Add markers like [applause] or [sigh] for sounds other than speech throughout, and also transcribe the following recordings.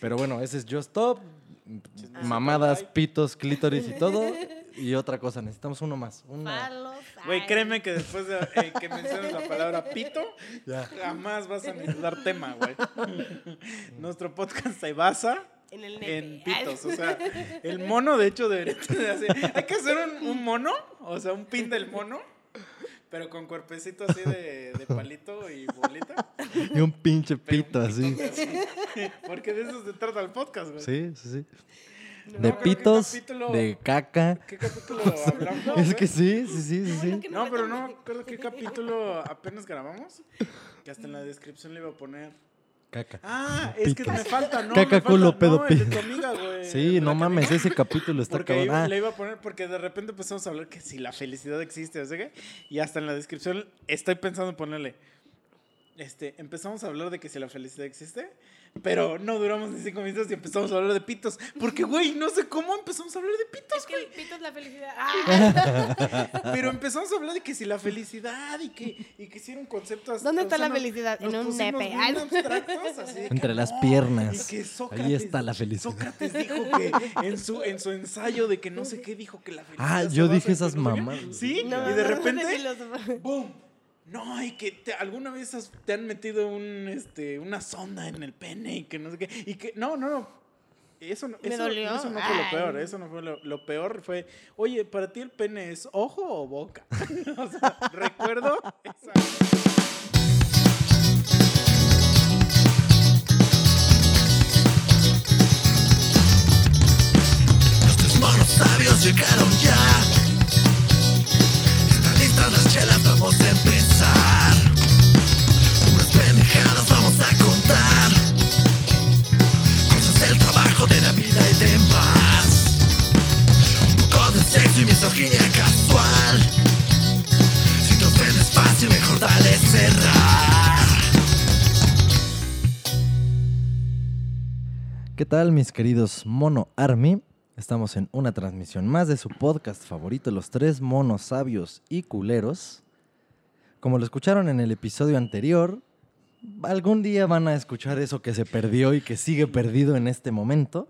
Pero bueno, ese es Just Stop. Chismecito Mamadas, pitos, clítoris y todo. Y otra cosa, necesitamos uno más. Uno. Güey, créeme que después de eh, que menciones la palabra pito, Ya. jamás vas a necesitar tema, güey. Nuestro podcast se basa En el nepe. en pitos. O sea, el mono, de hecho, debería así. Hay que hacer un, un mono, o sea, un pin del mono, pero con cuerpecito así de, de palito y bolita. Y un pinche pito un así. pitote así. [laughs] Porque de eso se trata el podcast, güey. Sí, sí, sí. No, De pero ¿qué pitos, capítulo- de caca. ¿Qué capítulo [laughs] hablamos? Es que sí, sí, sí, sí, sí. No, pero no me acuerdo qué capítulo apenas grabamos. Que hasta en la descripción le iba a poner. Caca. Ah, es que me falta, ¿no? Caca, me falta, culo, pedo, no, el de pi- tu amiga, güey. Sí, no mames, que- ese capítulo está Porque cabrón. iba- Ah, le iba a poner, porque de repente empezamos a hablar que si la felicidad existe, o sea qué. Y hasta en la descripción estoy pensando en ponerle. Este, empezamos a hablar de que si la felicidad existe, pero no duramos ni cinco minutos y empezamos a hablar de pitos. Porque, güey, no sé cómo empezamos a hablar de pitos, Es que el pito es la felicidad. [laughs] Ah, Pero empezamos a hablar de que si la felicidad y que, y que si era un concepto así. ¿Dónde o está sea, la nos- felicidad? nos En un nepe. no. [laughs] que Entre las no, piernas. y que Ahí Sócrates- está la felicidad. Sócrates dijo que en su, en su ensayo de que no sé qué dijo que la felicidad. Ah, yo dije esas no mamadas. Sí, No, y de no, no, repente, filósofo. ¡boom! No, y que te- alguna vez has- te han metido un, este, una sonda en el pene y que no sé qué. Y que, no, no, no. Eso no, eso, no fue lo peor, eso no fue lo, lo peor. Fue, oye, ¿para ti el pene es ojo o boca? [laughs] o sea, recuerdo esa... Los tres monos sabios llegaron ya. Están las chelas, vamos a empezar. Unas pendejadas vamos a contar. Cosas del trabajo, de la vida y demás. Un poco de sexo y misoginia casual. Si te ofendes fácil, mejor dale cerrar. ¿Qué tal, mis queridos Mono Army? Estamos en una transmisión más de su podcast favorito, Los Tres Monos Sabios y Culeros. Como lo escucharon en el episodio anterior, algún día van a escuchar eso que se perdió y que sigue perdido en este momento.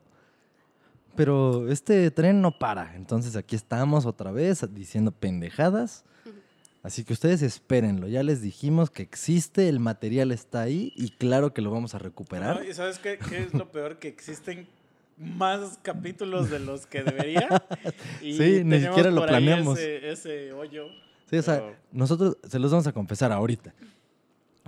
Pero este tren no para, entonces aquí estamos otra vez diciendo pendejadas. Así que ustedes espérenlo, ya les dijimos que existe, el material está ahí y claro que lo vamos a recuperar. ¿Y sabes qué, qué es lo peor? Que existen más capítulos de los que debería. [laughs] Y Sí, ni siquiera lo planeamos. Ese, ese hoyo. Sí, o sea, Pero- nosotros se los vamos a confesar ahorita.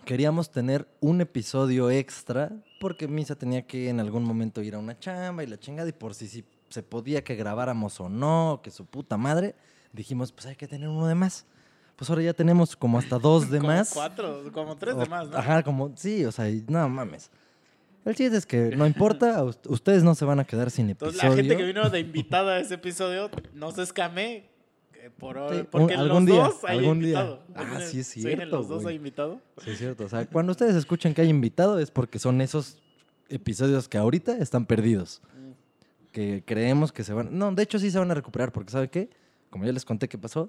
Queríamos tener un episodio extra porque Misa tenía que en algún momento ir a una chamba y la chingada y por si, si se podía que grabáramos o no, que su puta madre, dijimos, pues hay que tener uno de más. Pues ahora ya tenemos como hasta dos de como más. cuatro, como tres de O- más, ¿no? Ajá, como, sí, o sea, no mames. El chiste es que no importa, [laughs] us- ustedes no se van a quedar sin Entonces episodio. la gente que vino de invitada a ese episodio no se escame. eh, Por, hoy, Sí, porque un- algún los día, dos hay algún día. Ah, sí es cierto, los dos hay invitado. Sí, es cierto. O sea, cuando ustedes escuchen que hay invitado es porque son esos episodios que ahorita están perdidos. Que creemos que se van. No, de hecho sí se van a recuperar porque, ¿saben qué? Como ya les conté qué pasó,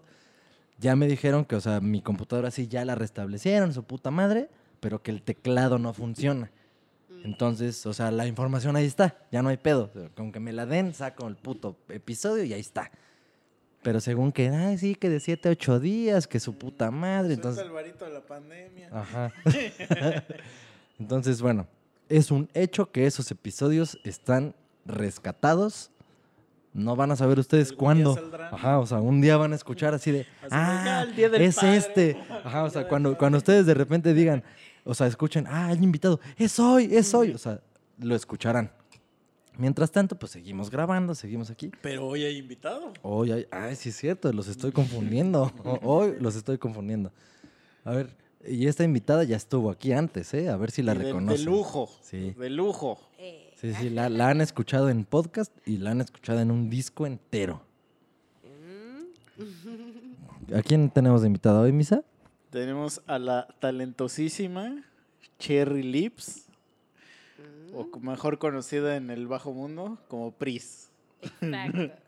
ya me dijeron que, o sea, mi computadora sí ya la restablecieron, su puta madre, pero que el teclado no funciona. Entonces, o sea, la información ahí está, ya no hay pedo. Con que me la den, saco el puto episodio y ahí está. Pero según que, ay, sí, que de 7 a 8 días, que su puta madre. Entonces, el varito de la pandemia. Ajá. [laughs] [laughs] Entonces, bueno, es un hecho que esos episodios están rescatados. No van a saber ustedes Algún cuándo. Ajá, o sea, un día van a escuchar así de, Así ah, "Ya, el Día del es Padre". este. Ajá, o sea, cuando, cuando ustedes de repente digan, o sea, escuchen, ah, hay invitado, es hoy, es hoy. O sea, lo escucharán. Mientras tanto, pues seguimos grabando, seguimos aquí. Pero hoy hay invitado. Hoy, hay- ay, sí es cierto, los estoy confundiendo. [laughs] Hoy los estoy confundiendo. A ver, y esta invitada ya estuvo aquí antes, ¿eh? A ver si la de, de reconocen. lujo. Sí. De lujo. Eh, Sí, sí, la, la han escuchado en podcast y la han escuchado en un disco entero. mm, ¿A quién tenemos de invitado hoy, Misa? Tenemos a la talentosísima Cherry Lips, o mm, mejor conocida en el bajo mundo como Pris. Exacto. [laughs]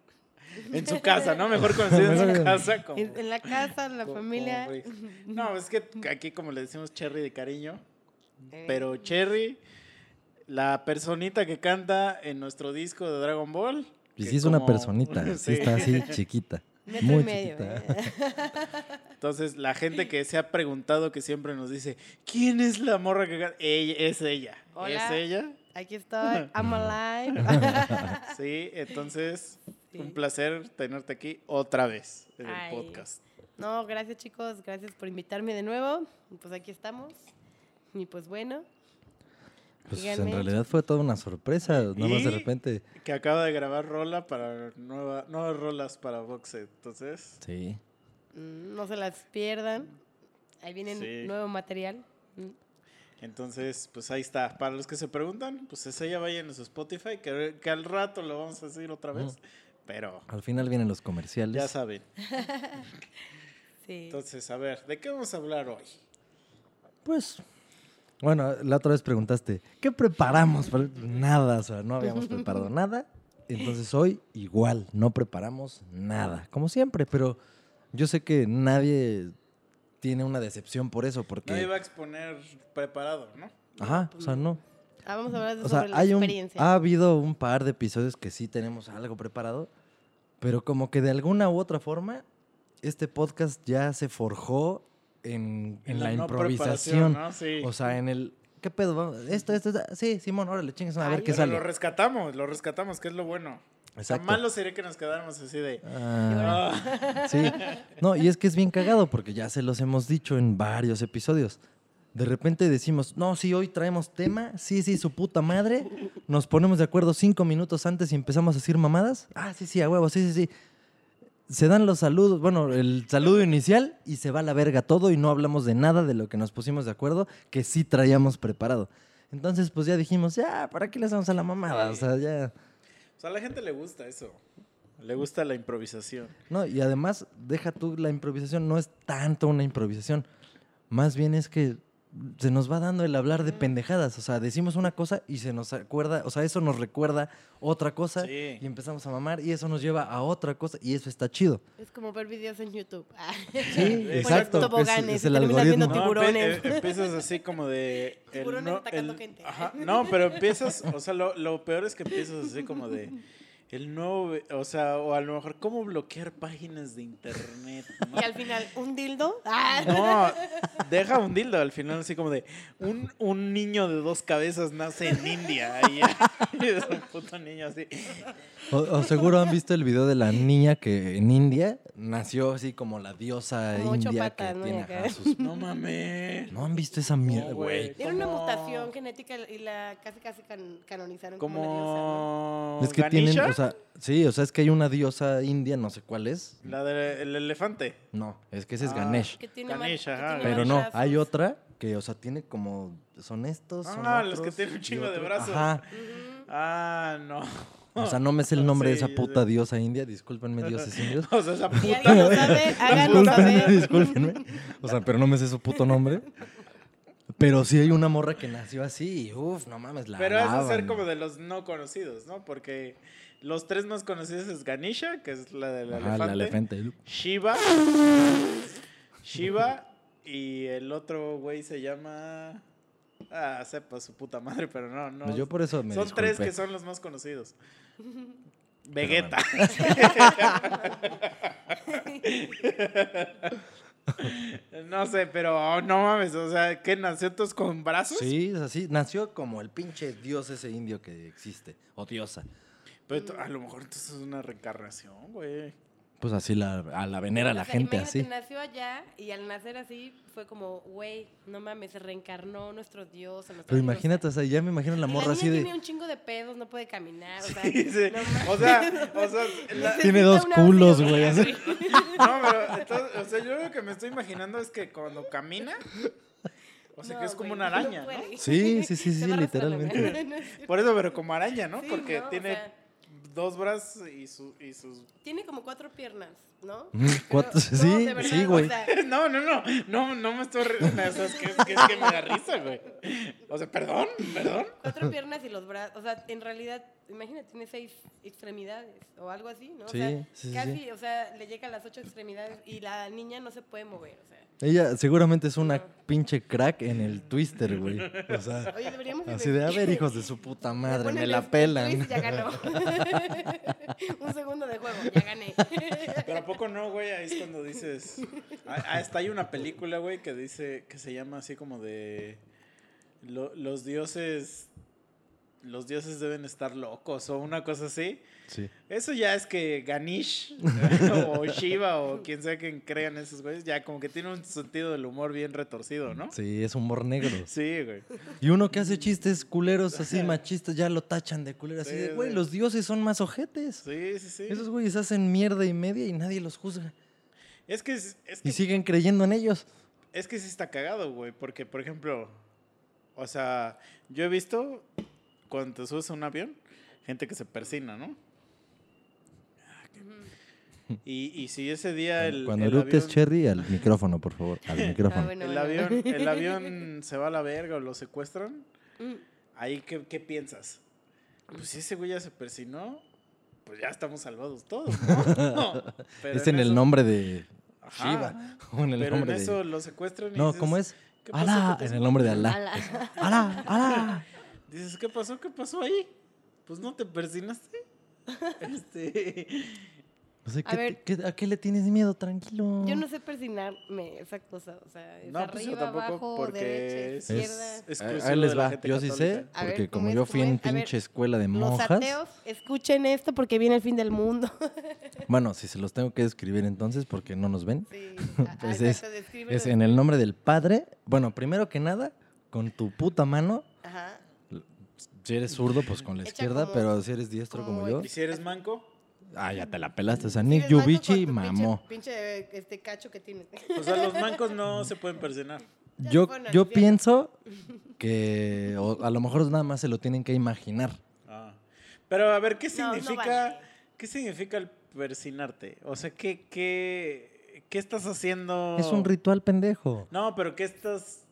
En su casa, ¿no? Mejor conocida en su casa como, En, la casa, en la como- familia. como. No, es que aquí como le decimos Cherry de cariño, Eh, pero Cherry La personita que canta en nuestro disco de Dragon Ball. Y sí es una personita, sí [laughs] Sí. está así, chiquita. Metro Muy y medio. chiquita. ¿eh? [laughs] Entonces, la gente que se ha preguntado, que siempre nos dice, ¿quién es la morra que? Ella, es ella. Hola. Es ella. Aquí estoy. I'm alive. [laughs] Sí, entonces, Sí. un placer tenerte aquí otra vez en el Ay. podcast. No, gracias chicos, gracias por invitarme de nuevo. Pues aquí estamos. Y pues bueno, Pues Díganme. en realidad fue toda una sorpresa. Nada más de repente. Que acaba de grabar rola para nueva, nuevas rolas para Boxet. Entonces, Sí. mm, no se las pierdan. Ahí viene Sí. nuevo material. Mm, entonces, pues ahí está. Para los que se preguntan, pues es ella vayan a su Spotify, que, que al rato lo vamos a decir otra vez. Pero Al final vienen los comerciales. ya saben. [laughs] Sí. Entonces, a ver, ¿de qué vamos a hablar hoy? Pues, bueno, la otra vez preguntaste, ¿qué preparamos? para-?" Nada, o sea, no habíamos [laughs] preparado nada. Entonces hoy igual, no preparamos nada, como siempre, pero yo sé que nadie tiene una decepción por eso, porque... Nadie va a exponer preparado, ¿no? Ajá, o sea, no. Ah, vamos a hablar de O sea, sobre la hay un, experiencia. ha habido un par de episodios que sí tenemos algo preparado, pero como que de alguna u otra forma, este podcast ya se forjó en, en la, no improvisación. preparación, ¿no? Sí. O sea, en el. ¿Qué pedo? Esto, esto, esto. Sí, Simón, órale, chingues a ver Ay, qué Pero sale. lo rescatamos, lo rescatamos, que es lo bueno. O sea, Exacto. malo sería que nos quedáramos así de... Ah, "Ah". sí. No, y es que es bien cagado porque ya se los hemos dicho en varios episodios. De repente decimos, no, sí, hoy traemos tema, sí, sí, su puta madre. Nos ponemos de acuerdo cinco minutos antes y empezamos a decir mamadas. Ah, sí, sí, a huevo, sí, sí, sí. Se dan los saludos, bueno, el saludo inicial y se va a la verga todo y no hablamos de nada de lo que nos pusimos de acuerdo que sí traíamos preparado. Entonces, pues ya dijimos, ya, ¿para qué le hacemos a la mamada? O sea, ya. O sea, a la gente le gusta eso. Le gusta la improvisación. No, y además, deja tú la improvisación, no es tanto una improvisación. Más bien es que se nos va dando el hablar de pendejadas. O sea, decimos una cosa y se nos acuerda, o sea, eso nos recuerda otra cosa Sí. y empezamos a mamar y eso nos lleva a otra cosa y eso está chido. Es como ver videos en YouTube. [laughs] Sí, exacto. Es, toboganes es el algoritmo. tipo- No, Tiburones. empe- eh, empiezas así como de... [laughs] el Tiburones no- atacando el- gente. Ajá, no, pero empiezas, o sea, lo, lo peor es que empiezas así como de... El nuevo, o sea, o a lo mejor cómo bloquear páginas de internet. [laughs] ¿no? Y al final, ¿un dildo? Ah. No, deja un dildo al final, así como de un, un niño de dos cabezas nace en India. Y [laughs] es un puto niño así. O, o seguro han visto el video de la niña que en India nació así como la diosa Como india patas, que ¿no? tiene acá. sus... No mames. ¿No han visto esa mierda, No, güey? Tiene una mutación genética y la casi casi can- canonizaron como, una diosa, ¿no? Como. Es que tienen, o sea, sí, o sea, es que hay una diosa india, no sé cuál es. La del elefante. No, es que ese es Ah. Ganesh. Que tiene más- Ganesha, que ajá, tiene Pero no, hay otra que, o sea, tiene como. Son estos. son Ah, los otros que tienen un chingo de brazos. Ajá. Ah, no. O sea, no me sé el nombre de esa puta diosa india. Discúlpenme, dioses indios. [laughs] O sea, esa puta. alguien lo sabe, háganos Discúlpenme, saber. discúlpenme. O sea, pero no me sé su puto nombre. Pero sí hay una morra que nació así y uff, no mames, la Pero es ser como de los no conocidos, ¿no? Porque los tres más conocidos es Ganesha, que es la del Ajá, la elefante. elefante. Shiva. Shiva. Y el otro güey se llama. Ah, sepa su puta madre, pero no, no. Pues yo por eso me son tres que son los más conocidos. Vegeta. [laughs] no sé, pero oh, no mames, o sea, ¿qué nació entonces con brazos? Sí, es así. Nació como el pinche dios ese indio que existe. O diosa. Pero a lo mejor entonces es una reencarnación, güey. Pues así la, a la venera a la O sea, gente así. nació allá y al nacer así fue como, güey, no mames, se reencarnó nuestro dios. a nuestra Pero diosa". imagínate, o sea, ya me imagino la morra la así niña de. tiene un chingo de pedos, no puede caminar, o sea, Sí, sí. no. O sea, o sea, [laughs] la- Tiene dos culos, güey, así. no, pero entonces, o sea, yo lo que me estoy imaginando es que cuando camina, o sea, No, que es como güey, una no araña, ¿no? puede. Sí, sí, sí, sí, literalmente. No. Por eso, pero como araña, ¿no? Sí, Porque no, o tiene sea, dos brazos y, su, y sus... tiene como cuatro piernas, ¿no? [laughs] Cuatro- no, sí, de verdad, sí, o güey. sea, [laughs] No, no, no, no, no me estoy... O sea, es que, es que, es que me da risa, güey. O sea, perdón, perdón. cuatro piernas y los brazos, o sea, en realidad imagínate, tiene seis extremidades o algo así, ¿no? O Sí, sea, sí, sí, casi, sí. o sea, le llega a las ocho extremidades y la niña no se puede mover, o sea. Ella seguramente es una pinche crack en el twister, güey. O sea, [laughs] Oye, deberíamos así de, a ver, hijos de su puta madre, me la el pelan. twist, ya ganó. Un segundo de juego, ya gané. Pero poco no, güey, ahí es cuando dices. Ah, ah, Hasta hay una película, güey, que dice, que se llama así como de. lo- los dioses. Los dioses deben estar locos o una cosa así. Sí. Eso ya es que Ganish [laughs] o Shiva o quien sea que crean esos güeyes, ya como que tiene un sentido del humor bien retorcido, ¿no? Sí, es humor negro. [laughs] Sí, güey. Y uno que hace chistes culeros así machistas, ya lo tachan de culero. Así Sí, de, güey, sí. los dioses son más ojetes. Sí, sí, sí. Esos güeyes hacen mierda y media y nadie los juzga. Es que, es, es que Y siguen creyendo en ellos. Es que sí está cagado, güey, porque, por ejemplo, o sea, yo he visto cuando te subes a un avión, gente que se persina, ¿no? Y, y si ese día el, Cuando el avión, Cherry, al micrófono, por favor. Al [laughs] micrófono. Ah, bueno, el, bueno. avión, el [laughs] avión se va a la verga o lo secuestran, Mm, ahí ¿qué, qué piensas? Pues si ese güey ya se persinó, pues ya estamos salvados todos, ¿no? [laughs] Pero es en el eso- nombre de Ajá. Shiva. O en el Pero en nombre eso de... lo secuestran y No, dices, ¿cómo es? Alá, ¿Qué en el nombre de Alá. Alá, Alá. Dices, ¿qué pasó? ¿Qué pasó ahí? Pues no te persinaste. [laughs] Este. O sea, A ¿qué- ver. qué- ¿A qué le tienes miedo? Tranquilo. Yo no sé persignarme esa cosa, o sea, es No, pues yo arriba, tampoco, abajo, porque derecha, es- izquierda. es- Ahí les va. Yo sí sé. A ver, porque ¿cómo como yo ¿Cómo fui en? A ver, pinche escuela de Los monjas. ateos, escuchen esto porque viene el fin del mundo. [laughs] Bueno, si se los tengo que describir entonces, porque no nos ven. Sí, [laughs] Pues es, es en el nombre del Padre. Bueno, primero que nada, con tu puta mano. Ajá. Si eres zurdo, pues con la Echa izquierda, como- pero si eres diestro como como yo. ¿Y si eres manco? Ah, ya te la pelaste. O sea, Nick eres manco con Yubichi tu mamó. Pinche, pinche, este cacho que tienes. O sea, los mancos no se pueden persinar. Ya Yo, se fueron al yo infierno. pienso [laughs] que o a lo mejor nada más se lo tienen que imaginar. Ah. Pero a ver, ¿qué No, no significa, vale. ¿qué significa el persinarte? O sea, ¿qué, qué, qué estás haciendo? Es un ritual pendejo. No, pero ¿qué estás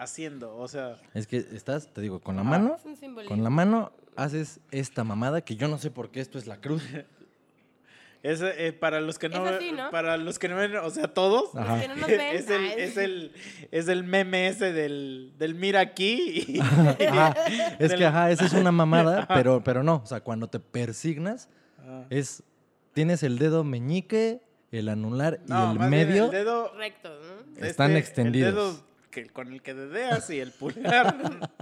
haciendo? O sea, Es que estás, te digo, con la Ajá. mano, Es un simbolismo. con la mano haces esta mamada que yo no sé por qué esto es la cruz. [laughs] es, eh, para los que no, Es así, ¿no? para los que no ven, o sea, todos. Ajá. Los que no nos [laughs] ven, Es el, es, el, es el meme ese del, del mira aquí. y- [laughs] Ajá. Es que, ajá, esa es una mamada, pero, pero no. O sea, cuando te persignas, Ah. es, tienes el dedo meñique, el anular y No, el medio. el dedo Recto, ¿no? Están extendidos. El que, con el que dedeas y el pulgar.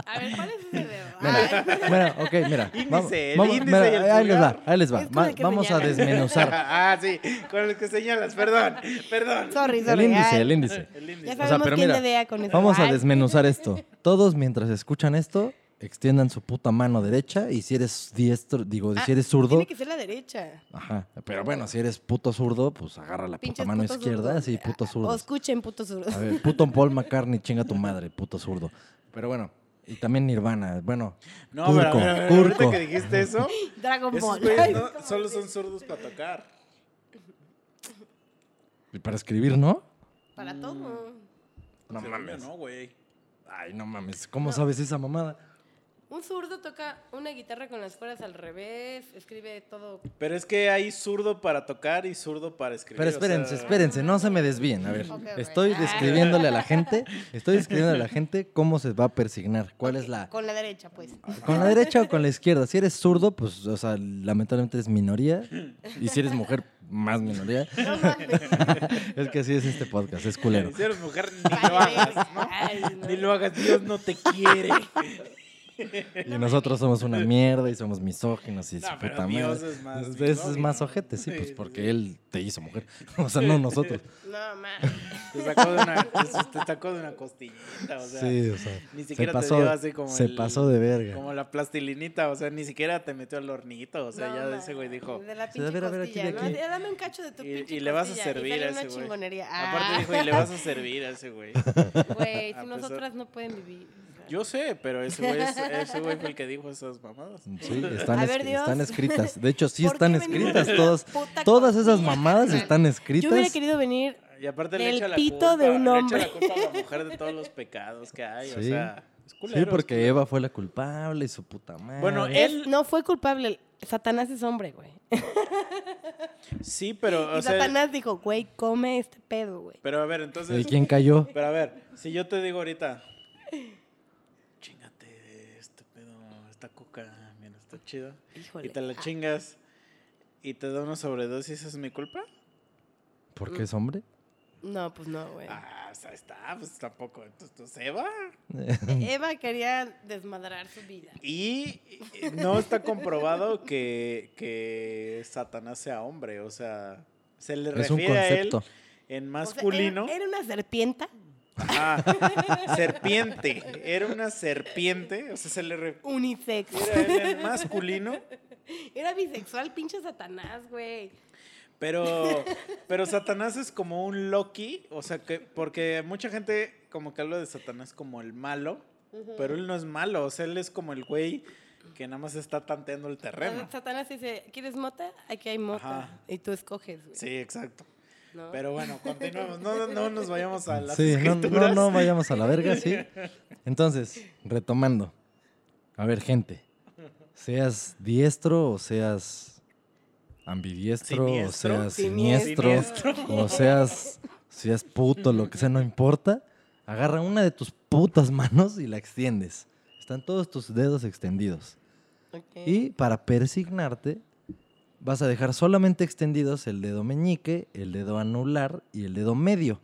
A ver, ¿cuál es ese dedo? Mira, mira, ok, mira. [laughs] Índice, vamos- el vamos- índice mira, y el ahí les va, ahí les va. El que vamos a señalas. desmenuzar. [laughs] ah, sí, con el que señalas, perdón, perdón. sorry, El sorry. índice, ay. el índice. El índice. Ya O sea, sabemos pero quién mira, dedea con eso. Vamos a desmenuzar esto. Todos mientras escuchan esto, extiendan su puta mano derecha y si eres diestro, digo, Ah, si eres zurdo, Tiene que ser la derecha. ajá. Pero bueno, si eres puto zurdo, pues agarra la puta mano izquierda, sí, puto O zurdo. escuchen puto zurdo. A ver, puto [laughs] Paul McCartney, chinga tu madre, puto zurdo. Pero bueno, y también Nirvana, bueno, No, pero a ver, ahorita Kurko. que dijiste eso, [laughs] Dragon Ball. güeyes Ay, no- solo son zurdos para tocar. y para escribir, ¿no? Para Mm. todo. No Según mames. No, güey. Ay, no mames, ¿cómo sabes esa mamada? Un zurdo toca una guitarra con las cuerdas al revés, escribe todo. Pero es que hay zurdo para tocar y zurdo para escribir. Pero o espérense, sea, espérense, no se me desvíen. A ver, estoy Ah. describiéndole a la gente, estoy describiéndole a la gente cómo se va a persignar, cuál es la... Con la derecha, pues. ¿Con la derecha o con la izquierda? Si eres zurdo, pues, o sea, lamentablemente eres minoría. Y si eres mujer, más minoría. No mames. [laughs] Es que así es este podcast, es culero. Si eres mujer, ni lo hagas, ¿no? Ay, no. Ni lo hagas, Dios no te quiere. Y nosotros somos una mierda y somos misóginos y No, su puta Dios madre. es más Es- es misógino. más ojete, sí, pues porque él te hizo mujer. [laughs] O sea, no nosotros. No, ma. Te sacó de una, te sacó de una costillita, o sea. Sí, o sea. Ni Se siquiera te pasó, dio así como se el- pasó de verga. Como la plastilinita, o sea, ni siquiera te metió al hornito, o sea, No, ya ma. ese güey dijo. De la pinche aquí, costilla, de ¿no? aquí. Dame un cacho de tu Y, pinche y le vas a costilla", y servir a ese güey. Aparte Ah. dijo, y le vas a servir a ese güey. [laughs] Güey, si nosotras no pueden vivir. O sea. Yo sé, pero ese güey, es- ese güey fue el que dijo esas mamadas. Sí, están, es- ver, están escritas. De hecho, sí ¿Por están escritas todas. Todas esas mamadas están Yo hubiera escritas. querido venir Y aparte le Del echa la pito culpa, de un le echa hombre. la culpa a la mujer de todos los pecados que hay, o Sí. sea, Es culero, Sí, es porque culero. Eva fue la culpable y su puta madre. Bueno, Es- él- no fue culpable. Satanás es hombre, güey. [laughs] Sí, pero, o y sea, Satanás dijo, güey, come este pedo, güey. pero a ver, ¿Y entonces, quién cayó? pero a ver, si yo te digo ahorita, chingate este pedo, esta coca, mira, está chido, Híjole. y te la Ah, chingas y te da una sobredosis, ¿es mi culpa? ¿Por qué es hombre? No, pues no, güey. Ah, o sea, está, pues tampoco, entonces Eva. [laughs] Eva quería desmadrar su vida. Y no está comprobado que, que Satanás sea hombre, o sea, se le Es un refiere a él en O sea, masculino. era, era una serpienta Ajá, serpiente, era una serpiente, o sea, se le unisex. a él en masculino, Era bisexual, pinche Satanás, güey. pero, pero Satanás es como un Loki, o sea, que porque mucha gente como que habla de Satanás como el malo, pero él no es malo, o sea, él es como el güey que nada más está tanteando el terreno. Satanás dice, ¿quieres mota? Aquí hay mota. Ajá. Y tú escoges, güey. Sí, exacto. ¿No? Pero bueno, [laughs] continuemos. No, no nos vayamos a las Sí, no, no, no vayamos a la verga, sí. [laughs] Entonces, retomando. A ver, gente. Seas diestro o seas ambidiestro Siniestro. o seas Siniestro. siniestro, o seas, seas puto, lo que sea, no importa. Agarra una de tus putas manos y la extiendes. Están todos tus dedos extendidos. Y para persignarte, vas a dejar solamente extendidos el dedo meñique, el dedo anular y el dedo medio.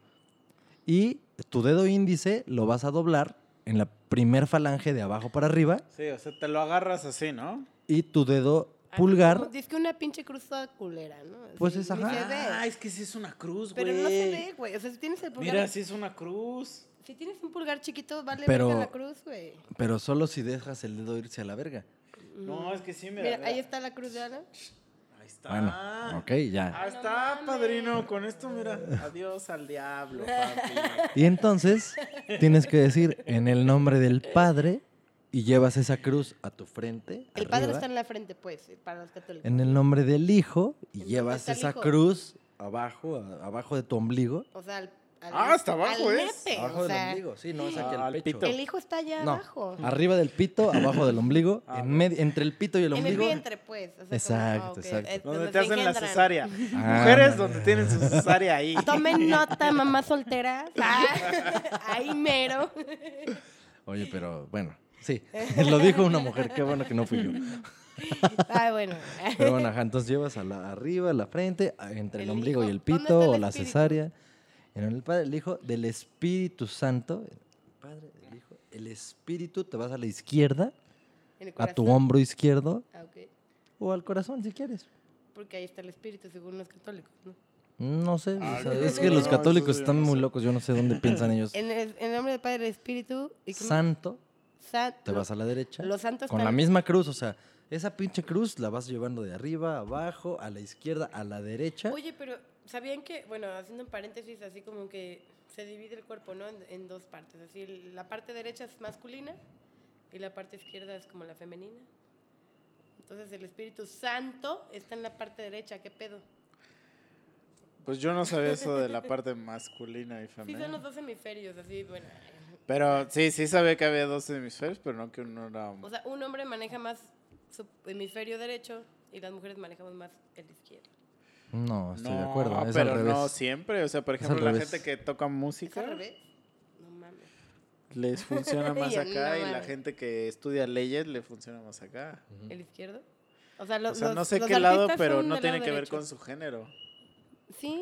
Y tu dedo índice lo vas a doblar en la primer falange de abajo para arriba Sí, o sea, te lo agarras así, ¿no? y tu dedo pulgar, Dice que una pinche cruz toda culera, ¿no? Pues es, ajá. Ah, es que sí es una cruz, güey. Pero no se ve, güey. O sea, si tienes el pulgar. Mira, sí es una cruz. Si tienes un pulgar chiquito, vale Pero- verga la cruz, güey. pero solo si dejas el dedo irse a la verga. No, es que sí, mira. Mira, mira. ahí está la cruz de Ana. Ahí está. Bueno, ok, ya. Ahí está, padrino. Con esto, mira. Adiós al diablo, papi. Y entonces tienes que decir en el nombre del Padre y llevas esa cruz a tu frente. El padre está en la frente, pues, para los católicos. en el nombre del Hijo y ¿En dónde llevas el esa hijo? cruz abajo, a- abajo de tu ombligo. O sea, al, al- Ah, hasta abajo al es. nepe, Abajo o del ombligo, sí, no es aquí al pecho. pito. El hijo está allá No, abajo. arriba del pito, [laughs] abajo del ombligo, Ah, en medio, entre el pito y el En el ombligo. vientre, pues. o sea, Exacto, exacto. es Donde te hacen la cesárea. Ah, [laughs] Mujeres donde tienen su cesárea ahí. [laughs] Tomen nota, mamá soltera. Ah, ahí mero. Oye, pero bueno, sí, lo dijo una mujer, qué bueno que no fui yo. Ah, bueno. Pero bueno, ajá, entonces llevas a la, arriba, la frente, a- entre el, El ombligo y el ¿Dónde pito o la espíritu? cesárea. En el Padre, el Hijo, del Espíritu Santo. El Padre, el Hijo, el Espíritu, te vas a la izquierda, a tu corazón. hombro izquierdo Ah, ok. o al corazón si quieres. Porque ahí está el espíritu, según los católicos, ¿no? No sé, o Ah, sea, no, es que los católicos están muy locos, yo no sé dónde piensan ellos. [laughs] En el, en nombre del Padre, del Espíritu. ¿y? Santo, Sa- te vas a la derecha. Los santos Con la misma cruz, o sea, esa pinche cruz la vas llevando de arriba, abajo, a la izquierda, a la derecha. Oye, pero ¿sabían que, bueno, haciendo un paréntesis, así como que se divide el cuerpo, ¿no? En, en dos partes. Así, la parte derecha es masculina y la parte izquierda es como la femenina. Entonces el Espíritu Santo está en la parte derecha, ¿qué pedo? Pues yo no sabía eso de la parte masculina y [laughs] Sí, son femenina. los dos hemisferios, así, bueno. Pero sí, sí sabía que había dos hemisferios, pero no que uno era... O sea, un hombre maneja más su hemisferio derecho y las mujeres manejamos más el izquierdo. No, estoy no, de acuerdo, es pero al revés. no siempre. O sea, por ejemplo, la revés. gente que toca ¿Es música al revés? No mames. les funciona [laughs] más acá no y la mames. gente que estudia leyes le funciona más acá. ¿El izquierdo? O sea, lo- O sea, los, no sé los qué lado, pero no tiene que ver con su género. Sí,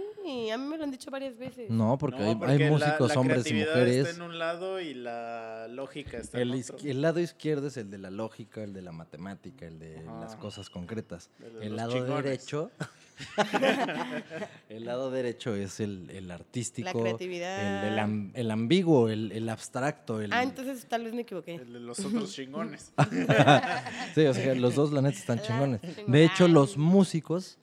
a mí me lo han dicho varias veces. No, porque, No, hay, porque hay la- músicos, la hombres y creatividad mujeres. está en un lado y la lógica está El, en otro. el lado izquierdo es el de la lógica, el de la matemática, el de las cosas concretas. El de El los lado chingones. derecho. [laughs] [laughs] el lado derecho es el, el artístico. creatividad. El, el am- el ambiguo, el, el abstracto. El, Ah, entonces tal vez me equivoqué. El de los otros [laughs] chingones. Sí, o sea, los dos, la neta, están chingones. De hecho, los músicos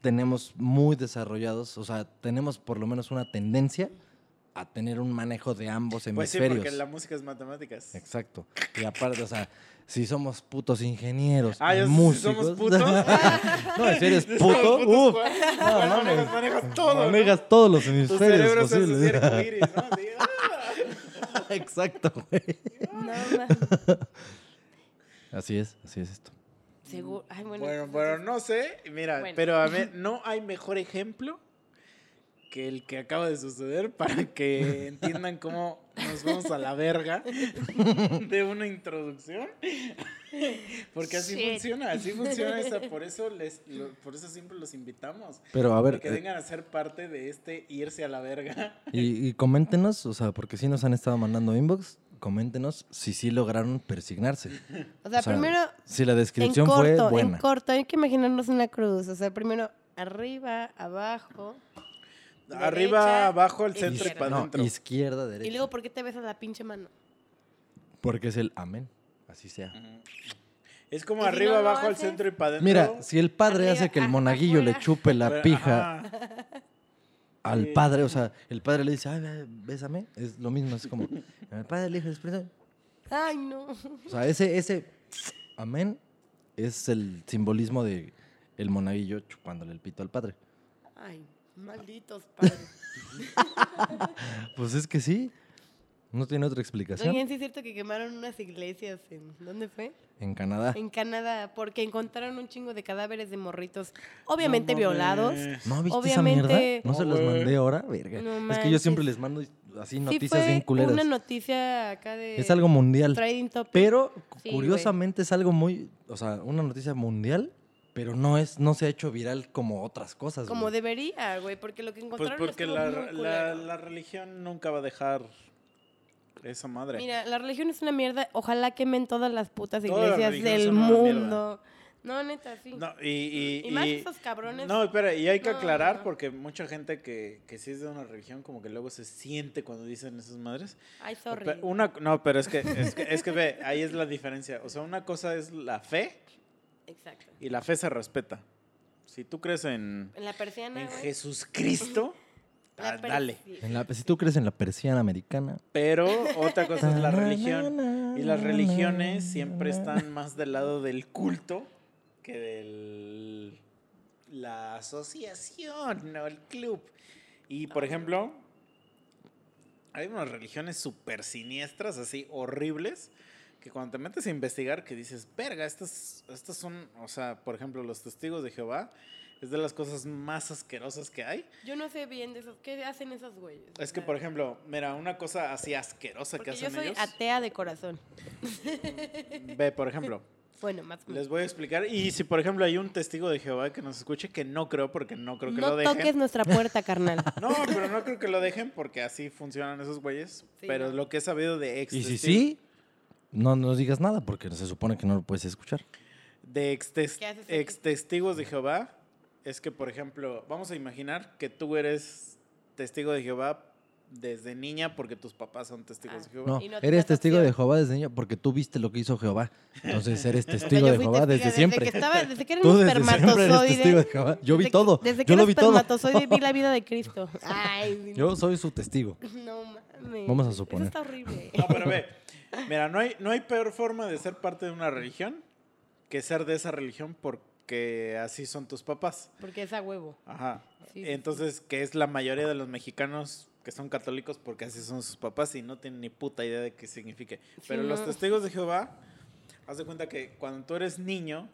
tenemos muy desarrollados, o sea, tenemos por lo menos una tendencia a tener un manejo de ambos Pues sí, hemisferios. porque la música es matemáticas. Exacto. Y aparte, o sea, si somos putos ingenieros, Ah, y yo- si músicos. somos [laughs] putos. no, si eres [laughs] puto, uf, ¿cuál? no, ¿Cuál mames. manejas, manejas todo. ¿no? manejas todos los hemisferios posibles. [laughs] ¿no? Ah. Exacto, güey. No. Así es, así es esto. Seguro. Ay, bueno. Bueno, pero no sé, mira, Bueno. pero a ver, no hay mejor ejemplo que el que acaba de suceder [laughs] para que entiendan cómo nos vamos a la verga [laughs] de una introducción. Porque así Shit. funciona, así funciona esa, [laughs] por eso les, lo- por eso siempre los invitamos. Pero a ver, para que eh, vengan a ser parte de este irse a la verga. y, y coméntenos, o sea, porque sí nos han estado mandando inbox, coméntenos si sí lograron persignarse. O sea, O sea, primero. Si la En descripción corto, fue en buena. corto, hay que imaginarnos una cruz. O sea, primero arriba, abajo. Arriba, abajo, al centro y para No, adentro. izquierda, derecha. Y luego, ¿por qué te besas la pinche mano? Porque es el amén. Así sea. Es como ¿Y si arriba, no abajo, al centro y para adentro. Mira, si el padre Arriba, hace que el a- monaguillo le chupe la pija ajá. al padre, o sea, el padre le dice, ay, bésame, es lo mismo, es como, el padre le dice. Ay, no. o sea, ese, ese amén es el simbolismo de el monaguillo chupándole el pito al padre. Ay, malditos padres. [laughs] Pues es que sí, no tiene otra explicación. Oigan, sí es cierto que quemaron unas iglesias en... ¿Dónde fue? En Canadá. En Canadá, porque encontraron un chingo de cadáveres de morritos, obviamente No violados. ¿No viste esa mierda? Obviamente- ¿No se los mandé ahora? Verga. No es que yo siempre les mando así Sí noticias fue bien culeras. una noticia acá de... Es algo mundial. Trading Topic. Pero Sí, curiosamente es algo muy, o sea, una noticia mundial, pero no es, no se ha hecho viral como otras cosas. Como güey. debería, güey, porque lo que Pues encontraron porque estuvo la, muy la, la religión nunca va a dejar esa madre. Mira, la religión es una mierda. Ojalá quemen todas las putas Todas iglesias del mundo. No, neta, sí. No, y, y, Y más y- esos cabrones. No, espera, y hay que No, aclarar no. porque mucha gente que, que sí es de una religión como que luego se siente cuando dicen esas madres. Ay, sorry. Una, no, pero es que, es que, es que ve, ahí es la diferencia. O sea, una cosa es la fe Exacto. y la fe se respeta. Si tú crees en, En la persiana, en güey. Jesucristo, [laughs] la ah, dale. En la- si tú crees en la persiana americana. Pero otra cosa es la [laughs] religión. Y las religiones siempre están más del lado del culto que del la asociación o el club. Y por ejemplo, hay unas religiones súper siniestras, así horribles, que cuando te metes a investigar que dices, verga, estas, estas son, o sea, por ejemplo, los testigos de Jehová, es de las cosas más asquerosas que hay. Yo no sé bien de esos. ¿Qué hacen esos güeyes? Es que, por ejemplo, mira, una cosa así asquerosa que Porque yo hacen soy ellos. atea de corazón. Ve, por ejemplo, [laughs] Bueno, más o menos. les voy a explicar. Y si, por ejemplo, hay un testigo de Jehová que nos escuche, que no creo, porque no creo que No lo dejen. toques nuestra puerta, carnal. [laughs] No, pero no creo que lo dejen porque así funcionan esos güeyes. Sí, pero no. lo que he sabido de ex Y si sí, no nos digas nada porque se supone que no lo puedes escuchar. de ex, tes- ¿Qué haces aquí? ex testigos de Jehová, es que, por ejemplo, vamos a imaginar que tú eres testigo de Jehová desde niña porque tus papás son testigos Ah. de Jehová. No, no eres testigo opción. de Jehová desde niño porque tú viste lo que hizo Jehová. Entonces eres O [laughs] sea, testigo de Jehová testiga desde siempre. Desde que, estaba, desde que era [laughs] Tú un desde siempre eres testigo de Jehová. Yo vi Desde que- todo. Desde que Yo lo vi todo. vi la vida de Cristo. [laughs] Ay, Yo soy su testigo. no mames. Vamos a Eso suponer. está horrible. No, pero ve, mira, no hay, no hay peor forma de ser parte de una religión que ser de esa religión porque así son tus papás. Porque es a huevo. Ajá. Sí, sí, Entonces, que es la mayoría de los mexicanos que son católicos porque así son sus papás y no tienen ni puta idea de qué signifique. Pero los no. testigos de Jehová, haz de cuenta que cuando tú eres niño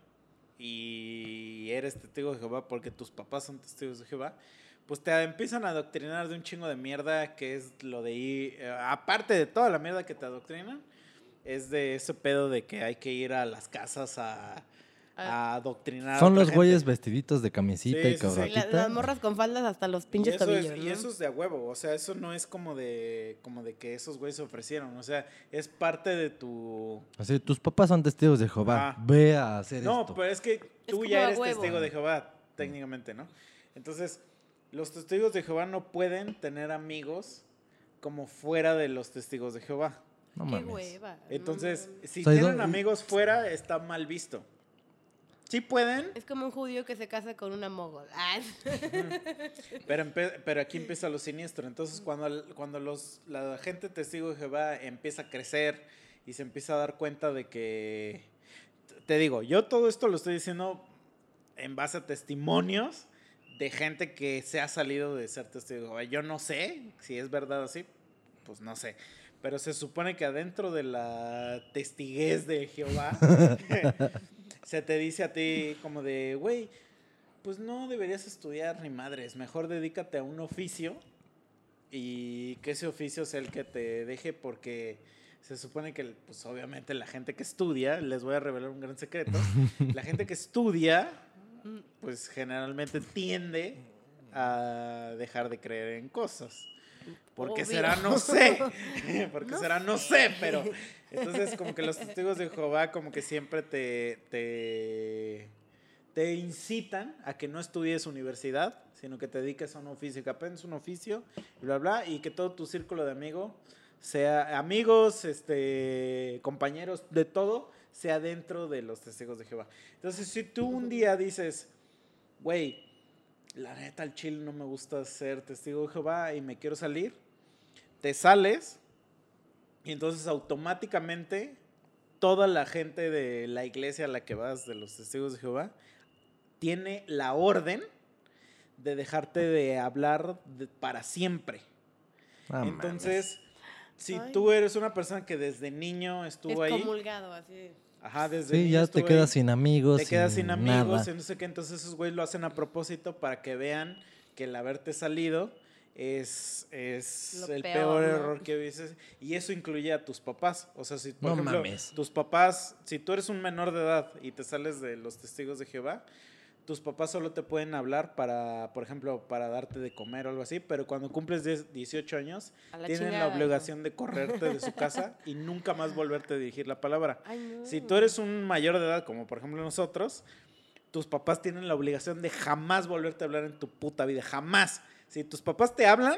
y eres testigo de Jehová porque tus papás son testigos de Jehová, pues te empiezan a adoctrinar de un chingo de mierda que es lo de ir, eh, aparte de toda la mierda que te adoctrinan, es de ese pedo de que hay que ir a las casas a, a adoctrinar. Son los gente. güeyes vestiditos de camisita Sí, y sí, sí. La- cabratita. las morras con faldas hasta los pinches tobillos. es, y ¿no? eso es de a huevo, o sea, eso no es como de como de que esos güeyes se ofrecieron, o sea, es parte de tu... Así, tus papás son testigos de Jehová. Ve a hacer No, esto. pero es que tú ya eres huevo. testigo de Jehová, técnicamente, ¿no? Entonces, los testigos de Jehová no pueden tener amigos como fuera de los testigos de Jehová. No Qué mames. hueva. Entonces, mames. si O sea, ¿y tienen amigos fuera, está mal visto. Sí pueden, Es como un judío que se casa con una mogol. [laughs] Ah, Pero, empe- pero aquí empieza lo siniestro. Entonces, cuando, el- cuando los, la gente testigo de Jehová empieza a crecer y se empieza a dar cuenta de que, te digo, yo todo esto lo estoy diciendo en base a testimonios de gente que se ha salido de ser testigo. Yo no sé si es verdad así, pues no sé. pero se supone que adentro de la testiguez de Jehová [laughs] se te dice a ti como de, güey, pues no deberías estudiar ni madres, mejor dedícate a un oficio y que ese oficio sea el que te deje porque se supone que, pues obviamente la gente que estudia, les voy a revelar un gran secreto, la gente que estudia, pues generalmente tiende a dejar de creer en cosas. Porque Obvio. será, no sé. [laughs] [laughs] Porque No será, no sé. sé, pero. Entonces, como que los testigos de Jehová, como que siempre te, te, te incitan a que no estudies universidad, sino que te dediques a un oficio, que aprendes un oficio, y bla, bla, y que todo tu círculo de amigos, sea amigos, este, compañeros, de todo, sea dentro de los testigos de Jehová. Entonces, si tú un día dices, güey, la neta, al chile no me gusta ser testigo de Jehová y me quiero salir, te sales y entonces automáticamente toda la gente de la iglesia a la que vas, de los testigos de Jehová, tiene la orden de dejarte de hablar de- para siempre. Entonces, si Ay. tú eres una persona que desde niño estuvo es ahí, comulgado, así. ajá, desde Sí, niño ya te estuvo quedas ahí, sin amigos. te quedas sin amigos, nada. y no sé qué, entonces esos güeyes lo hacen a propósito para que vean que el haberte salido es, es Lo el peor, peor, ¿no? error que dices. Y eso incluye a tus papás. O sea, si por No ejemplo, mames. tus papás, si tú eres un menor de edad y te sales de los testigos de Jehová, tus papás solo te pueden hablar para, por ejemplo, para darte de comer o algo así, pero cuando cumples 10, 18 años, la tienen chingada, la ¿no? obligación de correrte de su casa y nunca más volverte a dirigir la palabra. Ay, no. Si tú eres un mayor de edad, como por ejemplo nosotros, tus papás tienen la obligación de jamás volverte a hablar en tu puta vida, jamás. Si tus papás te hablan,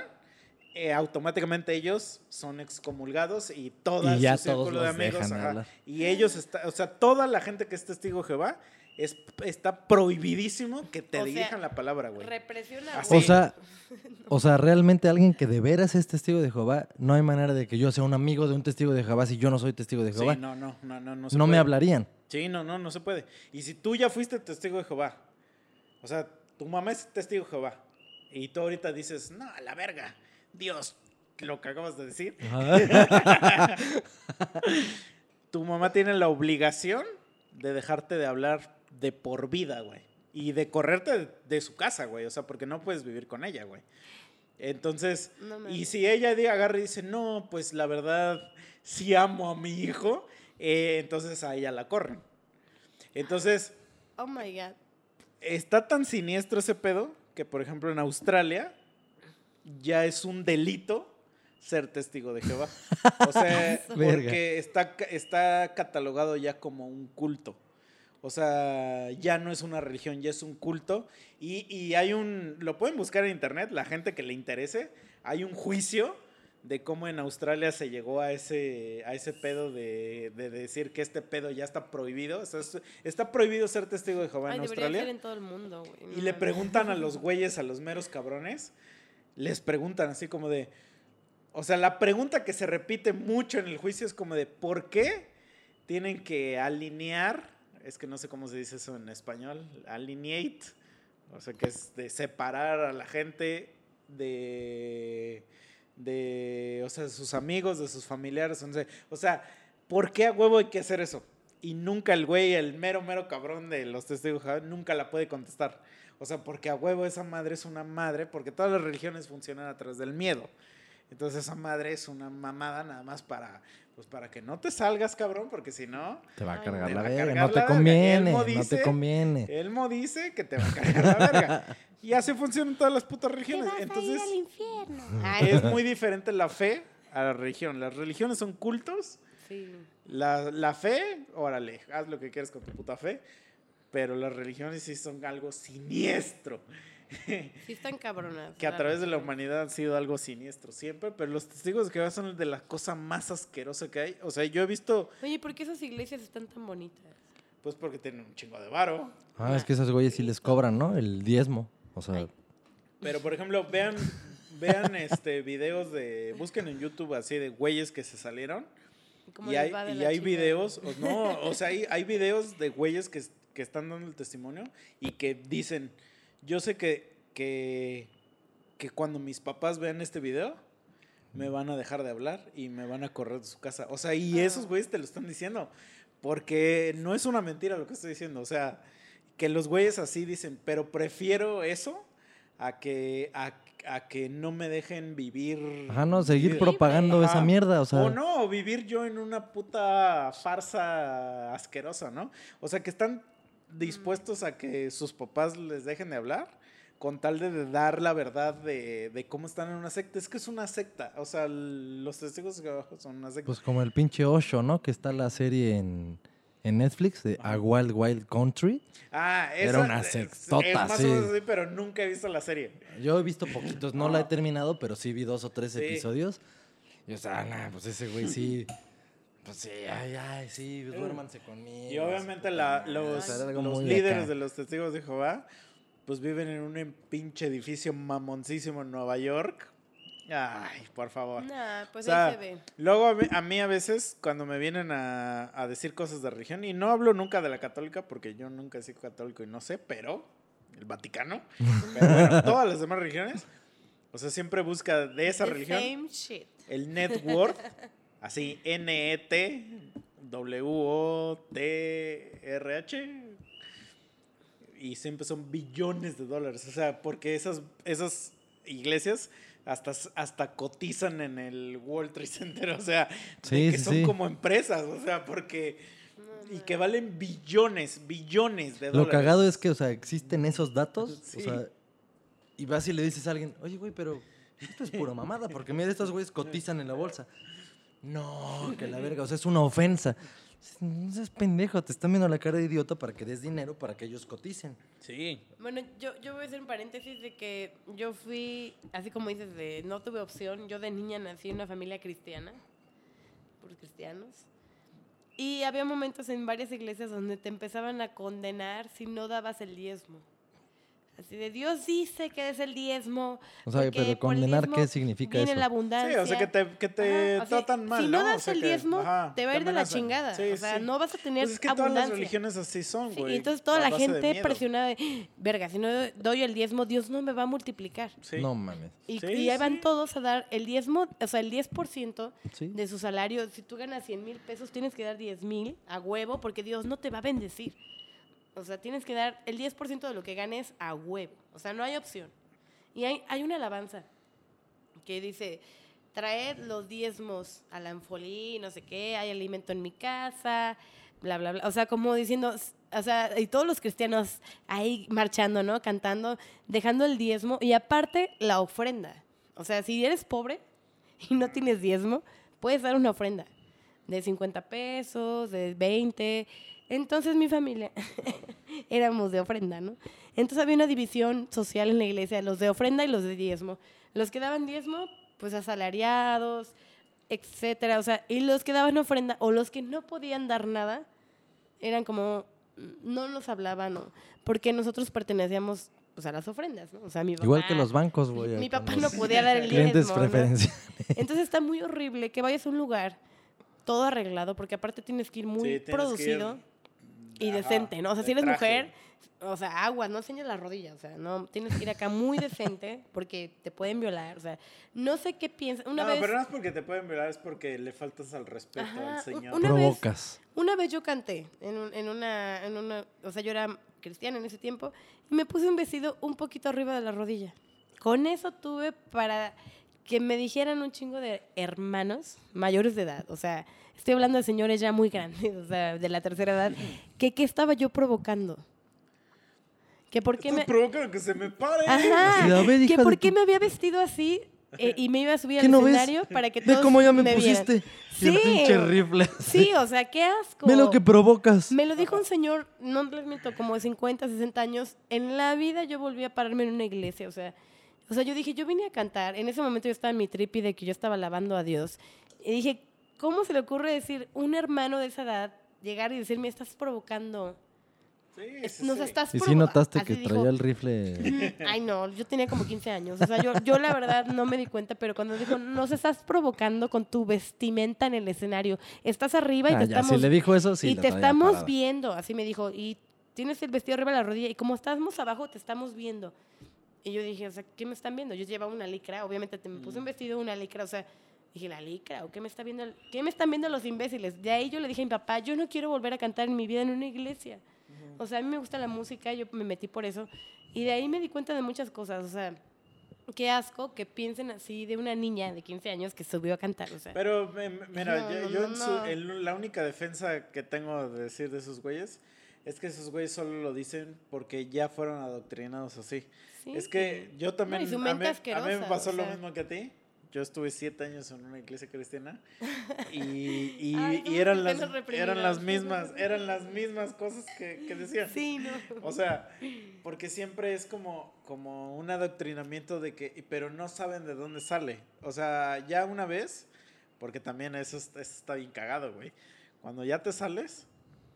eh, automáticamente ellos son excomulgados y todo Y ya su todos círculo de amigos, dejan ajá, hablar. y ellos está, o sea, toda la gente que es testigo de Jehová es, está prohibidísimo que te O sea, dirijan la palabra, güey. Represiona. O sea, o sea, realmente alguien que de veras es testigo de Jehová, no hay manera de que yo sea un amigo de un testigo de Jehová si yo no soy testigo de Sí, Jehová. no, no, no, no, no no se me puede. hablarían. Sí, no, no, no se puede. Y si tú ya fuiste testigo de Jehová, o sea, tu mamá es testigo de Jehová, y tú ahorita dices, no, a la verga, Dios, lo que acabas de decir, [laughs] tu mamá tiene la obligación de dejarte de hablar de por vida, güey. Y de correrte de, de su casa, güey. O sea, porque no puedes vivir con ella, güey. Entonces, No y si ella agarra y dice, no, pues la verdad, sí amo a mi hijo, eh, entonces a ella la corren. Entonces, Oh my God. está tan siniestro ese pedo que, por ejemplo, en Australia ya es un delito ser testigo de Jehová. O sea, [laughs] porque está, está catalogado ya como un culto. O sea, ya no es una religión, ya es un culto. Y, y hay un, lo pueden buscar en internet, la gente que le interese, hay un juicio de cómo en Australia se llegó a ese, a ese pedo de, de decir que este pedo ya está prohibido. O sea, es- está prohibido ser testigo de Jehová Ay, en Australia. en todo el mundo, güey. no Y le preguntan a los güeyes, a los meros cabrones, les preguntan así como de, o sea, la pregunta que se repite mucho en el juicio es como de, ¿por qué tienen que alinear? Es que no sé cómo se dice eso en español, alineate, o sea, que es de separar a la gente de, de, o sea, de sus amigos, de sus familiares, o sea, o sea, ¿por qué a huevo hay que hacer eso? Y nunca el güey, el mero, mero cabrón de los testigos nunca la puede contestar. O sea, porque a huevo esa madre es una madre, porque todas las religiones funcionan a través del miedo. Entonces esa madre es una mamada nada más para, pues para que no te salgas, cabrón, porque si no, Te va a cargar te la a verga, no te conviene, no te conviene. Elmo dice que te va a cargar la verga. Y así funcionan todas las putas religiones. Entonces infierno. es muy diferente la fe a la religión. Las religiones son cultos. Sí. La, la fe, órale, haz lo que quieras con tu puta fe. Pero las religiones sí son algo siniestro. [laughs] Sí están cabronas. que a través de la humanidad han sido algo siniestro siempre, pero los testigos de Jehová son de la cosa más asquerosa que hay. O sea, yo he visto, Oye, ¿por qué esas iglesias están tan bonitas? pues porque tienen un chingo de varo. Ah, es que esos güeyes sí les cobran, ¿no? El diezmo. O sea, Ay. Pero, por ejemplo, vean, vean este videos de, busquen en YouTube así de güeyes que se salieron. ¿Cómo Y hay, y hay videos, o no, o sea, hay, hay videos de güeyes que, que están dando el testimonio y que dicen, yo sé que, que, que cuando mis papás vean este video, me van a dejar de hablar y me van a correr de su casa. O sea, y esos güeyes te lo están diciendo. Porque no es una mentira lo que estoy diciendo. O sea, que los güeyes así dicen, pero prefiero eso a que, a, a que no me dejen vivir. Ajá, no, seguir vivir- propagando Ajá. esa mierda, o sea. O no, vivir yo en una puta farsa asquerosa, ¿no? O sea, que están dispuestos a que sus papás les dejen de hablar con tal de, dar la verdad de, de cómo están en una secta. Es que es una secta. O sea, los testigos de son una secta. Pues como el pinche Osho, ¿no? Que está la serie en, en Netflix de A Wild Wild Country. ah, era esa una es- sectota, es más sí. o menos así, pero nunca he visto la serie. Yo he visto poquitos, no la he terminado, pero sí vi dos o tres Sí. episodios. Y o sea, nah, pues ese güey sí. Pues sí, ay, ay, sí, duérmanse conmigo. Y obviamente la- los, los líderes acá. de los testigos de Jehová, pues viven en un pinche edificio mamoncísimo en Nueva York. Ay, por favor. Nah, pues O sea, ahí se ve. Luego a mí, a mí a veces cuando me vienen a, a decir cosas de religión, y no hablo nunca de la católica porque yo nunca he sido católico y no sé, pero el Vaticano, [laughs] pero bueno, todas las demás religiones, o sea, siempre busca de esa The religión Same shit. el net worth, [laughs] así N-E-T, W-O-T-R-H, y siempre son billones de dólares, o sea, porque esas, esas iglesias hasta, hasta cotizan en el World Trade Center, o sea, Sí, que sí, son sí. como empresas, o sea, porque... Y que valen billones, billones de Lo dólares. cagado es que, o sea, existen esos datos. Sí. O sea, y vas y le dices a alguien, oye, güey, pero esto es pura mamada, porque mira, estos güeyes cotizan en la bolsa. No, que la verga, o sea, es una ofensa. No seas pendejo, te están viendo la cara de idiota para que des dinero para que ellos coticen. Sí. Bueno, yo, yo voy a hacer un paréntesis de que yo fui, así como dices, de no tuve opción. Yo de niña nací en una familia cristiana, por cristianos. Y había momentos en varias iglesias donde te empezaban a condenar si no dabas el diezmo. Así de Dios dice que es el diezmo. O sea, pero condenar, ¿qué significa viene eso? la abundancia. Sí, o sea, que te, que te Ajá, o sea, tratan mal, Si ¿no? no O das sea, el que- diezmo, ajá, te va a ir de la chingada. Sí, o sea, sí. no vas a tener Pues es que todas las abundancia. religiones así son, Sí, güey. y entonces toda la de gente miedo. presionada de, verga, si no doy el diezmo, Dios no me va a multiplicar. Sí. No mames. Y, Sí, y ahí van sí. todos a dar el diezmo, o sea, el 10% Sí. de su salario. Si tú ganas 100 mil pesos, tienes que dar 10 mil a huevo porque Dios no te va a bendecir. O sea, tienes que dar el 10% de lo que ganes a huevo. O sea, no hay opción. Y hay, hay una alabanza que dice, traed los diezmos a la anfolí, no sé qué, hay alimento en mi casa, bla, bla, bla. O sea, como diciendo, o sea, y todos los cristianos ahí marchando, ¿no? Cantando, dejando el diezmo y aparte la ofrenda. O sea, si eres pobre y no tienes diezmo, puedes dar una ofrenda de 50 pesos, de 20. Entonces mi familia [laughs] éramos de ofrenda, ¿no? Entonces había una división social en la iglesia, los de ofrenda y los de diezmo. Los que daban diezmo, pues asalariados, etcétera, o sea, y los que daban ofrenda o los que no podían dar nada, eran como, no nos hablaban, ¿no? porque nosotros pertenecíamos pues, a las ofrendas, ¿no? O sea, mi papá, Igual que los bancos, güey. mi papá no podía dar el Clientes diezmo, ¿no? Entonces está muy horrible que vayas a un lugar todo arreglado, porque aparte tienes que ir muy Sí, tienes que ir, producido y ajá, decente, ¿no? O sea, si eres traje. mujer, o sea, agua, no enseñes la rodilla, o sea, no, tienes que ir acá muy decente [laughs] porque te pueden violar, o sea, no sé qué piensas. Una no, vez, pero no es porque te pueden violar, es porque le faltas al respeto Ajá, al Señor. una vez- Provocas. una vez yo canté en, un- en una, en una, o sea, yo era cristiana en ese tiempo y me puse un vestido un poquito arriba de la rodilla. Con eso tuve para que me dijeran un chingo de hermanos mayores de edad, o sea, estoy hablando de señores ya muy grandes, o sea, de la tercera edad, que qué estaba yo provocando. Que por qué Esto me... provoca que se me pare. Ajá, Así de, "A ver, que por tu- qué me había vestido así eh, y me iba a subir ¿Qué al no ves? escenario para que Ve todos cómo ya me, vieran. pusiste. Sí. pinche rifle. Sí, o sea, qué asco. Ve lo que provocas. Me lo dijo un señor, no les miento, como de 50, 60 años. En la vida yo volví a pararme en una iglesia, o sea, o sea, yo dije, yo vine a cantar. En ese momento yo estaba en mi tripi de que yo estaba alabando a Dios. Y dije, ¿cómo se le ocurre decir un hermano de esa edad llegar y decirme, estás provocando? Sí, sí, Nos sí. estás Y sí provo-". notaste que dijo, traía el rifle. "Mm, Ay, no, yo tenía como 15 años. O sea, yo, yo la verdad no me di cuenta, pero cuando dijo, nos estás provocando con tu vestimenta en el escenario. Estás arriba y Ah, te ya, estamos si le dijo eso, sí. y te estamos parada. viendo, así me dijo, y tienes el vestido arriba de la rodilla, y como estamos abajo, te estamos viendo. Y yo dije, o sea, ¿qué me están viendo? Yo llevaba una licra, obviamente te me puse un vestido, una licra, o sea, Dije, ¿la licra? ¿O qué me, está viendo, qué me están viendo los imbéciles? De ahí yo le dije a mi papá, yo no quiero volver a cantar en mi vida en una iglesia. O sea, a mí me gusta la música, yo me metí por eso. Y de ahí me di cuenta de muchas cosas. O sea, qué asco que piensen así de una niña de 15 años que subió a cantar. O sea, Pero, me- me- mira, No, yo, no, yo no, en su- no. en la única defensa que tengo de decir de esos güeyes es que esos güeyes solo lo dicen porque ya fueron adoctrinados así. sí. Es que yo también, y su a, mí, mente a mí me pasó o lo sea. mismo que a ti. Yo estuve siete años en una iglesia cristiana [laughs] y, y- Ay, y somos eran, las, eran las mismas, eran las mismas cosas que, que decían. Sí, no. O sea, porque siempre es como, como un adoctrinamiento de que, pero no saben de dónde sale. O sea, ya una vez, porque también eso, es- eso está bien cagado, güey. Cuando ya te sales,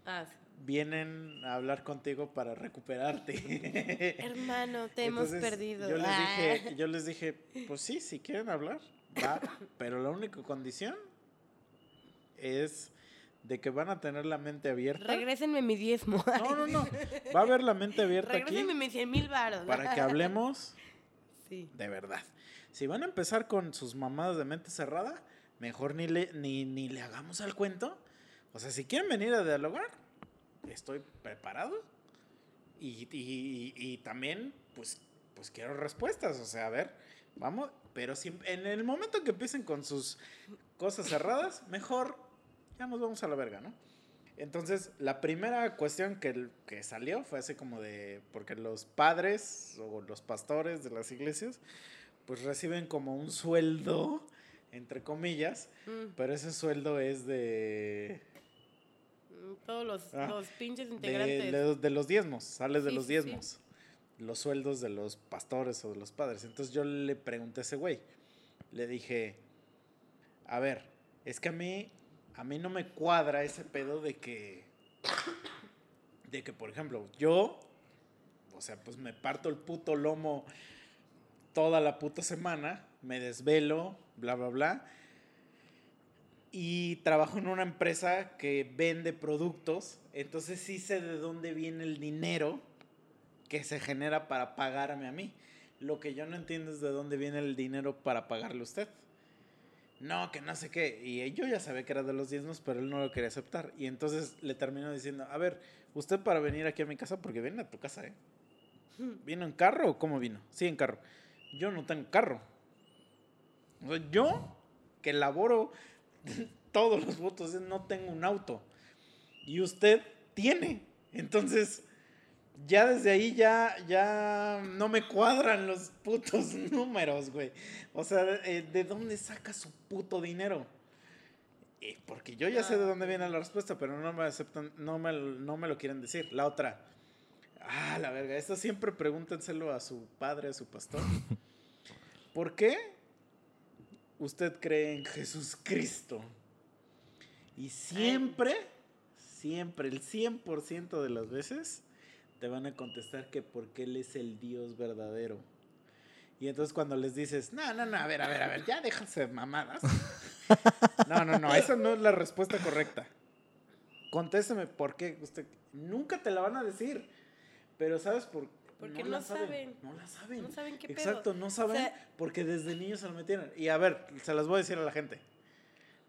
Ah, sí. Vienen a hablar contigo para recuperarte. [laughs] Hermano, te hemos perdido. Yo les Ah. dije, yo les dije, pues sí, si quieren hablar, va, pero la única condición es de que van a tener la mente abierta. Regrésenme mi diezmo. No, no, no. Va a haber la mente abierta aquí Regrésenme mis 100 mil baros. para que hablemos Sí. de verdad. Si van a empezar con sus mamadas de mente cerrada, mejor ni le, ni, ni le hagamos al cuento. O sea, si quieren venir a dialogar, estoy preparado. Y, y- y también, pues, pues quiero respuestas. O sea, a ver, vamos. Pero si en el momento que empiecen con sus cosas cerradas, mejor ya nos vamos a la verga, ¿no? Entonces, la primera cuestión que, que salió fue así como de, porque los padres o los pastores de las iglesias, pues reciben como un sueldo, entre comillas, Mm, pero ese sueldo es de, Todos los, Ah, los pinches integrantes. de- de los diezmos, sale de Sí, los sí. diezmos, los sueldos de los pastores o de los padres. Entonces yo le pregunté a ese güey, le dije, a ver, es que a mí, a mí no me cuadra ese pedo de que, de que, por ejemplo, yo, o sea, pues me parto el puto lomo toda la puta semana, me desvelo, bla, bla, bla. Y trabajo en una empresa que vende productos, entonces sí sé de dónde viene el dinero que se genera para pagarme a mí. Lo que yo no entiendo es de dónde viene el dinero para pagarle a usted. No, que no sé qué. Y yo ya sabía que era de los diezmos, pero él no lo quería aceptar. Y entonces le termino diciendo, a ver, usted para venir aquí a mi casa, porque viene a tu casa, ¿eh? ¿Vino en carro o cómo vino? Sí, en carro. Yo no tengo carro. O sea, yo, que laboro [laughs] todos los votos, no tengo un auto. Y usted tiene. Entonces, ya desde ahí ya, ya no me cuadran los putos [laughs] números, güey. O sea, eh, ¿de dónde saca su puto dinero? Eh, porque yo ya sé de dónde viene la respuesta, pero no me aceptan, no me, no me lo quieren decir. La otra. Ah, la verga. Esto siempre pregúntenselo a su padre, a su pastor. [laughs] ¿Por qué usted cree en Jesús Cristo? Y siempre, siempre, el 100% de las veces te van a contestar que porque Él es el Dios verdadero. Y entonces cuando les dices, no, no, no, a ver, a ver, a ver, ya déjense de mamadas. [laughs] No, no, no, esa no es la respuesta correcta. Contésteme por qué usted... Nunca te la van a decir. Pero ¿sabes por Porque no saben. No la saben. No saben qué pedo. Exacto, no saben sea- porque desde niños se lo metieron. Y a ver, se las voy a decir a la gente.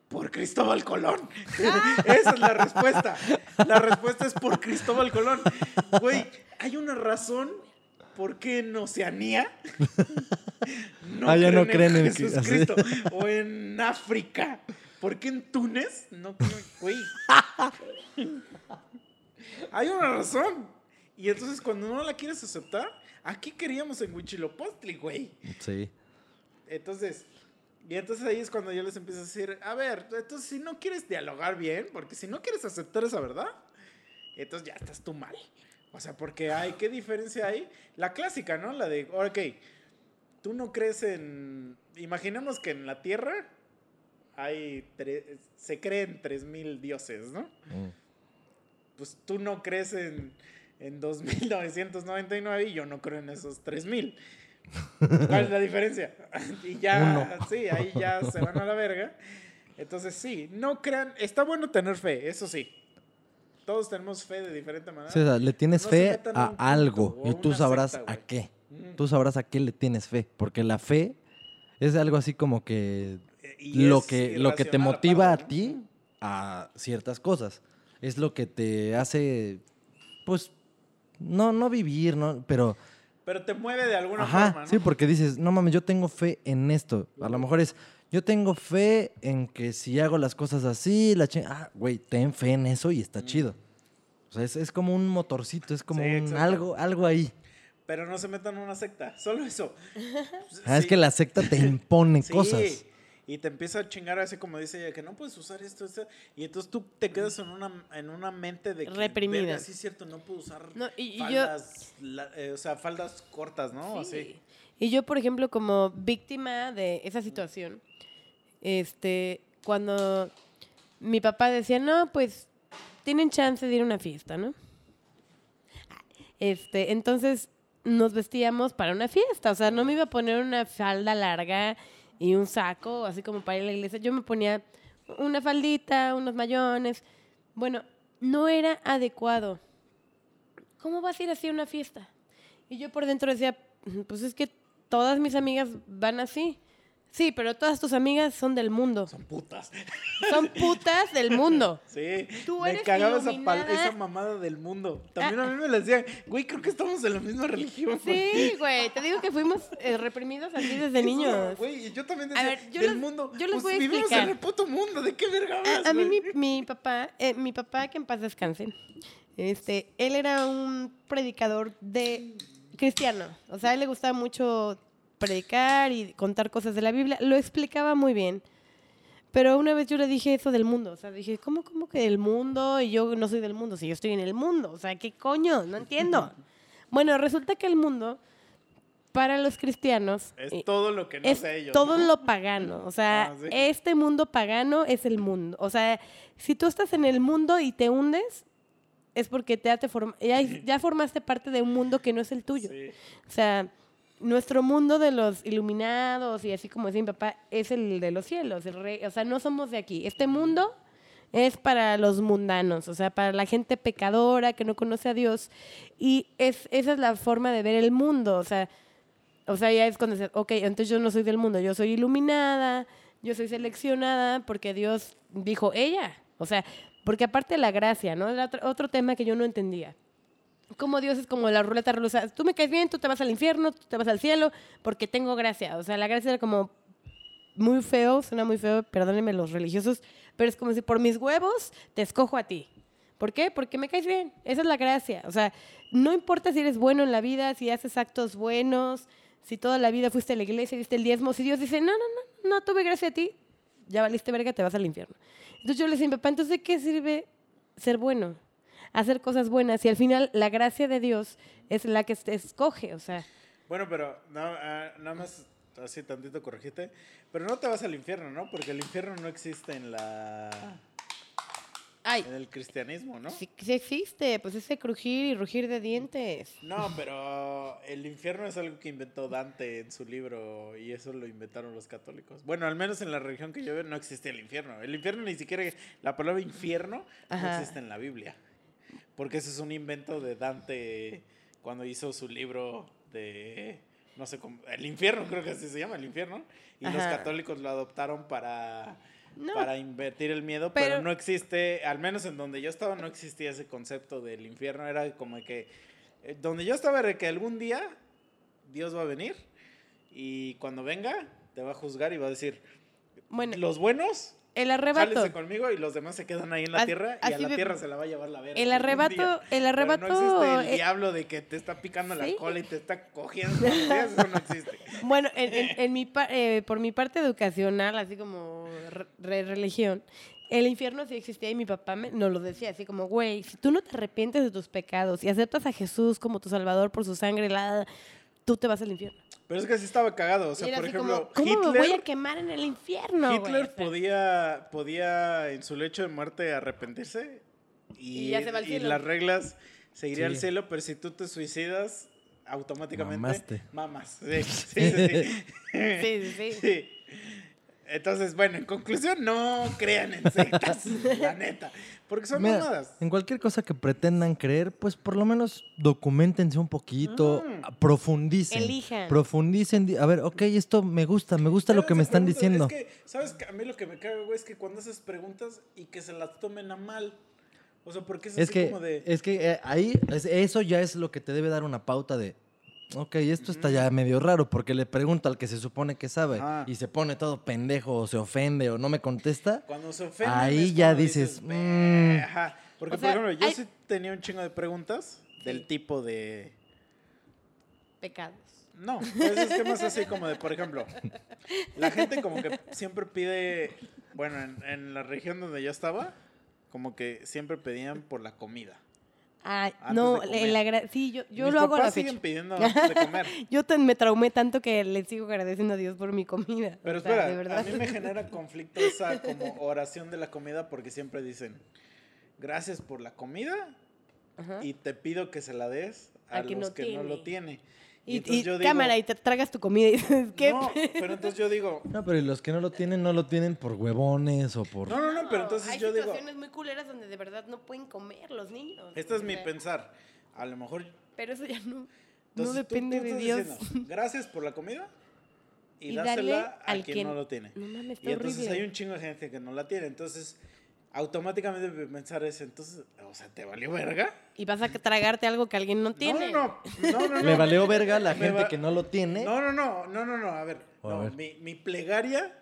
Por Cristóbal Colón. [laughs] [laughs] Esa es la respuesta. La respuesta es por Cristóbal Colón. Güey, hay una razón por qué en Oceanía [laughs] Ah, ya no creen en Jesús que- así. Cristo. O en África. ¿Por qué en Túnez? No, creen- güey. Hay una razón. Y entonces cuando no la quieres aceptar, aquí queríamos en Huichilopostli, güey. Sí. Entonces, y entonces ahí es cuando yo les empiezo a decir, a ver, entonces si no quieres dialogar bien, porque si no quieres aceptar esa verdad, entonces ya estás tú mal. O sea, porque hay, ¿qué diferencia hay? La clásica, ¿no? La de, ok, tú no crees en, imaginemos que en la Tierra hay, tre- se creen 3.000 dioses, ¿no? Mm. Pues tú no crees en, en 2.999 y yo no creo en esos 3.000. ¿Cuál es la diferencia? [laughs] Y ya, Uno. sí, ahí ya se van a la verga. Entonces, sí, no crean. Está bueno tener fe, eso sí. Todos tenemos fe de diferente manera. Sí, o sea, le tienes No fe a algo y tú sabrás secta, a qué. Mm. Tú sabrás a qué le tienes fe. Porque la fe es algo así como que y lo que, lo que te motiva aparte, a ti a ciertas cosas. Es lo que te hace, pues, no, no vivir, ¿no? Pero, Pero te mueve de alguna ajá, forma, ¿no? sí, porque dices, no mames, yo tengo fe en esto. A lo mejor es, yo tengo fe en que si hago las cosas así, la ching... Ah, güey, ten fe en eso y está chido. O sea, es, es como un motorcito, es como Mm. Sí, un exacto. algo, algo ahí. Pero no se metan en una secta, solo eso. Ah, es que la secta te impone sí, cosas. Y te empieza a chingar así como dice ella, que no puedes usar esto, esto. Y entonces tú te quedas en una, en una mente de que... Reprimida. "Verga, Sí, es cierto, no puedo usar No, y- y yo- faldas, la- eh, o sea, faldas cortas, ¿no? Sí. Así. Y yo, por ejemplo, como víctima de esa situación, este, cuando mi papá decía, no, pues tienen chance de ir a una fiesta, ¿no? Este, entonces nos vestíamos para una fiesta, o sea, no me iba a poner una falda larga y un saco, así como para ir a la iglesia, yo me ponía una faldita, unos mayones. Bueno, no era adecuado. ¿Cómo vas a ir así a una fiesta? Y yo por dentro decía, pues es que todas mis amigas van así. Sí, pero todas tus amigas son del mundo. Son putas. Son [laughs] putas del mundo. Sí. Tú me eres cagaba esa, pal- iluminada. esa mamada del mundo. También a mí me la decían, güey, creo que estamos en la misma religión. güey". Sí, güey. Te digo que fuimos eh, reprimidos así desde niños. Güey, y yo también A ver, yo del mundo. yo les pues voy a vivimos explicar. en el puto mundo, ¿de qué verga hablas, A, a mí mi, mi papá, eh, mi papá que en paz descanse, este, él era un predicador de cristiano. O sea, a él le gustaba mucho predicar y contar cosas de la Biblia. Lo explicaba muy bien. Pero una vez yo le dije eso del mundo. O sea, dije, ¿cómo, cómo que del mundo? Y yo no soy del mundo, si yo estoy en el mundo. O sea, ¿qué coño? No entiendo. [laughs] Bueno, resulta que el mundo, para los cristianos, Es eh, todo lo que no es sé ellos. todo ¿no? lo pagano. O sea, Ah, sí. este mundo pagano es el mundo. O sea, si tú estás en el mundo y te hundes, es porque te, te form- ya, ya formaste parte de un mundo que no es el tuyo. Sí. O sea, nuestro mundo de los iluminados y así como decía mi papá, es el de los cielos. el rey- o sea, no somos de aquí. Este mundo es para los mundanos, o sea, para la gente pecadora que no conoce a Dios. Y es, esa es la forma de ver el mundo. O sea, o sea, ya es cuando dices, ok, entonces yo no soy del mundo, yo soy iluminada, yo soy seleccionada porque Dios dijo ella. O sea, porque aparte la gracia, ¿no? Era otro tema que yo no entendía. Como Dios es como la ruleta rusa. Tú me caes bien, tú te vas al infierno, tú te vas al cielo, porque tengo gracia. O sea, la gracia era como muy feo, suena muy feo, perdónenme los religiosos, pero es como si por mis huevos te escojo a ti. ¿Por qué? Porque me caes bien. Esa es la gracia. O sea, no importa si eres bueno en la vida, si haces actos buenos, si toda la vida fuiste a la iglesia, diste el diezmo, si Dios dice, no, no, no, no tuve gracia a ti, ya valiste verga, te vas al infierno. Entonces yo le decía, papá, entonces ¿de qué sirve ser bueno? Hacer cosas buenas y al final la gracia de Dios es la que te escoge, o sea, Bueno, pero no, ah, nada más así tantito corregiste. Pero no te vas al infierno, ¿no? Porque el infierno no existe en la ay, en el cristianismo, ¿no? sí, sí existe, pues ese crujir y rugir de dientes. No, pero el infierno es algo que inventó Dante en su libro y eso lo inventaron los católicos. Bueno, al menos en la religión que yo veo no existe el infierno. El infierno ni siquiera, la palabra infierno no existe en la Biblia. Porque ese es un invento de Dante cuando hizo su libro de, no sé, cómo- el infierno creo que así se llama, el infierno. Y los Ajá. católicos lo adoptaron para... No. Para invertir el miedo, pero, Pero- no existe, al menos en donde yo estaba, no existía ese concepto del infierno. Era como que eh, donde yo estaba era que algún día Dios va a venir y cuando venga te va a juzgar y va a decir, Bueno, los buenos, el arrebato. jálese conmigo y los demás se quedan ahí en la tierra y a la tierra se la va a llevar la verga. El arrebato, el Pero arrebato. no existe el eh, diablo de que te está picando la sí. cola y te está cogiendo días, [laughs] eso no existe. Bueno, en, en- en mi eh, por mi parte educacional, así como re- re- religión, el infierno sí existía y mi papá me, nos lo decía, así como, güey, si tú no te arrepientes de tus pecados y aceptas a Jesús como tu salvador por su sangre, la, tú te vas al infierno. Pero es que sí estaba cagado, o sea, por ejemplo, como, ¿cómo me voy a Hitler, quemar en el infierno? Hitler podía, podía en su lecho de muerte arrepentirse y, Y ya se va al y cielo. las reglas se iría Sí. al cielo, pero si tú te suicidas, automáticamente Mamaste. mamas. Sí, sí, [laughs] sí. sí. Sí, sí, sí. [laughs] Sí. Entonces, bueno, en conclusión, no crean en sectas, [laughs] la neta. Porque son Mira, mamadas. en cualquier cosa que pretendan creer, pues por lo menos documentense un poquito, Mm. profundicen. Elijan. Profundicen. di- A ver, ok, esto me gusta, me gusta lo que me están diciendo. Es que, ¿sabes? qué? A mí lo que me caga, güey, es que cuando haces preguntas y que se las tomen a mal. O sea, porque es, Es así que, como de... es que eh, ahí, es- eso ya es lo que te debe dar una pauta de, ok, esto está ya medio raro, porque le pregunto al que se supone que sabe Ajá. y se pone todo pendejo o se ofende o no me contesta. Cuando se ofenden. Ahí ya dices. "Mm". Ajá. Porque, O sea, por ejemplo, yo hay- sí tenía un chingo de preguntas del tipo de. Pecados. No, pues es que más así como de, por ejemplo, la gente como que siempre pide, bueno, en, en la región donde yo estaba, como que siempre pedían por la comida. Ah, Antes no, de le- comer. agra- sí, yo, yo Mis lo hago a la fecha. siguen pidiendo [laughs] antes de comer. Yo me traumé tanto que le sigo agradeciendo a Dios por mi comida. Pero O sea, espera, de verdad. a mí me genera conflicto esa como oración de la comida porque siempre dicen, gracias por la comida Ajá. y te pido que se la des a, Al que los no que no lo tiene. Y, entonces y yo digo, cámara, y te tragas tu comida y dices, ¿qué? No, pero entonces yo digo, No, pero y los que no lo tienen, no lo tienen por huevones o por... no, no, no, pero entonces hay yo digo, situaciones muy culeras donde de verdad no pueden comer los niños. este es mi pensar, a lo mejor Pero eso ya no, no Entonces, tú- depende tú de estás Dios. diciendo, gracias por la comida y, Y dásela a al quien que- no lo tiene. No mames, está Y entonces horrible. hay un chingo de gente que no la tiene. Entonces, automáticamente pensar es, entonces, o sea, ¿te valió verga? Y vas a tragarte algo que alguien no tiene. No, no, no, no, no. Le valió verga la Me gente va- que no lo tiene. No, no, no, no, no, no, a ver. A no, ver. Mi, mi plegaria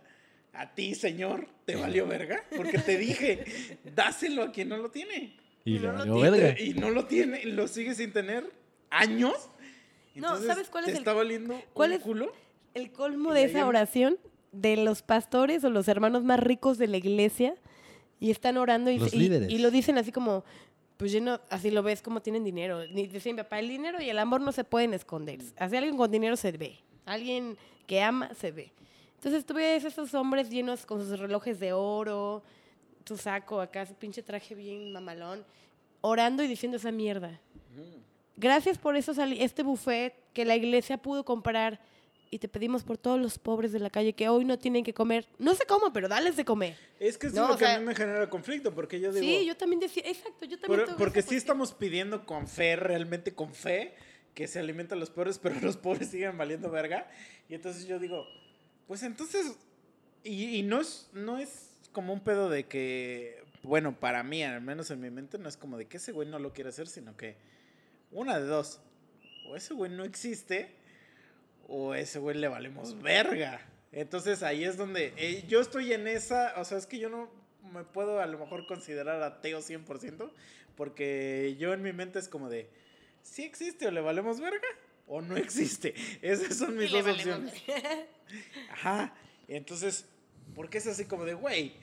a ti, señor, ¿te valió verga? Porque te dije, dáselo a quien no lo tiene. y no le lo valió Y, te- verga. y no lo tiene, lo sigue sin tener años. No, Entonces, ¿sabes cuál es ¿te el- está valiendo cuál un es- culo? El colmo Y de esa oración de los pastores o los hermanos más ricos de la iglesia y están orando y, Los y- líderes. y lo dicen así como, pues lleno, así lo ves como tienen dinero. Ni Dice mi papá, el dinero y el amor no se pueden esconder. Así alguien con dinero se ve. Alguien que ama se ve. Entonces tú ves esos hombres llenos con sus relojes de oro, su saco acá, su pinche traje bien mamalón, orando y diciendo esa mierda. Gracias por eso este buffet que la iglesia pudo comprar y te pedimos por todos los pobres de la calle que hoy no tienen que comer. No sé cómo, pero dales de comer. Es que eso No, es lo o que sea- a mí me genera conflicto, porque yo digo... sí, yo también decía, exacto, yo también. por- porque sí estamos pidiendo con fe, realmente con fe, que se alimentan los pobres, pero [laughs] los pobres siguen valiendo verga. Y entonces yo digo, pues entonces... Y, y no, es, no es como un pedo de que... Bueno, para mí, al menos en mi mente, no es como de que ese güey no lo quiere hacer, sino que... Una de dos. O ese güey no existe, o ese güey le valemos verga. Entonces ahí es donde eh, yo estoy en esa, o sea, es que yo no me puedo a lo mejor considerar ateo 100%, porque yo en mi mente es como de, si existe o le valemos verga, o no existe. [laughs] Esas son mis dos opciones. [laughs] Ajá. Entonces, porque es así como de, güey.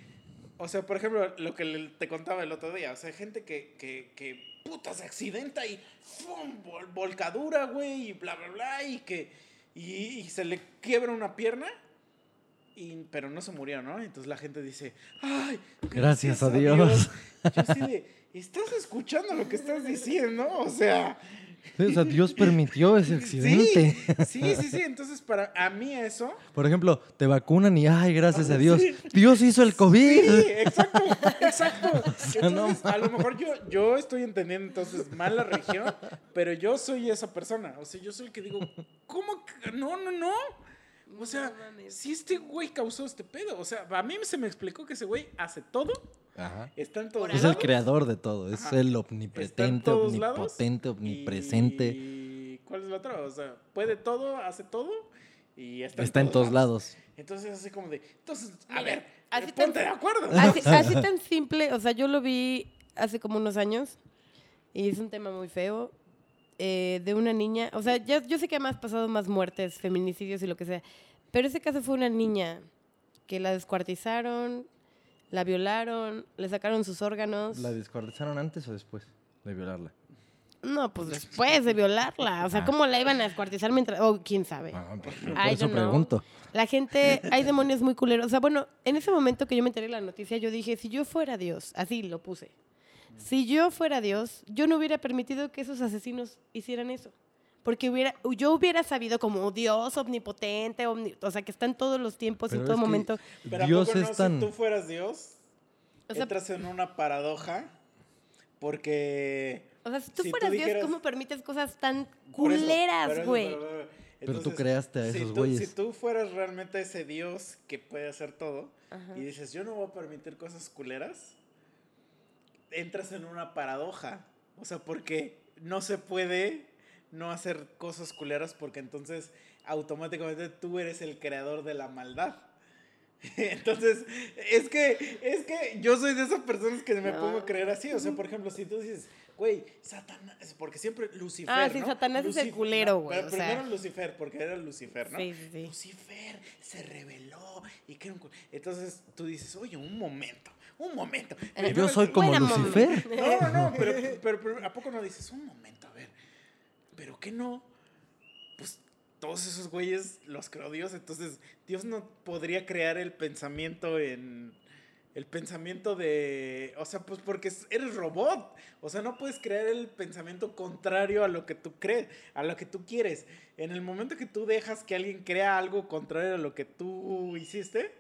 O sea, por ejemplo, lo que te contaba el otro día. O sea, gente que, que, que puta se accidenta y ¡fum! vol- volcadura, güey, y bla, bla, bla, y que y, y se le quiebra una pierna. Y, pero no se murió, ¿no? Entonces la gente dice, ¡ay! Gracias a Dios". Yo así de, [laughs] ¿estás escuchando lo que estás diciendo? O sea, O sea, Dios permitió ese accidente. Sí, sí, sí, sí. Entonces, para a mí eso. Por ejemplo, te vacunan y, ay, gracias a Dios. sí. Dios hizo el COVID. Sí, exacto, exacto. sea, [laughs] no Entonces, a lo mejor yo, yo estoy entendiendo entonces mal la región, pero yo soy esa persona. O sea, yo soy el que digo, ¿cómo? que- No, no, no. O sea, No si este güey causó este pedo. O sea, a mí se me explicó que ese güey hace todo, Ajá. está en todos Es lados. el creador de todo, es Ajá. el en omnipotente, todos lados omnipotente, omnipresente. ¿Y cuál es la otra? O sea, puede todo, hace todo y está, Está en todos lados. Entonces, así como de, entonces, a Mira, ver, así ponte tan- de acuerdo. Así, [laughs] así tan simple, o sea, yo lo vi hace como unos años y es un tema muy feo eh, de una niña, o sea, ya, yo sé que además pasado más muertes, feminicidios y lo que sea, pero ese caso fue una niña que la descuartizaron, la violaron, le sacaron sus órganos. ¿La descuartizaron antes o después de violarla? No, pues después de violarla, o sea, ¿cómo la iban a descuartizar mientras, o quién sabe? Ah, por, por I eso pregunto. La gente, [laughs] hay demonios muy culeros. O sea, bueno, en ese momento que yo me enteré de la noticia, yo dije, si yo fuera Dios, así lo puse. Si yo fuera Dios, yo no hubiera permitido que esos asesinos hicieran eso. Porque hubiera, yo hubiera sabido como Dios omnipotente, omni- o sea, que está en todos los tiempos, Pero en todo momento. Pero ¿a Dios poco no, es tan... si tú fueras Dios, O sea, entras en una paradoja porque... o sea, si tú si tú fueras Dios, dijeras- ¿cómo permites cosas tan culeras, güey? pero, pero, tú entonces, creaste a si esos tú- güeyes. Si tú fueras realmente ese Dios que puede hacer todo Ajá. y dices, yo no voy a permitir cosas culeras, entras en una paradoja. O sea, porque no se puede no hacer cosas culeras porque entonces automáticamente tú eres el creador de la maldad. [laughs] Entonces, es que, es que yo soy de esas personas que me No. pongo a creer así. O sea, por ejemplo, si tú dices, güey, Satanás, porque siempre Lucifer. Ah, sí, ¿no? Satanás es el culero, no, güey, pero o sea. primero Lucifer, porque era Lucifer, ¿no? Sí, sí, sí. Lucifer se reveló y que Entonces tú dices, oye, un momento, un momento. Primero Yo soy como Lucifer. moment. No, no, no, pero, pero, pero ¿a poco no dices, un momento, pero qué no? Pues todos esos güeyes los creó Dios, entonces Dios no podría crear el pensamiento en... El pensamiento de... O sea, pues porque es- eres robot. O sea, no puedes crear el pensamiento contrario a lo que tú crees, a lo que tú quieres. En el momento que tú dejas que alguien crea algo contrario a lo que tú hiciste,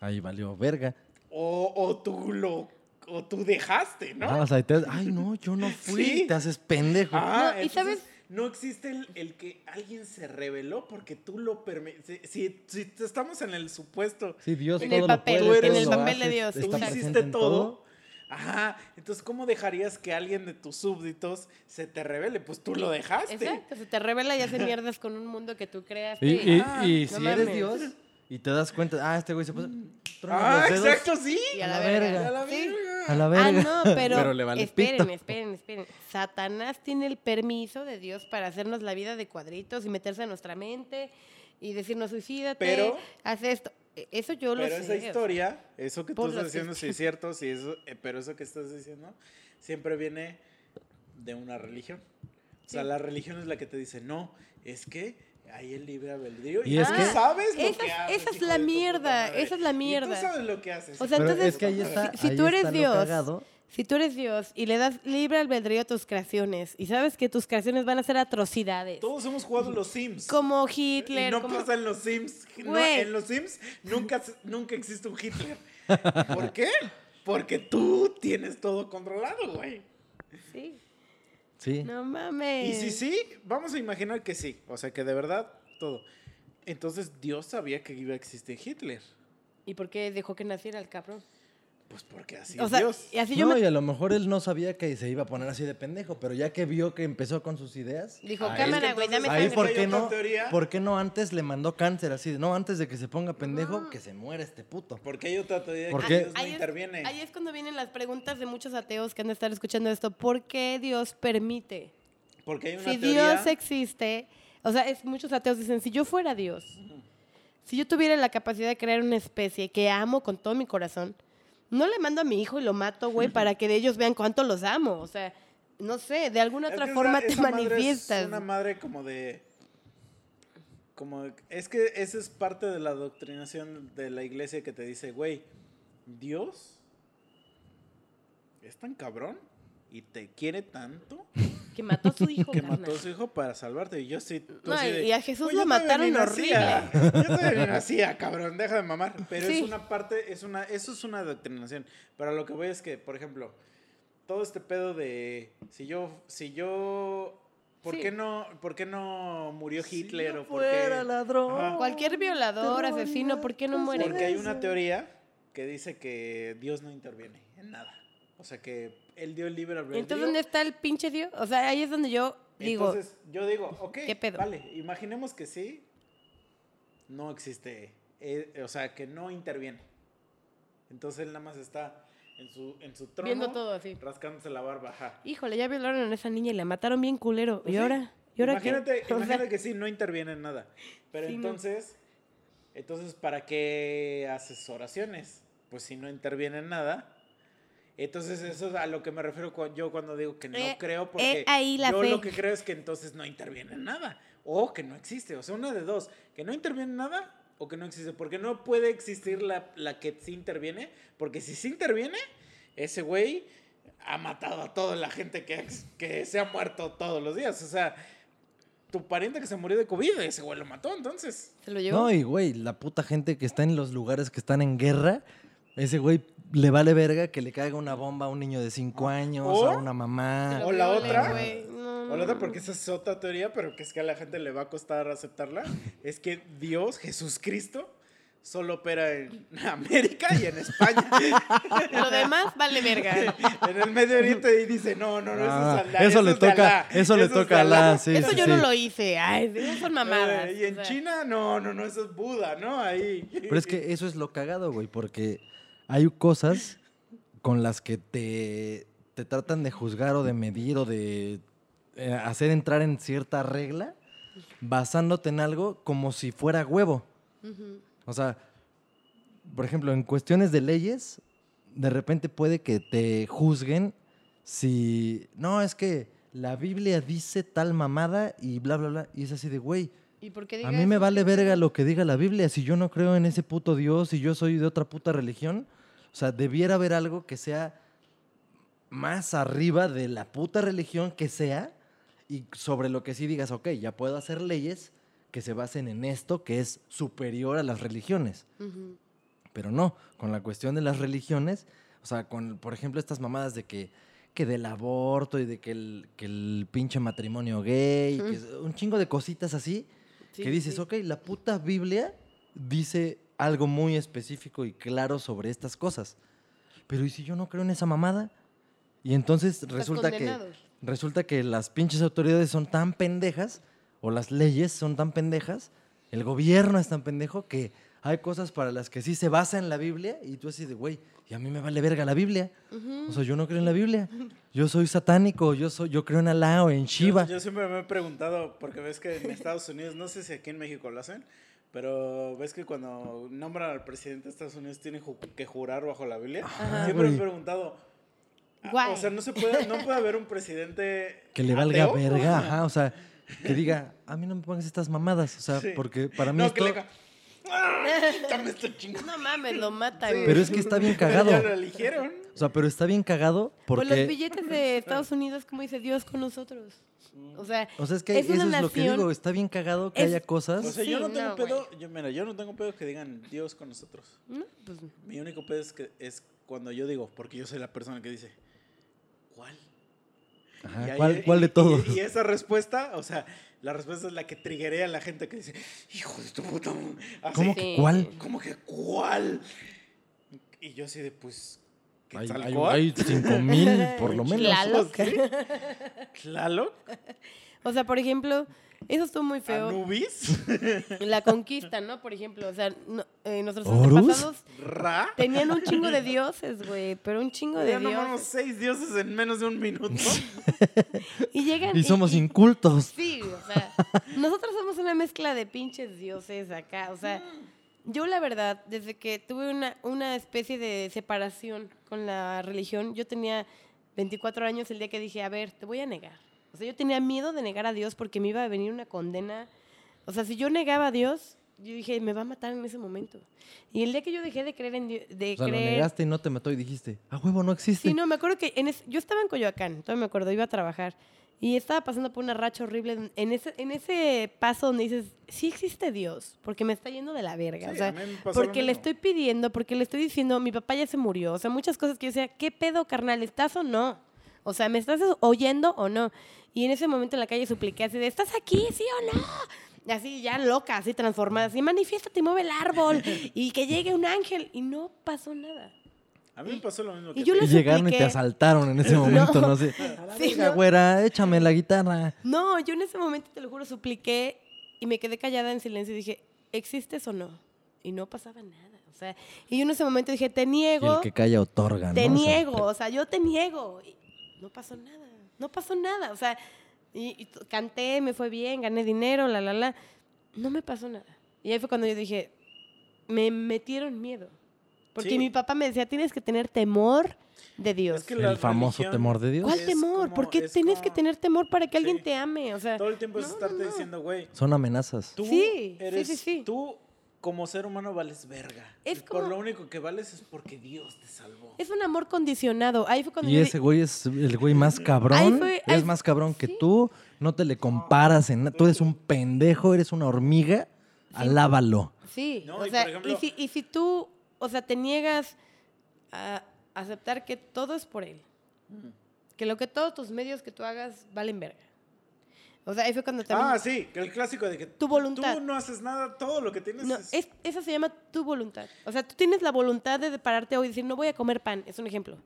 Ahí valió verga. o, o tú lo... O tú dejaste, ¿no? Ah, o sea, y te- Ay, no, yo no [laughs] fui. Sí. Te haces pendejo. Ah, No, y sabes- no existe el, el que alguien se reveló porque tú lo permites. Si, si, si estamos en el supuesto, Sí, Dios En todo el lo papel, puede, en todo el lo papel de Dios, tú hiciste en todo. Ajá, entonces ¿cómo dejarías que alguien de tus súbditos se te revele? Pues tú lo dejaste. Exacto, se te revela y hace mierdas con un mundo que tú creaste. Y, y- Ah, y no si mames. eres Dios y te das cuenta, ah, este güey se puso. Ah, los dedos, exacto, sí. Y a a la la verga. verga. A la Sí. A la Ah, verga. no, pero, Pero le vale esperen, pito. esperen, esperen. Satanás tiene el permiso de Dios para hacernos la vida de cuadritos y meterse en nuestra mente y decirnos suicídate, Pero- haz esto. E- Eso yo Pero lo sé. esa o sea. historia, eso que tú estás que- diciendo, sí es cierto, sí eso, eh, pero eso que estás diciendo siempre viene de una religión. O sea, Sí. la religión es la que te dice, no, es que hay el libre albedrío Y y, es tú que- sabes lo Esa que es- haces. esa es la mierda, esa es la Y mierda. tú sabes lo que haces. O sea, Pero entonces, es que ahí está, si ahí tú eres Dios, cagado. Si tú eres Dios y le das libre albedrío a tus creaciones y sabes que tus creaciones van a ser atrocidades, Todos hemos jugado los Sims. como y Hitler, no como... pasa en los Sims. No, en los Sims nunca, se- nunca existe un Hitler. [laughs] ¿Por qué? Porque tú tienes todo controlado, güey. Sí, Sí. no mames. Y si sí, vamos a imaginar que sí. O sea, que de verdad todo. Entonces Dios sabía que iba a existir Hitler. ¿Y por qué dejó que naciera el cabrón? Pues porque así o sea, Dios. y así yo no, me y a lo mejor él no sabía que se iba a poner así de pendejo, pero ya que vio que empezó con sus ideas, dijo, cámara, güey, dame ahí por qué otra no, teoría. ¿por qué no antes le mandó cáncer así de, no, antes de que se ponga pendejo, que se muera este puto? Porque hay otra teoría de ¿Por que? Dios no Ahí es- interviene. Ahí es cuando vienen las preguntas de muchos ateos que han de estar escuchando esto. ¿Por qué Dios permite? Porque hay una Si teoría. Dios existe, o sea, es, muchos ateos dicen, si yo fuera Dios, si yo tuviera la capacidad de crear una especie que amo con todo mi corazón, no le mando a mi hijo y lo mato, güey, para que ellos vean cuánto los amo. O sea, no sé, de alguna otra forma te esa manifiestas. Es una madre como de. Como, es que esa es parte de la adoctrinación de la iglesia que te dice, güey, Dios es tan cabrón y te quiere tanto Que mató a su hijo. que carnal. mató a su hijo para salvarte. Y yo sí. tú No, así de, y a Jesús "Güey, lo mataron ni nacía. Yo todavía ni nacía, [laughs] cabrón, deja de mamar. Pero Sí. es una parte, es una, eso es una adoctrinación. Pero lo que voy es que, por ejemplo, todo este pedo de si yo, si yo, ¿por Sí. qué no, por qué no murió Hitler Si o por qué? fuera ladrón. Ajá. Cualquier violador, asesino, ¿por qué no muere? Porque hay una teoría que dice que Dios no interviene en nada. O sea que él dio el libre albedrío. Entonces, ¿dónde está el pinche Dios? O sea, ahí es donde yo digo, Entonces, yo digo, ok, ¿Qué pedo? vale, imaginemos que sí, no existe, eh, o sea, que no interviene. Entonces él nada más está en su, en su trono, viendo todo así. rascándose la barba, ajá. Híjole, ya violaron a esa niña y la mataron bien culero. Pues ¿Y sí. ahora? ¿Y ahora qué? imagínate, [laughs] sea, imagínate que sí, no interviene en nada. Pero Sí, no. entonces, entonces, ¿para qué haces oraciones? Pues si no interviene en nada. Entonces, eso es a lo que me refiero yo cuando digo que no Eh, creo, porque eh, ahí la yo fe. lo que creo es que entonces no interviene en nada. O que no existe. O sea, una de dos. Que no interviene en nada o que no existe. Porque no puede existir la, la que sí interviene. Porque si sí interviene, ese güey ha matado a toda la gente que, que se ha muerto todos los días. O sea, tu pariente que se murió de COVID, ese güey lo mató, entonces. ¿Se lo llevó? No, y güey, la puta gente que está en los lugares que están en guerra, ese güey le vale verga que le caiga una bomba a un niño de 5 años, ¿O? a una mamá. O la otra. No, O la otra, porque esa es otra teoría, pero que es que a la gente le va a costar aceptarla, [laughs] es que Dios, Jesucristo, solo opera en [laughs] América y en España. [laughs] Lo demás vale verga. en el Medio Oriente y dice, no, no, no, Ah, eso es Alá, eso le toca- Alá, eso le toca Alá, sí. Eso yo sí. no lo hice. Ay, esas son mamadas. Eh, y en o sea. China, no, no, no, eso es Buda, ¿no? Ahí. Pero es que eso es lo cagado, güey, porque hay cosas con las que te, te tratan de juzgar o de medir o de eh, hacer entrar en cierta regla basándote en algo como si fuera huevo. O sea, por ejemplo, en cuestiones de leyes, de repente puede que te juzguen si, no, es que la Biblia dice tal mamada y bla, bla, bla. Y es así de, güey, ¿Y por qué a mí me vale verga lo que diga la Biblia. Si yo no creo en ese puto Dios y yo soy de otra puta religión, o sea, debiera haber algo que sea más arriba de la puta religión que sea y sobre lo que sí digas, ok, ya puedo hacer leyes que se basen en esto que es superior a las religiones. Pero no, con la cuestión de las religiones, o sea, con, por ejemplo, estas mamadas de que, que del aborto y de que el, que el pinche matrimonio gay, que es un chingo de cositas así, Sí, que dices, sí. ok, la puta Biblia dice algo muy específico y claro sobre estas cosas. Pero ¿y si yo no creo en esa mamada? Y entonces Estás resulta que, resulta que las pinches autoridades son tan pendejas, o las leyes son tan pendejas, el gobierno es tan pendejo que hay cosas para las que sí se basa en la Biblia y tú así de, güey, y a mí me vale verga la Biblia. O sea, yo no creo en la Biblia. Yo soy satánico, yo, soy, yo creo en Alá o en Shiva. Yo, yo siempre me he preguntado, porque ves que en Estados Unidos, no sé si aquí en México lo hacen, pero ves que cuando nombran al presidente de Estados Unidos tienen ju- que jurar bajo la Biblia. Ajá. Siempre me he preguntado, ah, Guay. o sea, no se puede, no puede haber un presidente Que le valga ateo? verga, [laughs] ajá, o sea, que diga, a mí no me pongas estas mamadas, o sea, Sí. porque para mí No, esto... que le [laughs] haga, "Ah, ya me estoy chingando. No mames, lo mata, Sí. güey. Pero es que está bien [laughs] cagado. Ya lo eligieron. O sea, pero está bien cagado Pues los porque... billetes de Estados Unidos, como dice Dios con nosotros. O sea, O sea, es que es eso una es lo que digo, está bien cagado que es- haya cosas... O sea, Sí, yo no tengo no, pedo, yo, mira, yo no tengo pedo que digan Dios con nosotros. no, pues, Mi único pedo es que es cuando yo digo, porque yo soy la persona que dice, ¿cuál? Ajá, Y ahí- ¿cuál, cuál de todos? Y, y esa respuesta, o sea, la respuesta es la que triguea a la gente que dice, hijo de tu puta. madre". Así, ¿Cómo que cuál? ¿Cómo que cuál? Y yo así de, pues, Hay, hay, hay cinco mil, por lo [laughs] menos. Tlaloc. [laughs] ¿Tlaloc? O sea, por ejemplo, eso estuvo muy feo. ¿Anubis? [laughs] La conquista, ¿no? Por ejemplo, o sea, no- eh, nuestros ¿Horus? antepasados ¿Ra? tenían un chingo de dioses, güey, pero un chingo de Ya dioses. seis dioses en menos de un minuto. [laughs] Y llegan Y somos incultos. Sí, o sea, nosotros somos una mezcla de pinches dioses acá, o sea, yo la verdad, desde que tuve una, una especie de separación con la religión, yo tenía 24 años el día que dije, a ver, te voy a negar. O sea, yo tenía miedo de negar a Dios porque me iba a venir una condena. O sea, si yo negaba a Dios, yo dije, me va a matar en ese momento. Y el día que yo dejé de creer en Dios, de O sea, lo creer... negaste y no te mató y dijiste, a huevo, no existe. Sí, no, me acuerdo que en es- yo estaba en Coyoacán, todavía me acuerdo, iba a trabajar. Y estaba pasando por una racha horrible en ese, en ese paso donde dices, sí existe Dios, porque me está yendo de la verga. Sí, o sea, lo porque le estoy pidiendo, porque le estoy diciendo, mi papá ya se murió. O sea, muchas cosas que yo decía, ¿qué pedo, carnal? ¿Estás o no? O sea, ¿me estás oyendo o no? Y en ese momento en la calle supliqué así de, ¿estás aquí, sí o no? Y así ya loca, así transformada, así, manifiéstate y mueve el árbol y que llegue un ángel. Y no pasó nada. A mí me pasó lo mismo Y que yo a ti. Y le llegaron y te asaltaron en ese [laughs] momento, no, sé. Sí, Venga, ¿no? güera, échame la guitarra. No, yo en ese momento, te lo juro, supliqué y me quedé callada en silencio y dije, ¿existes o no? Y no pasaba nada. O sea, y yo en ese momento dije, te Y niego, el que calla otorga, ¿no? te O sea, niego, o sea, yo te niego. No pasó nada, no pasó nada. O sea, y, y canté, me fue bien, gané dinero, la, la, la. No me pasó nada. Y ahí fue cuando yo dije, me metieron miedo. Porque Sí. mi papá me decía, tienes que tener temor de Dios. Es que el famoso temor de Dios. ¿Cuál temor? como- ¿Por qué es tienes que como- tener temor para que alguien Sí. te ame? O sea, Todo el tiempo es no, no, estarte no. diciendo, güey, Son amenazas. tú Sí, sí, eres sí, sí. tú como ser humano vales verga. Es Por lo único que vales es porque Dios te salvó. Es un amor condicionado. Ahí fue cuando Y ese güey es el güey más Ahí cabrón. fue- ahí- es más cabrón que sí. tú. No te le comparas en nada. Tú eres un pendejo, eres una hormiga. Alábalo. Sí, No, o y sea, ejemplo- y, si, y si tú, o sea, te niegas a aceptar que todo es por él, Mm. que lo que todos tus medios que tú hagas valen verga. O sea, ahí fue cuando también... Ah, sí, que el clásico de que Tu voluntad. tú no haces nada, todo lo que tienes No, es... es, eso se llama tu voluntad. O sea, tú tienes la voluntad de pararte hoy y decir, no voy a comer pan. Es un ejemplo.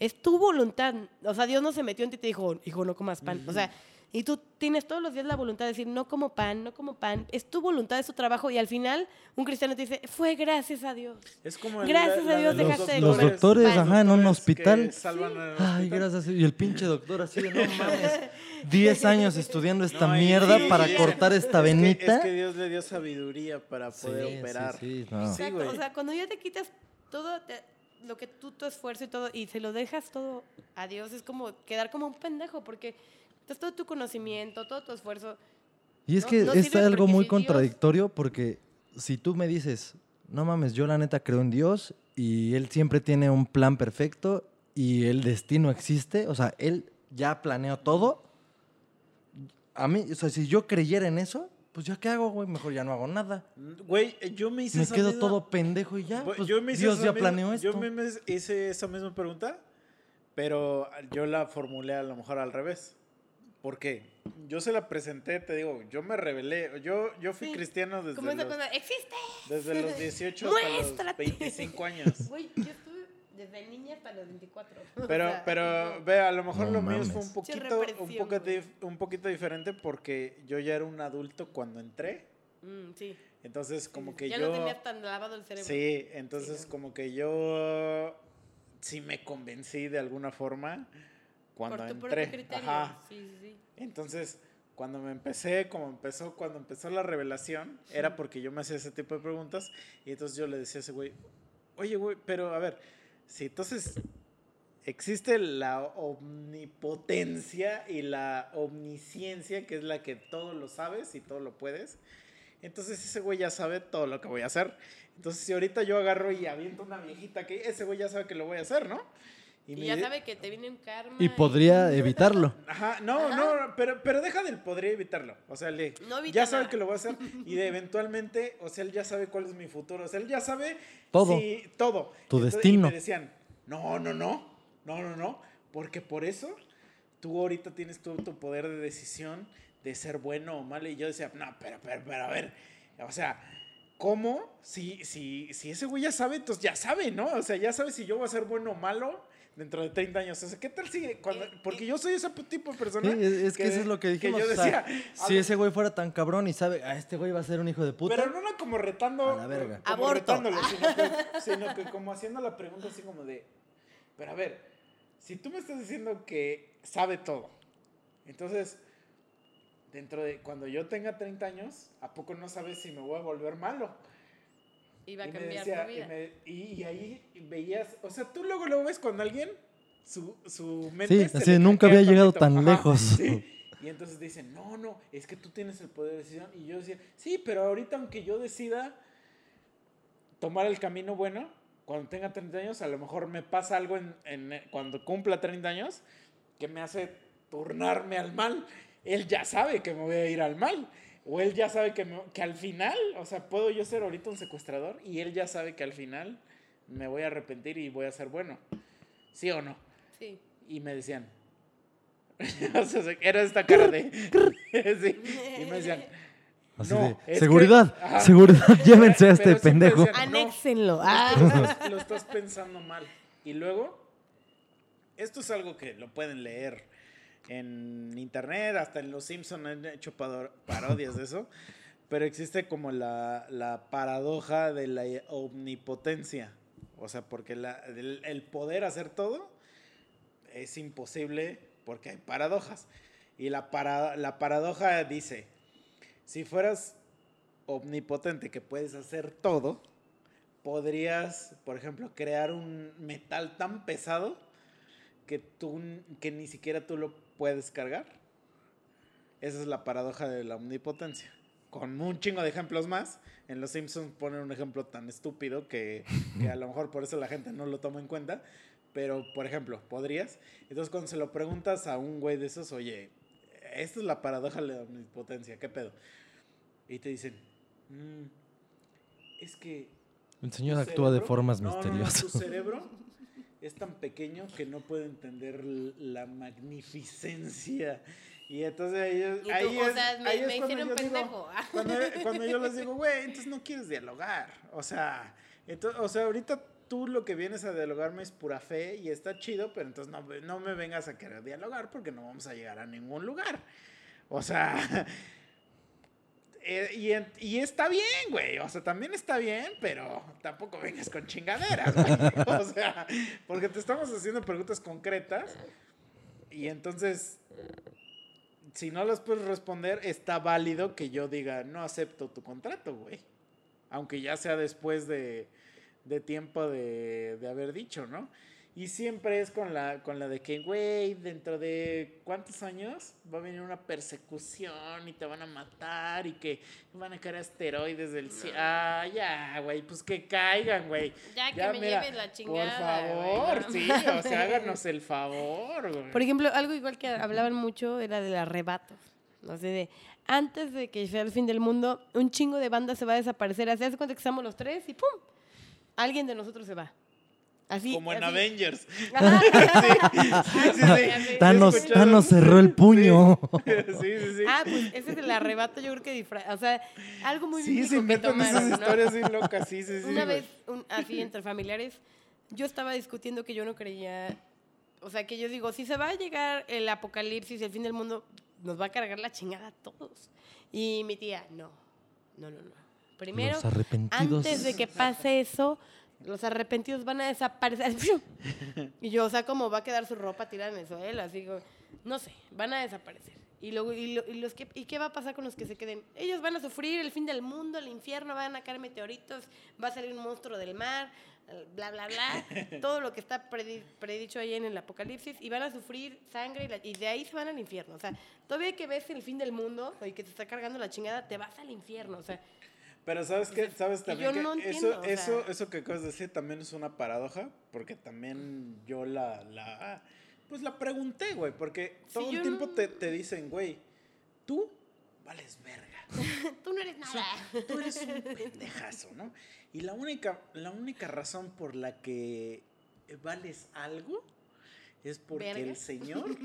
Es tu voluntad. O sea, Dios no se metió en ti y te dijo, hijo, no comas pan. O sea, y tú tienes todos los días la voluntad de decir, no como pan, no como pan. Es tu voluntad, es tu trabajo. Y al final, un cristiano te dice, fue gracias a Dios. Es como el- Gracias a Dios de dejaste de Los comer doctores, pan. ajá, en un hospital. el Ay, gracias. Y el pinche doctor así de, no mames. [laughs] 10 [laughs] años estudiando esta No, mierda sí, para cortar es esta que- venita. Es que Dios le dio sabiduría para poder Sí, sí, operar. sí, no. Exacto. o sea, cuando ya te quitas todo te- lo que tú, tu esfuerzo y todo, y se lo dejas todo a Dios, es como quedar como un pendejo, porque estás todo tu conocimiento, todo tu esfuerzo. Y es No- que no es algo muy si Dios- contradictorio porque si tú me dices, no mames, yo la neta creo en Dios y Él siempre tiene un plan perfecto y el destino existe, o sea, Él ya planeó todo. A mí, o sea, si yo creyera en eso, pues ya qué hago, güey, mejor ya no hago nada. Güey, yo me hice Me esa quedo misma- todo pendejo y ya. Güey, pues, yo me hice Dios esa ya misma- planeó esto. Yo me me hice esa misma pregunta, pero yo la formulé a lo mejor al revés. ¿Por qué? Yo se la presenté, te digo, yo me rebelé. Yo, yo fui Sí, cristiano desde los, cosa, existe. desde los [laughs] 18 hasta los Muéstrate. 25 años. Güey, yo estuve desde niña hasta los 24. [laughs] O Pero, sea, pero ve, a lo mejor No lo mío fue un poquito, un, poco un poquito diferente porque yo ya era un adulto cuando entré. mm, sí. Entonces, como que ya yo... no tenías tan lavado el cerebro. Sí, entonces Sí. como que yo sí me convencí de alguna forma cuando Por tu entré. criterio. Ajá. Sí, sí, sí. Entonces, cuando me empecé, como empezó, cuando empezó la revelación, era porque yo me hacía ese tipo de preguntas y entonces yo le decía a ese güey, oye güey, pero a ver, si entonces existe la omnipotencia y la omnisciencia, que es la que todo lo sabes y todo lo puedes, entonces ese güey ya sabe todo lo que voy a hacer. Entonces, si ahorita yo agarro y aviento una viejita que ese güey ya sabe que lo voy a hacer, ¿no? Y, ya sabe que te viene un karma. Y podría evitarlo. Ajá, no, no, pero, pero deja del podría evitarlo. O sea, le, No evita ya sabe nada. que lo voy a hacer y de eventualmente, o sea, él ya sabe cuál es mi futuro. O sea, él ya sabe Todo. si- todo. Tu Entonces, destino. Y me decían, no, no, no, no, no, no, porque por eso tú ahorita tienes tu, tu poder de decisión de ser bueno o malo. Y yo decía, no, pero, pero, pero, a ver, o sea, ¿cómo? Si, si, si ese güey ya sabe, entonces ya sabe, ¿no? O sea, ya sabe si yo voy a ser bueno o malo dentro de 30 años. O sea, ¿qué tal si cuando, porque yo soy ese tipo de Sí, persona? es, es que, eso es lo que dijimos. yo o sea, decía, si ese güey fuera tan cabrón y sabe, a este güey va a ser un hijo de puta. pero no era como retando. A la verga. Como Aborto. sino que, [laughs] sino que como haciendo la pregunta así como de. Pero a ver, si tú me estás diciendo que sabe todo, entonces, dentro de. Cuando yo tenga 30 años, ¿a poco no sabes si me voy a volver malo? Va a y cambiar decía- tu vida. Y, me- y- y ahí veías. O sea, tú luego lo ves cuando alguien. Su, su mente. Sí, se así le nunca había llegado tan lejos. [laughs] sí. Y entonces dicen, no, no, es que tú tienes el poder de decisión. Y yo decía, sí, pero ahorita aunque yo decida tomar el camino bueno, cuando tenga 30 años, a lo mejor me pasa algo en, en- cuando cumpla 30 años que me hace turnarme al mal. Él ya sabe que me voy a ir al mal. O él ya sabe que, me- que al final, o sea, puedo yo ser ahorita un secuestrador y él ya sabe que al final me voy a arrepentir y voy a ser bueno. ¿Sí o no? Sí. Y me decían. [laughs] o sea, era esta cara de. [laughs] sí. Y me decían. Así No, de, que- seguridad, [laughs] Ajá. seguridad, llévense a este pendejo. decían, no, Anéxenlo. es Ah. que lo, estás, lo estás pensando mal. Y luego, esto es algo que lo pueden leer en internet, hasta en Los Simpsons han hecho parodias de eso. [laughs] Pero existe como la, la paradoja de la omnipotencia. O sea, porque la- el, el poder hacer todo es imposible porque hay paradojas. Y la, para- la paradoja dice, si fueras omnipotente que puedes hacer todo, podrías, por ejemplo, crear un metal tan pesado que tú que ni siquiera tú lo puedes cargar. Esa es la paradoja de la omnipotencia. con un chingo de ejemplos más. En Los Simpsons ponen un ejemplo tan estúpido que, que a lo mejor por eso la gente no lo toma en cuenta. Pero, por ejemplo, ¿podrías? Entonces, cuando se lo preguntas a un güey de esos, oye, esta es la paradoja de la omnipotencia, ¿qué pedo? Y te dicen, "Mm, es que El señor actúa de formas no, no, no, misteriosas. tu cerebro es tan pequeño que no puede entender la magnificencia. Y entonces es, Y tú, ahí o es- sea, me- ahí es digo- [laughs] cuando, cuando yo les digo, güey, entonces no quieres dialogar. O sea, entonces, o sea, ahorita tú lo que vienes a dialogarme es pura fe y está chido, pero entonces no, no me vengas a querer dialogar porque no vamos a llegar a ningún lugar. O sea, eh, y, está bien, güey. O sea, también está bien, pero tampoco vengas con chingaderas, güey. [laughs] O sea, porque te estamos haciendo preguntas concretas y entonces, si no las puedes responder, está válido que yo diga, no acepto tu contrato, güey. Aunque ya sea después de, de tiempo de, de haber dicho, ¿no? Y siempre es con la, con la de que, güey, dentro de cuántos años va a venir una persecución y te van a matar y que van a caer asteroides del cielo. Ah, ya, güey, pues que caigan, güey. Ya que me lleven la chingada, Por güey, favor, no sí, o sea, háganos el favor, güey. Por ejemplo, algo igual que hablaban mucho era del arrebato. No sé, de antes de que sea el fin del mundo, un chingo de bandas se va a desaparecer. Así hace cuenta que estamos los tres y ¡pum! Alguien de nosotros se va. Así. Como en así. Avengers. Ajá. [laughs] Sí, sí, sí. Así. Thanos, ¿Sí escucharon? Thanos cerró el puño. [laughs] Sí, sí, sí. Ah, pues ese es el arrebato, yo creo que disfra- O sea, algo muy sí, se inventan esas ¿no? historias bien locas, sí, sí, sí. Una vez, un- así entre familiares, yo estaba discutiendo que yo no creía, o sea, que yo digo, si se va a llegar el apocalipsis, el fin del mundo, nos va a cargar la chingada a todos. Y mi tía, no, no, no, no. Primero, antes de que pase eso, los arrepentidos van a desaparecer. [laughs] Y yo, o sea, como va a quedar su ropa tirada en el suelo, así, no sé, van a desaparecer. Y, luego, y, lo- y los que, ¿Y qué va a pasar con los que se queden? Ellos van a sufrir el fin del mundo, el infierno, van a caer meteoritos, va a salir un monstruo del mar, bla, bla, bla. [laughs] todo lo que está predi- predicho ahí en el apocalipsis, y van a sufrir sangre, y, la- y de ahí se van al infierno. O sea, todavía que ves el fin del mundo y que te está cargando la chingada, te vas al infierno. O sea, Pero ¿sabes qué? ¿Sabes también que no eso, entiendo, o eso, sea- eso que acabas de decir también es una paradoja? Porque también yo la, la pues la pregunté, güey, porque todo el tiempo no- te, te dicen, güey, tú vales verga. [laughs] tú no eres nada. Tú eres un pendejazo, ¿no? Y la única, la única razón por la que vales algo es porque ¿Verga? el Señor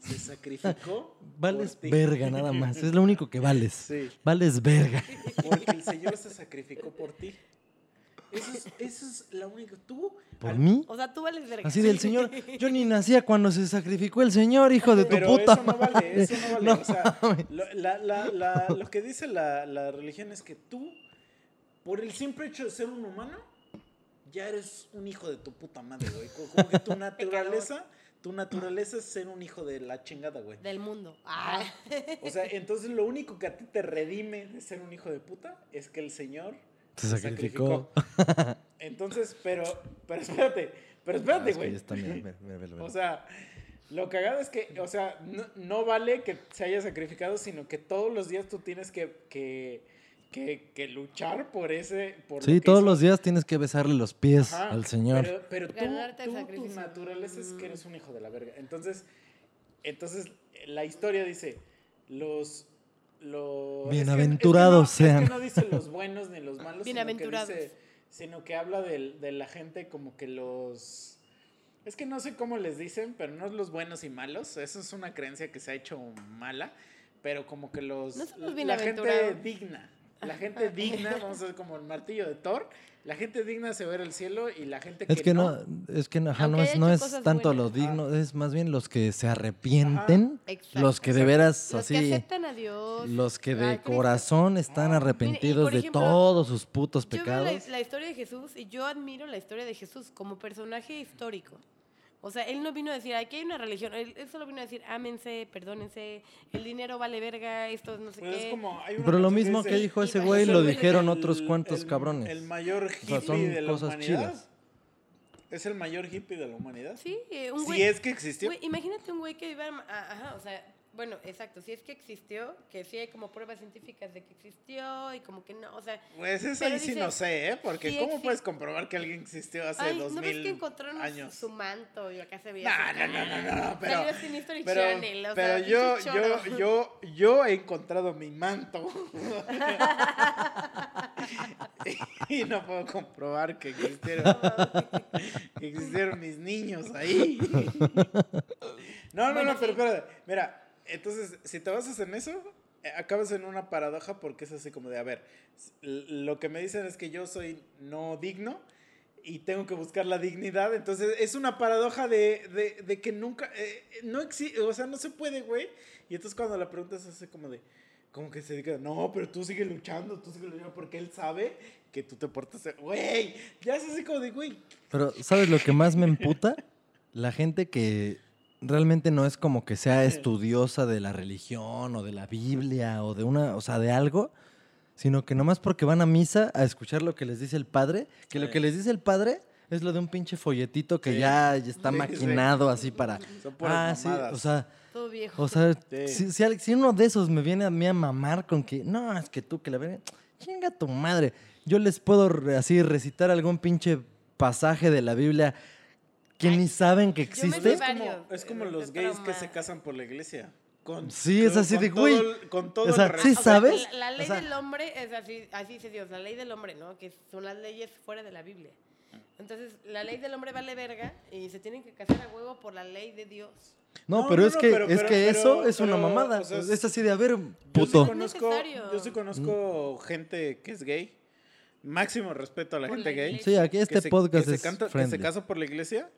se sacrificó. [laughs] Vales por ti. verga nada más. Es lo único que vales. Sí. Vales verga. Porque el Señor se sacrificó por ti. Eso es, eso es la única. Tú. ¿Por al- mí? O sea, tú vales verga. Así del Señor. Yo ni nacía cuando se sacrificó el Señor, hijo de tu Pero puta eso no vale, eso no vale. [laughs] No o sea, lo, la- la- la- lo que dice la, la religión es que tú, por el simple hecho de ser un humano, ya eres un hijo de tu puta madre, güey. Co- Como que tu [laughs] naturaleza, tu naturaleza es ser un hijo de la chingada, güey. Del mundo. Ah. O sea, entonces lo único que a ti te redime de ser un hijo de puta es que el Señor Se sacrificó. Entonces, pero, pero espérate, pero espérate, Ah, es que güey. mira, mira, mira. O sea, lo cagado es que, o sea, no, no vale que se haya sacrificado, sino que todos los días tú tienes que, que, que, que luchar por ese. Por lo sí, que todos hizo. los días tienes que besarle los pies Ajá, al Señor. Pero, pero tú, tú, tu naturaleza es que eres un hijo de la verga. Entonces, entonces la historia dice, los... los es que- Bienaventurados es que no- sean. Es que no dice los buenos ni los malos, Bienaventurados. Sino que, dice- sino que habla del- de, la gente como que los... Es que no sé cómo les dicen, pero no es los buenos y malos. Eso es una creencia que se ha hecho mala. Pero como que los... No somos la gente digna. La gente digna, vamos a ver como el martillo de Thor. La gente digna se ve el cielo y la gente Es que, que no, no, es que no, ajá, no es, no es tanto lo buenas. digno, es más bien los que se arrepienten, Exacto. los que de veras Los que así, aceptan a Dios. los que de corazón están Ah. arrepentidos de ejemplo, todos sus putos Yo veo la, pecados. la historia de Jesús y yo admiro la historia de Jesús como personaje histórico. O sea, él no vino a decir, aquí hay una religión. Él, él solo vino a decir, ámense, perdónense, el dinero vale verga, esto no sé Pues qué. es como, hay una Pero lo mismo que dice, dijo ese "Y güey lo dijeron el- otros cuantos el- cabrones. El mayor hippie sea, son de la cosas humanidad. chidas. Es el mayor hippie de la humanidad. Sí, eh, un Si güey. es que existió. Güey, imagínate un güey que iba a- Ajá, o sea, bueno, exacto, si es que existió, que sí hay como pruebas científicas de que existió y como que no, o sea, Pues eso ahí sí no sé, ¿eh? Porque sí ¿cómo puedes comprobar que alguien existió hace ay, dos ¿no ves que mil encontraron su- años? su manto y acá se veía? no, no, no, no, no, pero, pero, Channel, o pero sea, yo, yo, yo, yo he encontrado mi manto [laughs] y no puedo comprobar que existieron, que existieron mis niños ahí. No, no, Bueno, no, pero sí. espérate, mira, entonces, si te basas en eso, eh, acabas en una paradoja porque es así como de, a ver, lo que me dicen es que yo soy no digno y tengo que buscar la dignidad, entonces es una paradoja de, de, que nunca, eh, no existe, o sea, no se puede, güey, y entonces cuando la pregunta es así como de, como que se diga, no, pero tú sigue luchando, tú sigue luchando, porque él sabe que tú te portas, güey, ya es así como de, güey, Pero, ¿sabes lo que más me emputa? La gente que realmente no es como que sea estudiosa de la religión o de la Biblia o de una, o sea, de algo, sino que nomás porque van a misa a escuchar lo que les dice el padre, que lo que les dice el padre es lo de un pinche folletito que Sí. ya, ya está [laughs] Sí, sí. maquinado así para... son puras Ah, sí, o sea, Todo viejo. o sea, Sí. si, si uno de esos me viene a mí a mamar con que, no, es que tú que la ven, chinga tu madre. Yo les puedo re- así recitar algún pinche pasaje de la Biblia que Ay, ni saben que existe. Es como, es como eh, los gays que se casan por la iglesia. Con, Sí, es así con de, güey, Con todo o sea, el sí respeto. O sea, ¿sabes? La, la ley O sea- del hombre es así, así dice Dios, la ley del hombre, ¿no? Que son las leyes fuera de la Biblia. Entonces, la ley del hombre vale verga y se tienen que casar a huevo por la ley de Dios. No, No, pero no, es no, que, pero- es pero- que eso pero- es una pero, mamada. o sea, es así de, a ver, Yo sí puto. conozco, yo sí conozco gente que es gay. Máximo respeto a la Por gente la gay. Sí, aquí que este se- podcast que se es canta- que se casa por la iglesia.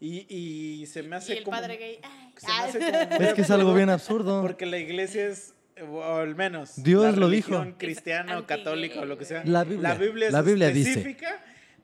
Y, y se me hace y el como. padre gay. ay, se me hace como Es que es algo bien absurdo. Porque la iglesia es, o al menos. Dios la lo dijo. religión cristiana o Es anti-gay. católica o lo que sea. La Biblia- es la Biblia dice,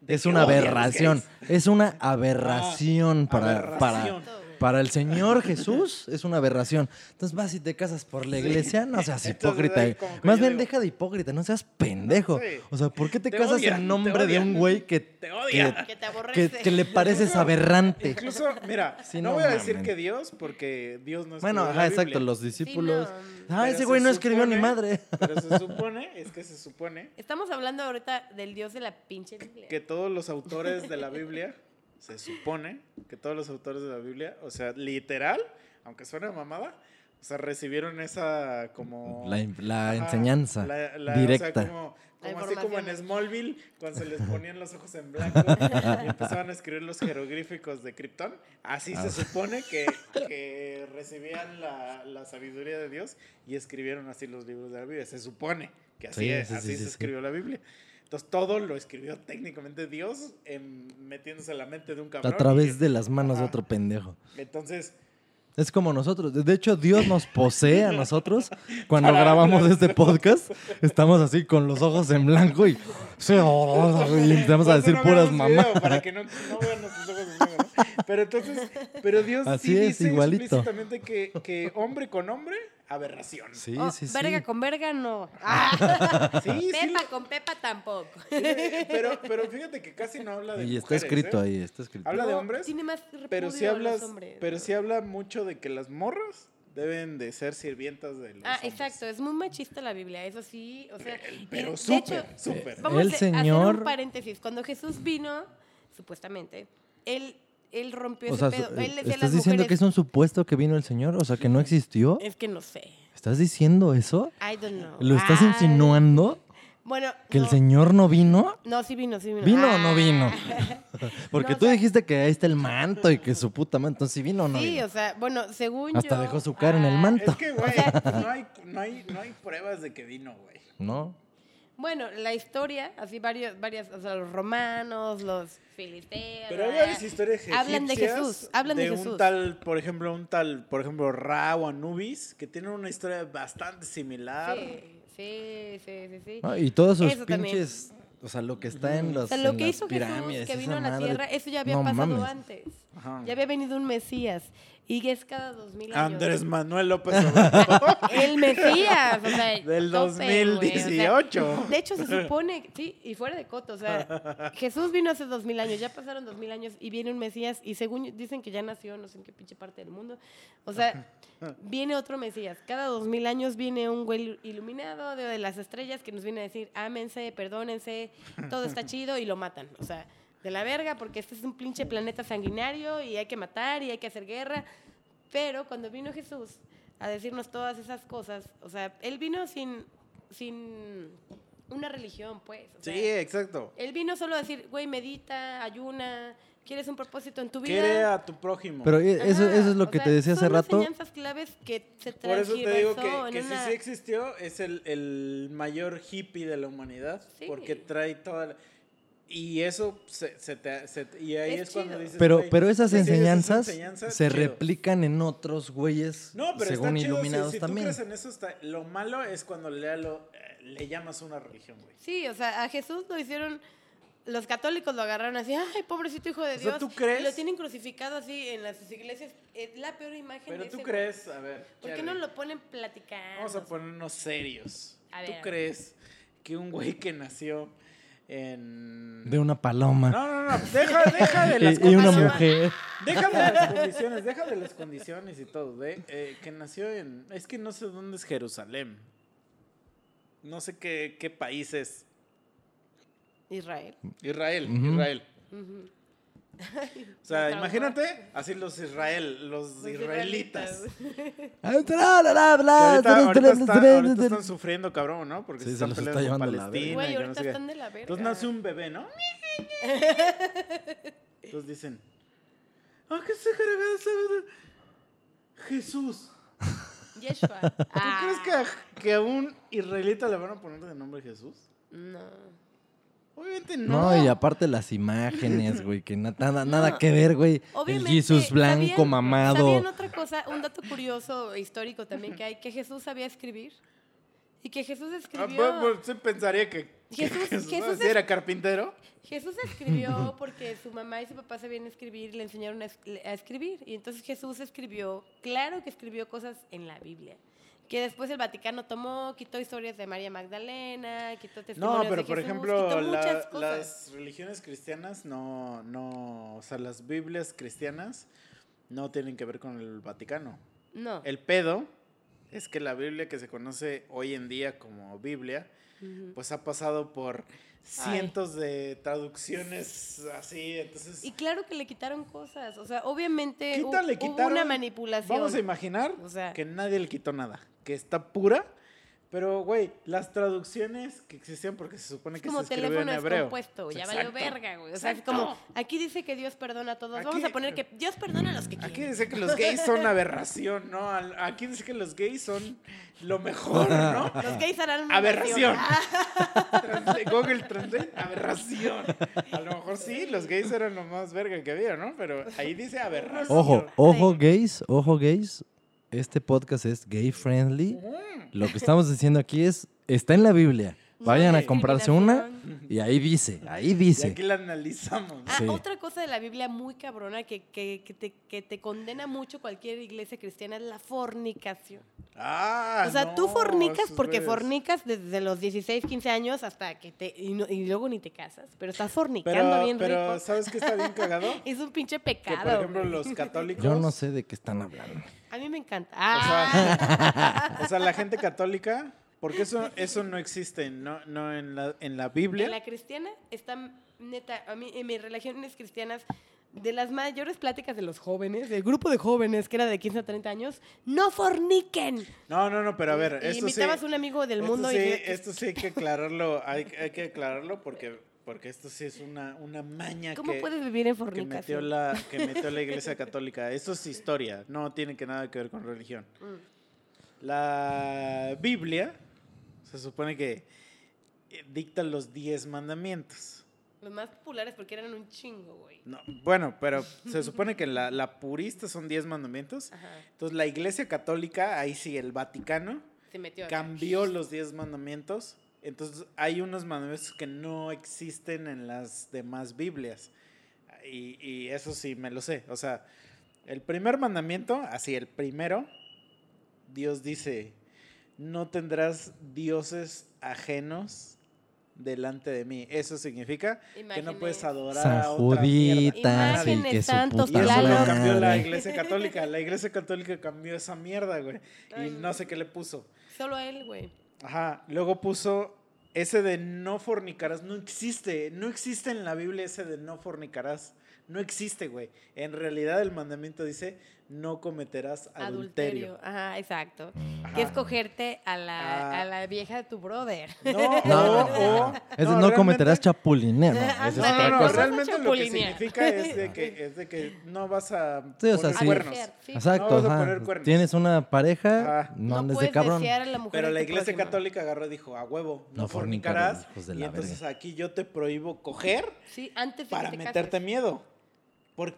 Es una odia a los aberración. Es una aberración para, aberración. para, para el Señor Jesús. Es una aberración. Entonces vas y te casas por la iglesia. No seas hipócrita. eh. Más bien digo- deja de hipócrita. No seas pendejo. Sí. O sea, ¿por qué te, Te casas odia, en nombre de un güey que, Te odia. Que te que, que le pareces aberrante? Incluso, mira, Sí, no, no voy a decir que Dios, porque Dios no Bueno, escribió ajá, la exacto. Los discípulos. no. Ah, ese se güey no escribió ni supone- madre. Pero se supone, es que se supone Estamos hablando ahorita del Dios de la pinche Biblia. que todos los autores de la Biblia, se supone que todos los autores de la Biblia, o sea, literal, aunque suene a mamada, o sea, recibieron esa como... La, la Ajá, enseñanza la- la- directa. O sea, como, así como en. Smallville, cuando se les [laughs] ponían los ojos en blanco y [laughs] empezaban a escribir los jeroglíficos de Krypton. Así Ah. se supone que, [laughs] que recibían la, la sabiduría de Dios y escribieron así los libros de la Biblia. Se supone que así, Sí, es, sí, sí, así sí, se sí. escribió la Biblia. Entonces todo lo escribió técnicamente Dios metiéndose en la mente de un cabrón. a través y- de las manos de Ajá. otro pendejo. Entonces, Es como nosotros. De hecho, Dios nos posee a nosotros [laughs] cuando grabamos este podcast. Estamos así con los ojos en blanco y, y empezamos a decir no puras mamás. Para que no, no vean nuestros ojos en blanco. Pero entonces, pero Dios Así sí es, dice igualito. explícitamente que, que hombre con hombre, aberración. Sí, Sí, Oh, sí, sí. verga con verga no. [laughs] Ah, sí, Pepa con Pepa tampoco. sí, pero, pero fíjate que casi no habla de Y está mujeres, escrito ¿eh? ahí, está escrito. Habla de hombres, Tiene más pero sí hablas, los hombres. pero sí habla mucho de que las morras deben de ser sirvientas de los Ah, hombres. exacto, es muy machista la Biblia, eso sí, o sea, Pero súper, hecho, súper. Vamos El a hacer Señor- un paréntesis. Cuando Jesús vino, supuestamente, él, él rompió O ese sea, pedo. Él ¿estás las diciendo mujeres, que es un supuesto que vino el Señor? O sea, que no existió. Es que no sé. ¿Estás diciendo eso? I don't know. ¿Lo estás Ay. insinuando? Bueno, ¿Que el no, Señor no vino? No, sí vino, sí vino. ¿Vino o no Ah. vino? [laughs] Porque No, o tú sea- dijiste que ahí está el manto y que su puta madre. Entonces, ¿sí vino o no Sí, vino? o sea, bueno, según Hasta yo- dejó su cara en el Ah, manto. Es que, güey, [laughs] no hay, no, hay, no hay pruebas de que vino, güey. ¿No? Bueno, la historia, así varios, varias, o sea, los romanos, los filisteos. Pero hay varias historias Hablan de egipcias Jesús, hablan de un Jesús. tal, por ejemplo, un tal, por ejemplo, Ra o Anubis, que tienen una historia bastante similar. Sí, sí, sí, sí. sí. Ah, y todos sus Eso también. pinches. O sea, lo que está en los. O sea, lo en que las hizo pirámides, Jesús, que vino a la madre, tierra, eso ya había no pasado mames. antes. Ajá. Ya había venido un Mesías. Y es cada dos mil años. Andrés Manuel López [laughs] Obrador. El Mesías, o sea, Del tope, güey, o sea, 2018. de hecho, se supone, sí, y fuera de coto, o sea, Jesús vino hace dos mil años, ya pasaron dos mil años y viene un Mesías y según dicen que ya nació, no sé en qué pinche parte del mundo, o sea, viene otro Mesías. Cada dos mil años viene un güey iluminado de, de las estrellas que nos viene a decir, ámense, perdónense, todo está chido y lo matan, o sea, de la verga porque este es un pinche planeta sanguinario y hay que matar y hay que hacer guerra. Pero cuando vino Jesús a decirnos todas esas cosas, o sea, él vino sin, sin una religión, pues. o Sí, exacto. él vino solo a decir, güey, medita, ayuna, quieres un propósito en tu vida. Quiere a tu prójimo. Pero eh, eso, eso es lo o que sea, te decía hace son rato. enseñanzas claves que se Por eso te digo que, en que si una- sí existió, es el, el mayor hippie de la humanidad. Sí. Porque trae toda la- Y eso se, se te, se te- Y ahí es, Es cuando dices. Pero, pero esas sí, sí, enseñanzas enseñanzas, se chido. replican en otros güeyes No, pero según está chido. iluminados si, si también. tú crees en eso, está... lo malo es cuando le, lo, eh, le llamas una religión, güey. Sí, o sea, a Jesús lo hicieron, los católicos lo agarraron así, ay, pobrecito hijo de O sea, Dios. ¿tú crees? Y lo tienen crucificado así en las iglesias. Es la peor imagen Pero de tú ese crees, a ver. ¿Por qué no lo ponen platicando? Vamos a ponernos serios. A ¿Tú ver, a ver. crees que un güey que nació en. De una paloma. No, no, no. Deja, deja de [laughs] y, las y una condiciones. mujer. Deja de las condiciones, deja de las condiciones y todo, ¿ve? Eh, que nació en... Es que no sé dónde es Jerusalén. No sé qué, qué país es. Israel. Israel, Ujú. Israel. Ujú. O sea, imagínate así los Israel, los, Los israelitas. Ah, ahorita, ahorita está- ahorita están sufriendo cabrón, ¿no? Porque Sí, se se están los está peleando con Palestina. Güey, que no ahorita sé qué. están de la verga. Entonces nace un bebé, ¿no? [laughs] Entonces dicen, ¿a qué se Jesús? Yeshua. ¿Tú Ah, crees que a, que a un israelita le van a poner de nombre Jesús? No. Obviamente no. No, y aparte las imágenes, güey, que na- nada, nada que ver, güey. El Obviamente, Jesús blanco, ¿sabían- mamado. ¿Sabían otra cosa? Un dato curioso e histórico también que hay, que Jesús sabía escribir. Y que Jesús Ah, escribió... pues, pues, sí pensaría que, que Jesús- era carpintero. Jesús escribió porque su mamá y su papá sabían escribir y le enseñaron a, es- a escribir. Y entonces Jesús escribió, claro que escribió cosas en la Biblia. Que después el Vaticano tomó, quitó historias de María Magdalena, quitó testimonios No, pero de por Jesús, ejemplo, la- las religiones cristianas no, no, o sea, las Biblias cristianas no tienen que ver con el Vaticano. No. El pedo es que la Biblia que se conoce hoy en día como Biblia, Ujú. pues ha pasado por cientos de traducciones así, entonces... Y claro que le quitaron cosas. O sea, obviamente Quítale, hubo quitaron- una manipulación. Vamos a imaginar O sea- que nadie le quitó nada, que está pura, pero güey, las traducciones que existían porque se supone que como se escribió teléfono en hebreo. descompuesto, ya valió verga, güey. O sea, es exacto. como, aquí dice que Dios perdona a todos. Vamos Aquí- a poner que Dios perdona a los que Aquí quieren. dice que los gays son aberración, ¿no? Aquí dice que los gays son lo mejor, ¿no? [laughs] Los gays harán una Aberración. Translate- Google Translate, aberración. A lo mejor sí, los gays eran lo más verga que había, ¿no? Pero ahí dice aberración. Ojo, ojo gays, ojo gays. Este podcast es gay friendly. Lo que estamos diciendo aquí es, está en la Biblia. Vayan a comprarse una y ahí dice, ahí Y dice. aquí la analizamos. Ah, Sí. otra cosa de la Biblia muy cabrona que, que, que te, que te condena mucho cualquier iglesia cristiana es la fornicación. Ah, o sea, tú no, fornicas esos porque güeyes. fornicas desde los 16, 15 años hasta que te... Y, no- y luego ni te casas, pero estás fornicando Pero, bien pero rico. ¿sabes qué está bien [laughs] cagado? Es un pinche Que, pecado. por ejemplo, los católicos... Yo no sé de qué están hablando. A mí me encanta. O Ah, sea, [laughs] o sea, la gente católica, porque eso, eso no existe, no, no en la, en la Biblia. En la cristiana está, neta, a mí en mis religiones cristianas, de las mayores pláticas de los jóvenes, del grupo de jóvenes que era de 15 a 30 años, no forniquen. No, no, no, pero a ver, Y esto invitabas a un amigo del mundo sí, y esto sí hay que aclararlo, hay, hay que aclararlo porque, porque esto sí es una, una maña ¿Cómo que, puedes vivir en que metió fornicación? la, que metió la iglesia católica. Esto es historia, no tiene que nada que ver con religión. Mm. La Biblia se supone que eh, dicta los diez mandamientos. Los más populares porque eran un chingo, güey. No, bueno, pero se supone que la, la purista son diez mandamientos. Ajá. Entonces la iglesia católica, ahí sí, el Vaticano, Se metió acá. cambió los diez mandamientos. Entonces hay unos mandamientos que no existen en las demás Biblias. Y, y eso sí me lo sé. O sea, el primer mandamiento, así, el primero, Dios dice, no tendrás dioses ajenos delante de mí. Eso significa que no Imágenes. puedes adorar San a otra mierda. Juditas y Imágenes, que santos, Y eso lo Claro. cambió la iglesia católica. La iglesia católica cambió esa mierda, güey. Y Ay, no. sé qué le puso. Solo él, güey. Ajá. Luego puso ese de no fornicarás. No existe. No existe en la Biblia ese de no fornicarás. No existe, güey. En realidad el mandamiento dice no cometerás adulterio. Adulterio. Ajá, exacto. Ajá. Que es cogerte a la, Ah. a la vieja de tu brother. No, [laughs] No, o, Es de no, cometerás. No, Ah, esa es No, otra no, realmente lo que significa es de [laughs] que, es de que no vas a Sí, o sea, poner sí. cuernos. Sí. Exacto, No vas a ajá. poner cuernos. Tienes una pareja, Ajá. no, No, andes de puedes cabrón. a la mujer Pero la iglesia católica agarró y dijo, a huevo, no, No fornicarás. fornicarás, hijos de y entonces aquí yo te prohíbo coger Sí, antes de para meterte miedo.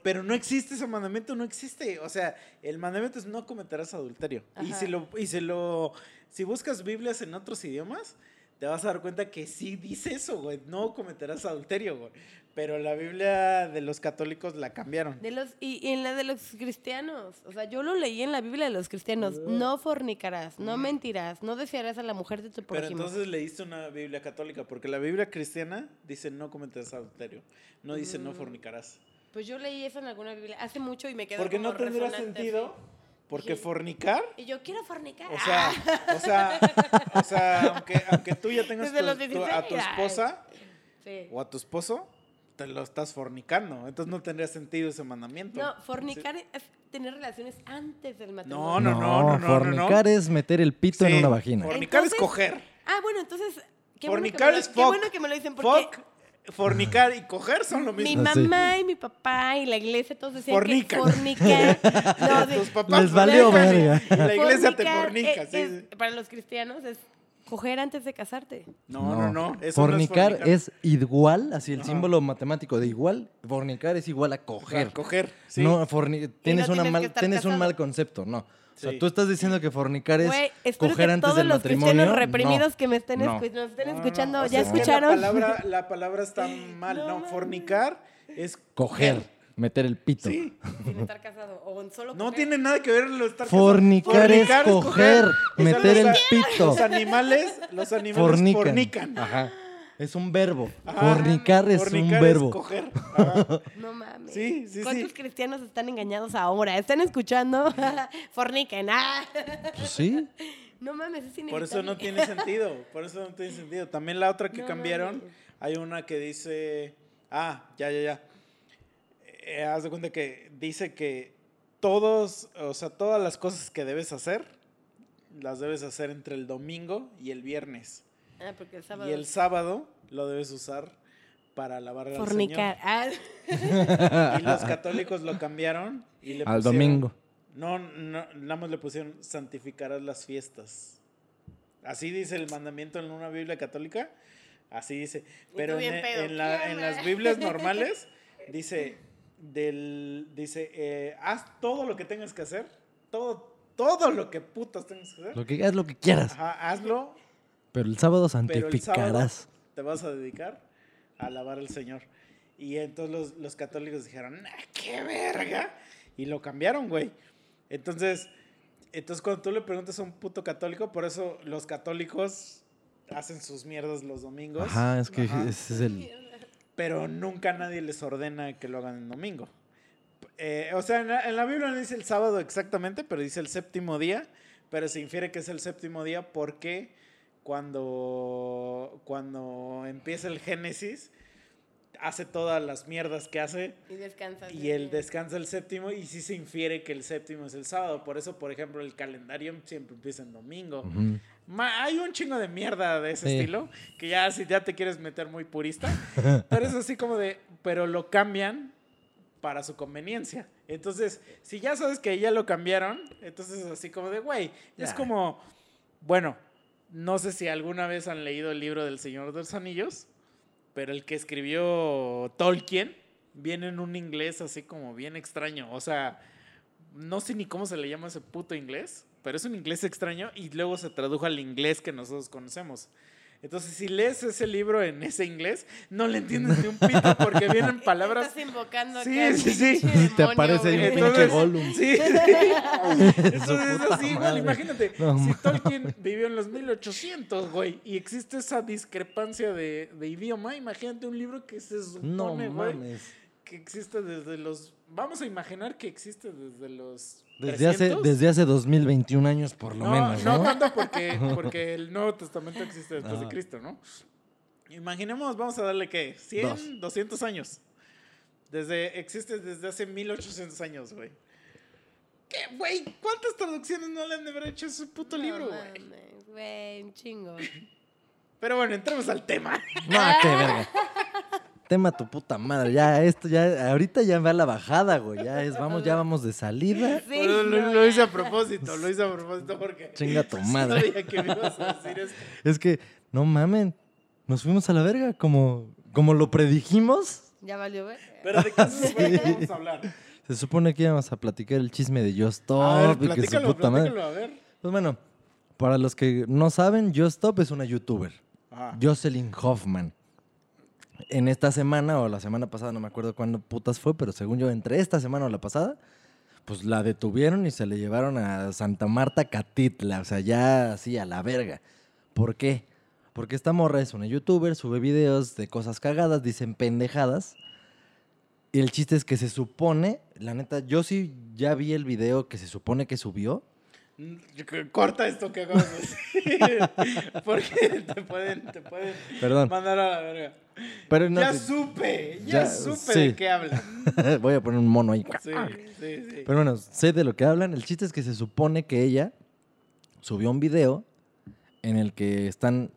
Pero no existe ese mandamiento, no existe. O sea, el mandamiento es no cometerás adulterio. Y si lo, y si lo, si buscas Biblias en otros idiomas, te vas a dar cuenta que sí dice eso, güey. No cometerás adulterio, güey. Pero la Biblia de los católicos la cambiaron. De los, y, y en la de los cristianos. O sea, yo lo leí en la Biblia de los cristianos. No fornicarás, no mentirás, no desearás a la mujer de tu Pero prójimo. entonces leíste una Biblia católica, porque la Biblia cristiana dice no cometerás adulterio. No dice Mm. no fornicarás. Pues yo leí eso en alguna Biblia hace mucho y me quedó Porque como no tendría sentido, así. porque fornicar Y yo quiero fornicar. O sea, [laughs] o sea, o sea, aunque, aunque tú ya tengas Desde tu- los tu- a 16, tu esposa Sí. o a tu esposo, te lo estás fornicando. Entonces no tendría sentido ese mandamiento. No, fornicar es tener relaciones antes del No, matrimonio. no, no, no, no, no, fornicar no. es meter el pito en Sí, una vagina. Fornicar Entonces- es coger. Ah, bueno, entonces. Qué bueno que Fornicar me lo- es Qué fuck. bueno que me lo dicen porque. Fuck, fornicar y coger son lo Mi mismo. Ah, sí. mamá y mi papá y la iglesia todos decían Fornican. que fornicar. [laughs] no, de- Tus papás Les valió verga. La iglesia te fornica. es- sí, es- sí. Para los cristianos es coger antes de casarte. No, no, no. eso fornicar, no es, fornicar. es igual, así el Ajá. símbolo matemático de igual. Fornicar es igual a coger. coger. sí. No, forni- tienes, no una mal, tienes un mal concepto, no. O sea, tú estás diciendo que fornicar es Güey, espero coger que antes todos del los matrimonio. cristianos reprimidos No. que me estén, No. escu- nos estén No, no, no. escuchando, O ¿ya sea, es que escucharon? La palabra, [laughs] la palabra está mal, No ¿no? mames. Fornicar es Coger, meter el pito. Sí. Sin estar casado. O en solo No coger. tiene nada que ver lo estar casado. Fornicar es coger, meter el pito. Los animales, los animales Fornican. fornican. Ajá. Es un verbo. Ajá. Fornicar es Fornicar un verbo. coger. [laughs] No mames. Sí, sí, ¿Cuántos sí. cristianos están engañados ahora? ¿Están escuchando? [laughs] Forniquen. Ah. Pues sí. [laughs] No mames, es inevitable. Por eso no tiene sentido. Por eso no tiene sentido. También la otra que No cambiaron, mames. hay una que dice. Ah, ya, ya, ya. Eh, haz de cuenta que dice que todos, o sea, todas las cosas que debes hacer, las debes hacer entre el domingo y el viernes. Ah, porque el sábado. Y el sábado lo debes usar para alabar al Fornicar. Ah. Señor. Y los católicos lo cambiaron y le Al pusieron- domingo. No, no, nada más le pusieron santificarás las fiestas. Así dice el mandamiento en una Biblia católica. Así dice. Pero en, bien pedo. en la- ¿Qué en onda? las Biblias [laughs] normales dice del dice eh, haz todo lo que tengas que hacer. Todo, todo lo que putas tengas que hacer. Lo que haz lo que quieras. Ajá, hazlo Pero el sábado el santificarás. te vas a dedicar a alabar al Señor. Y entonces los, los católicos dijeron, "Nah, ¡qué verga! Y lo cambiaron, güey. Entonces, entonces cuando tú le preguntas a un puto católico, por eso los católicos hacen sus mierdas los domingos. Ajá, es que Ajá. ese es el. Pero nunca nadie les ordena que lo hagan en domingo. Eh, o sea, en la, en la Biblia no dice el sábado exactamente, pero dice el séptimo día. Pero se infiere que es el séptimo día porque cuando, cuando empieza el Génesis, hace todas las mierdas que hace Y descansas. y él descansa el séptimo y sí se infiere que el séptimo es el sábado. Por eso, por ejemplo, el calendario siempre empieza en domingo. Ujú. Ma- hay un chingo de mierda de ese Sí. estilo, que ya si ya te quieres meter muy purista, [laughs] pero es así como de, pero lo cambian para su conveniencia. Entonces, si ya sabes que ya lo cambiaron, entonces es así como de, güey, es como, bueno, no sé si alguna vez han leído el libro del Señor de los Anillos, pero el que escribió Tolkien viene en un inglés así como bien extraño, o sea, no sé ni cómo se le llama ese puto inglés, pero es un inglés extraño y luego se tradujo al inglés que nosotros conocemos. Entonces, si lees ese libro en ese inglés, no le entiendes ni un pito porque vienen [laughs] palabras. Estás invocando Sí, al sí, sí. pinche Te demonio, aparece ahí un güey. pinche Gollum. Sí, [laughs] sí. [laughs] Entonces es así, igual, imagínate. No, si. Tolkien vivió en los 1800, güey, y existe esa discrepancia de, de idioma, imagínate un libro que se No supone, güey, mames. que existe desde los. Vamos a imaginar que existe desde los. Desde hace, 300. desde hace 2021 años por lo no, menos, ¿no? no tanto porque, [laughs] porque el Nuevo Testamento existe después de Ajá. Cristo, ¿no? Imaginemos, vamos a darle qué, 100, Dos. 200 años. Desde, existe desde hace 1800 años, güey. ¿Qué, güey? ¿Cuántas traducciones no le han de haber hecho a ese puto No libro, güey? Güey, un chingo. Pero bueno, entremos al tema. No, qué verga. [laughs] Tema tu puta madre. Ya, esto ya, ahorita ya va a la bajada, güey. Ya es, vamos, ya vamos de salida. Sí, lo, hice a propósito, lo hice a propósito porque. Chinga tu [laughs] madre. Sabía que me ibas a decir esto. Es que, no mamen, nos fuimos a la verga, como, como lo predijimos. Ya valió, güey. Pero de qué [laughs] se supone que vamos a hablar. Se supone que íbamos a platicar el chisme de Just A ver, Stop y que su puta madre. platícalo, a ver. Pues bueno, para los que no saben, Just Stop es una youtuber. Ajá. Jocelyn Hoffman. En esta semana o la semana pasada, no me acuerdo cuándo putas fue, pero según yo, entre esta semana o la pasada, pues la detuvieron y se le llevaron a Santa Marta Catitla, o sea, ya así a la verga. ¿Por qué? Porque esta morra es una youtuber, sube videos de cosas cagadas, dicen pendejadas. Y el chiste es que se supone, la neta, yo sí ya vi el video que se supone que subió. Mm, Corta esto que acabas de decir. [laughs] Porque te pueden, te pueden Perdón. mandar a la verga. Pero no ya supe, ya, ya, supe sí. de qué hablan. [laughs] Voy a poner un mono ahí. Sí, sí, sí. Pero bueno, sé de lo que hablan. El chiste es que se supone que ella subió un video en el que están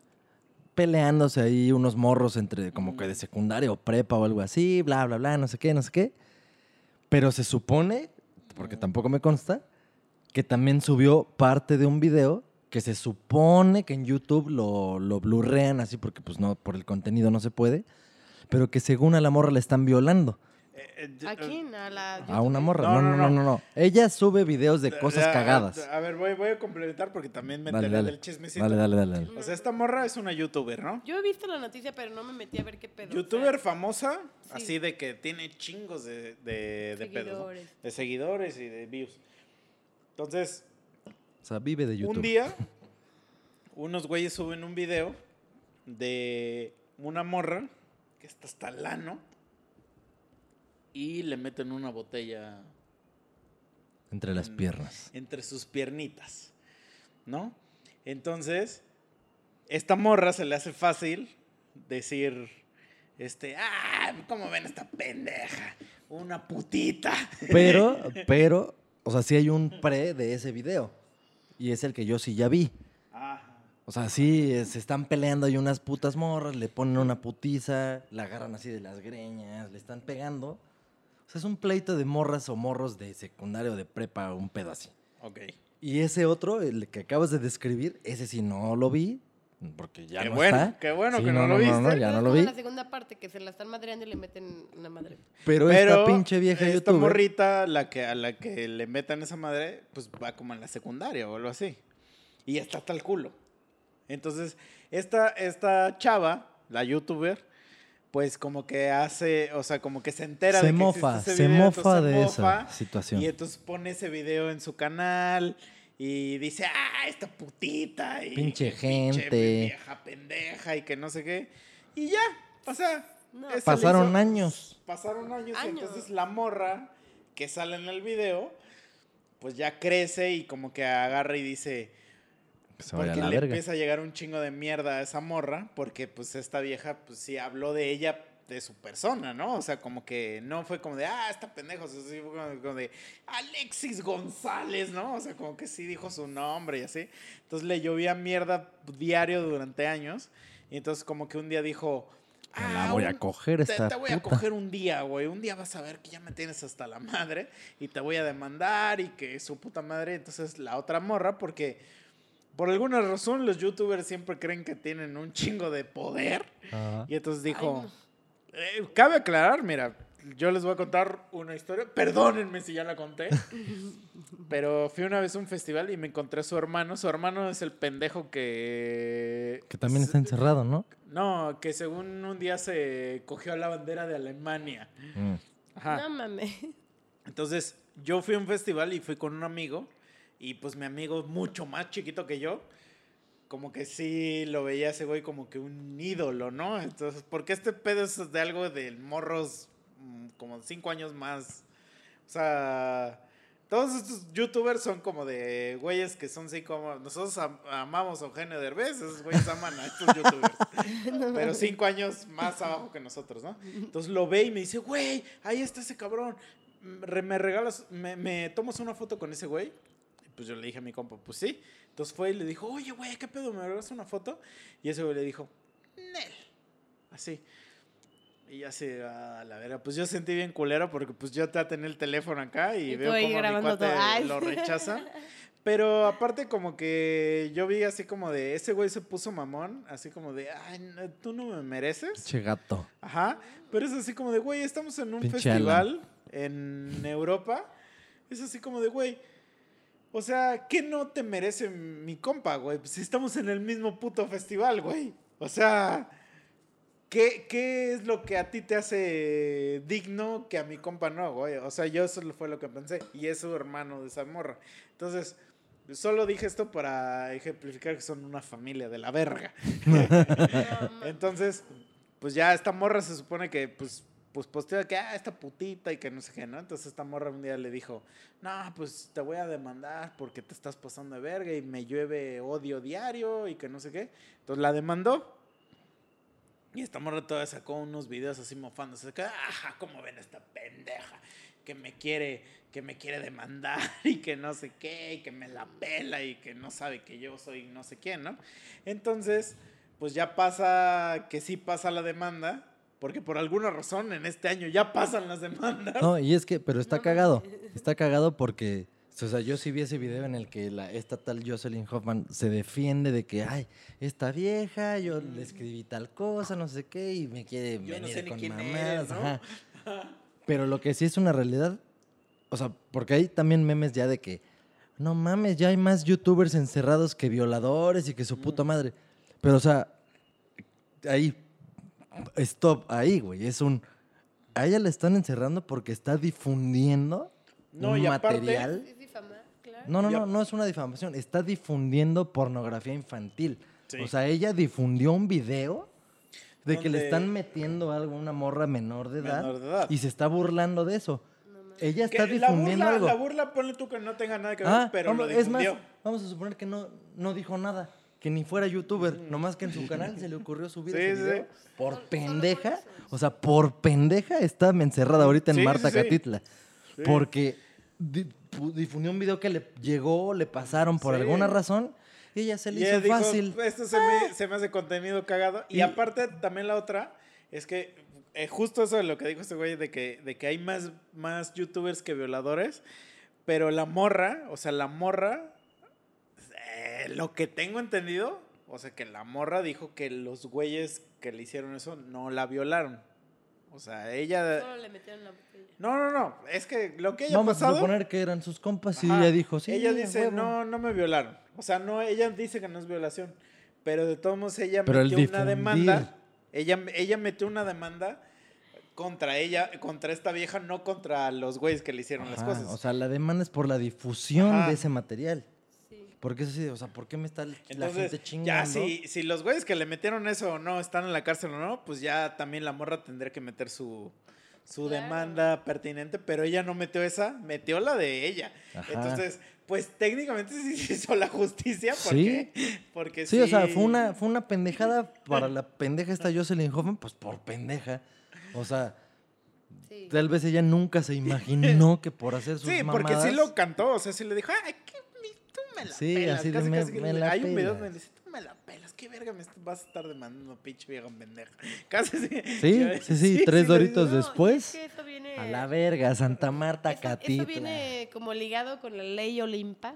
peleándose ahí unos morros entre como que de secundaria o prepa o algo así, bla, bla, bla, no sé qué, no sé qué. Pero se supone, porque tampoco me consta, que también subió parte de un video que se supone que en YouTube lo, lo blurrean así porque pues no, por el contenido no se puede, pero que según a la morra le están violando. Eh, eh, ¿A quién? A la. A una morra. No, No, no, no, no, no. no, no. Ella sube videos de cosas cagadas. A ver, voy, voy a complementar porque también me Dale, enteré dale. del chismecito. Dale, dale, dale. dale. O sea, esta morra es una youtuber, ¿no? Yo he visto la noticia, pero no me metí a ver qué pedo. o sea, Youtuber famosa, Sí. así de que tiene chingos de, de, de pedos, ¿no? Seguidores. De seguidores y de views. Entonces, O sea, vive de YouTube. Un día, [laughs] unos güeyes suben un video de una morra que está hasta el ano y le meten una botella Entre las piernas. entre sus piernitas, ¿no? Entonces, esta morra se le hace fácil decir, este, ah, ¿cómo ven esta pendeja? Una putita. Pero, [laughs] pero, o sea, sí hay un pre de ese video. Y es el que yo sí ya vi. O sea, sí, eh, se están peleando hay unas putas morras, le ponen una putiza, la agarran así de las greñas, le están pegando. O sea, es un pleito de morras o morros de secundario de prepa, un pedo así. Ok. Y ese otro, el que acabas de describir, ese sí no lo vi, porque ya Qué no bueno, está. qué bueno Sí, que no lo No, viste. no, ya no lo vi. la segunda parte, que se la están madreando y le meten una madre. Pero, Pero esta pinche vieja esta youtuber... morrita, la que, a la que le metan esa madre, pues va como en la secundaria o algo así. Y está hasta el culo. Entonces, esta, esta chava, la youtuber, pues como que hace, o sea, como que se entera Se de que mofa, existe ese se video, mofa entonces de mofa, esa situación. Y entonces pone ese video en su canal y dice, ah, esta putita. Y Pinche gente. vieja pendeja y que no sé qué. Y ya, o sea. No. Pasaron hizo- años. Pasaron años, y entonces la morra que sale en el video, pues ya crece y como que agarra y dice, a porque la le verga. empieza a llegar un chingo de mierda a esa morra, porque pues esta vieja pues sí habló de ella, de su persona, ¿no? O sea, como que no fue como de, ah, esta pendejo, o sea, sí fue como, de Alexis González, ¿no? O sea, como que sí dijo su nombre y así. Entonces le llovía mierda diario durante años y entonces como que un día dijo... Me la "Ah, voy a coger te, esta te voy a puta". coger un día, güey. Un día vas a ver que ya me tienes hasta la madre y te voy a demandar y que su puta madre. Entonces la otra morra, porque por alguna razón los youtubers siempre creen que tienen un chingo de poder. Ajá. Y entonces dijo, Ay, eh, cabe aclarar, mira, yo les voy a contar una historia. Perdónenme si ya la conté. pero fui una vez a un festival y me encontré a su hermano. Su hermano es el pendejo que. Que también está encerrado, ¿no? No, que según un día se cogió la bandera de Alemania. Mm. Ajá. No mames. Entonces, yo fui a un festival y fui con un amigo. Y pues mi amigo, mucho más chiquito que yo, como que sí lo veía ese güey como que un ídolo, ¿no? Entonces, porque este pedo es de algo de morros mm, como cinco años más. O sea, todos estos youtubers son como de güeyes que son así como. Nosotros am- amamos a Eugenio Derbez, esos güeyes aman a estos youtubers. [laughs] pero cinco años más abajo que nosotros, ¿no? Entonces lo ve y me dice, güey, ahí está ese cabrón. Mm, Me regalas, me, me tomas una foto con ese güey. Pues yo le dije a mi compa, pues sí. Entonces fue y le dijo, oye, güey, ¿qué pedo? ¿Me regalas una foto? Y ese güey le dijo, Nel. Así. Y ya se a la verga. Pues yo sentí bien culero porque pues yo te tenía el teléfono acá y, veo cómo mi cuate todo. Lo rechaza. [laughs] Pero aparte como que yo vi así como de, ese güey se puso mamón, así como de, ay, no, tú no me mereces. Che gato. Ajá, pero es así como de, güey, estamos en un Pinche festival en Europa. Es así como de, güey, o sea, ¿qué no te merece mi compa, güey? Pues si estamos en el mismo puto festival, güey. O sea, ¿qué, ¿qué es lo que a ti te hace digno que a mi compa no, güey? O sea, yo eso fue lo que pensé. Y es su hermano de esa morra. Entonces, solo dije esto para ejemplificar que son una familia de la verga. [laughs] Entonces, pues ya esta morra se supone que, pues, pues postea que, ah, esta putita y que no sé qué, ¿no? Entonces esta morra un día le dijo, no, pues te voy a demandar porque te estás pasando de verga y me llueve odio diario y que no sé qué. Entonces la demandó. Y esta morra todavía sacó unos videos así mofándose. que, ajá, ¿cómo ven esta pendeja? Que me quiere, que me quiere demandar [laughs] y que no sé qué, y que me la pela y que no sabe que yo soy no sé quién, ¿no? Entonces, pues ya pasa, que sí pasa la demanda, porque por alguna razón en este año ya pasan las demandas. No, y es que, pero está No cagado. Está cagado porque, o sea, yo sí vi ese video en el que la, esta tal Jocelyn Hoffman se defiende de que, ay, esta vieja, yo le escribí tal cosa, no sé qué, y me quiere Yo no venir sé ni con quién mamadas. eres, ¿no? ajá. [laughs] Pero lo que sí es una realidad, o sea, porque hay también memes ya de que, no mames, ya hay más youtubers encerrados que violadores y que su puta madre. Pero, o sea, ahí, stop, ahí, güey, es un... A ella le están encerrando porque está difundiendo No, un y aparte- material. Es difamar, claro. No, no, no, no es una difamación. Está difundiendo pornografía infantil. Sí. O sea, ella difundió un video de que le están metiendo algo a una morra menor de edad, Menor de edad. y se está burlando de eso. No. Ella Que está la difundiendo burla, algo. la burla, ponle tú que no tenga nada que ver, Ah, pero vamos- lo es más, difundió. vamos a suponer que no, no dijo nada, que ni fuera youtuber, nomás que en su canal se le ocurrió subir Mm. [laughs] Sí, ese sí. video. Por pendeja, o sea, por pendeja está encerrada ahorita en Sí, Marta sí. Catitla. Sí. Porque difundió un video que le llegó, le pasaron por Sí. alguna razón, y ella se le Y hizo dijo, fácil. esto se me, se me hace contenido cagado. Y, Y- aparte, también la otra, es que eh, justo eso de lo que dijo este güey, de que, de que hay más, más youtubers que violadores, pero la morra, o sea, la morra, eh, lo que tengo entendido, o sea, que la morra dijo que los güeyes que le hicieron eso no la violaron. O sea, ella... Solo le metieron la botella. No, no, no, es que lo que haya Vamos pasado... a suponer que eran sus compas y Ajá. ella dijo, sí. Ella dice, huevo". no, no me violaron. O sea, no, ella dice que no es violación. Pero de todos modos ella Pero el metió una demanda. Ella, ella metió una demanda contra ella, contra esta vieja, no contra los güeyes que le hicieron las cosas. O sea, la demanda es por la difusión Ajá. de ese material. Sí. Porque eso sí, o sea, ¿por qué me está la Entonces, gente chingando? ya si, si los güeyes que le metieron eso o no están en la cárcel o no, pues ya también la morra tendría que meter su, su Claro. demanda pertinente, pero ella no metió esa, metió la de ella. Ajá. Entonces, pues técnicamente sí se hizo la justicia porque, porque Sí, o sea, fue una, fue una pendejada para la pendeja esta Jocelyn Hoffman, pues por pendeja. O sea, Sí. tal vez ella nunca se [laughs] imaginó que por hacer sus Sí, porque mamadas... sí lo cantó, o sea, sí le dijo, ay, mi- tú me la Sí, pelas. así casi, me- casi me la Hay un video donde dice, tú me la pelas, qué verga me vas a estar demandando, pinche vieja pendeja. [laughs] Casi sí. Sí, sí, sí, [laughs] tres doritos No, después. es que viene, A la verga, Santa Marta, eso, Catitla. eso viene como ligado con la ley Olimpa,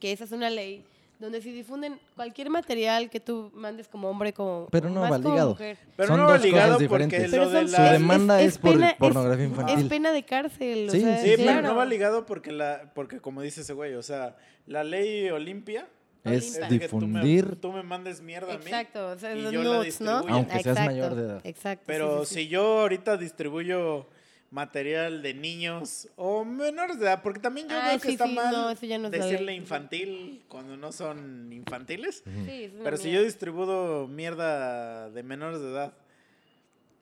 que esa es una ley donde si difunden cualquier material que tú mandes como hombre, como Pero no más ligado. mujer. Pero Son no va dos ligado cosas porque diferentes. lo Pero de son- Su la... demanda es por pena- pornografía es- infantil. Es pena de cárcel. Sí, o sea, sí, Sí, claro. pero no va ligado porque la porque como dice ese güey, o sea, la ley Olimpia Es es que tú me- difundir, tú me, mandes mierda a mí. Exacto, o sea, y los yo la nudes, ¿no? distribuyo. Aunque seas Exacto, mayor de edad. Exacto. Pero sí, sí, si sí. yo ahorita distribuyo material de niños o menores de edad, porque también yo Ay, veo que está sí, mal no, eso ya no es la decirle infantil cuando no son infantiles. Sí, es una Pero si yo distribuyo mierda de menores de edad,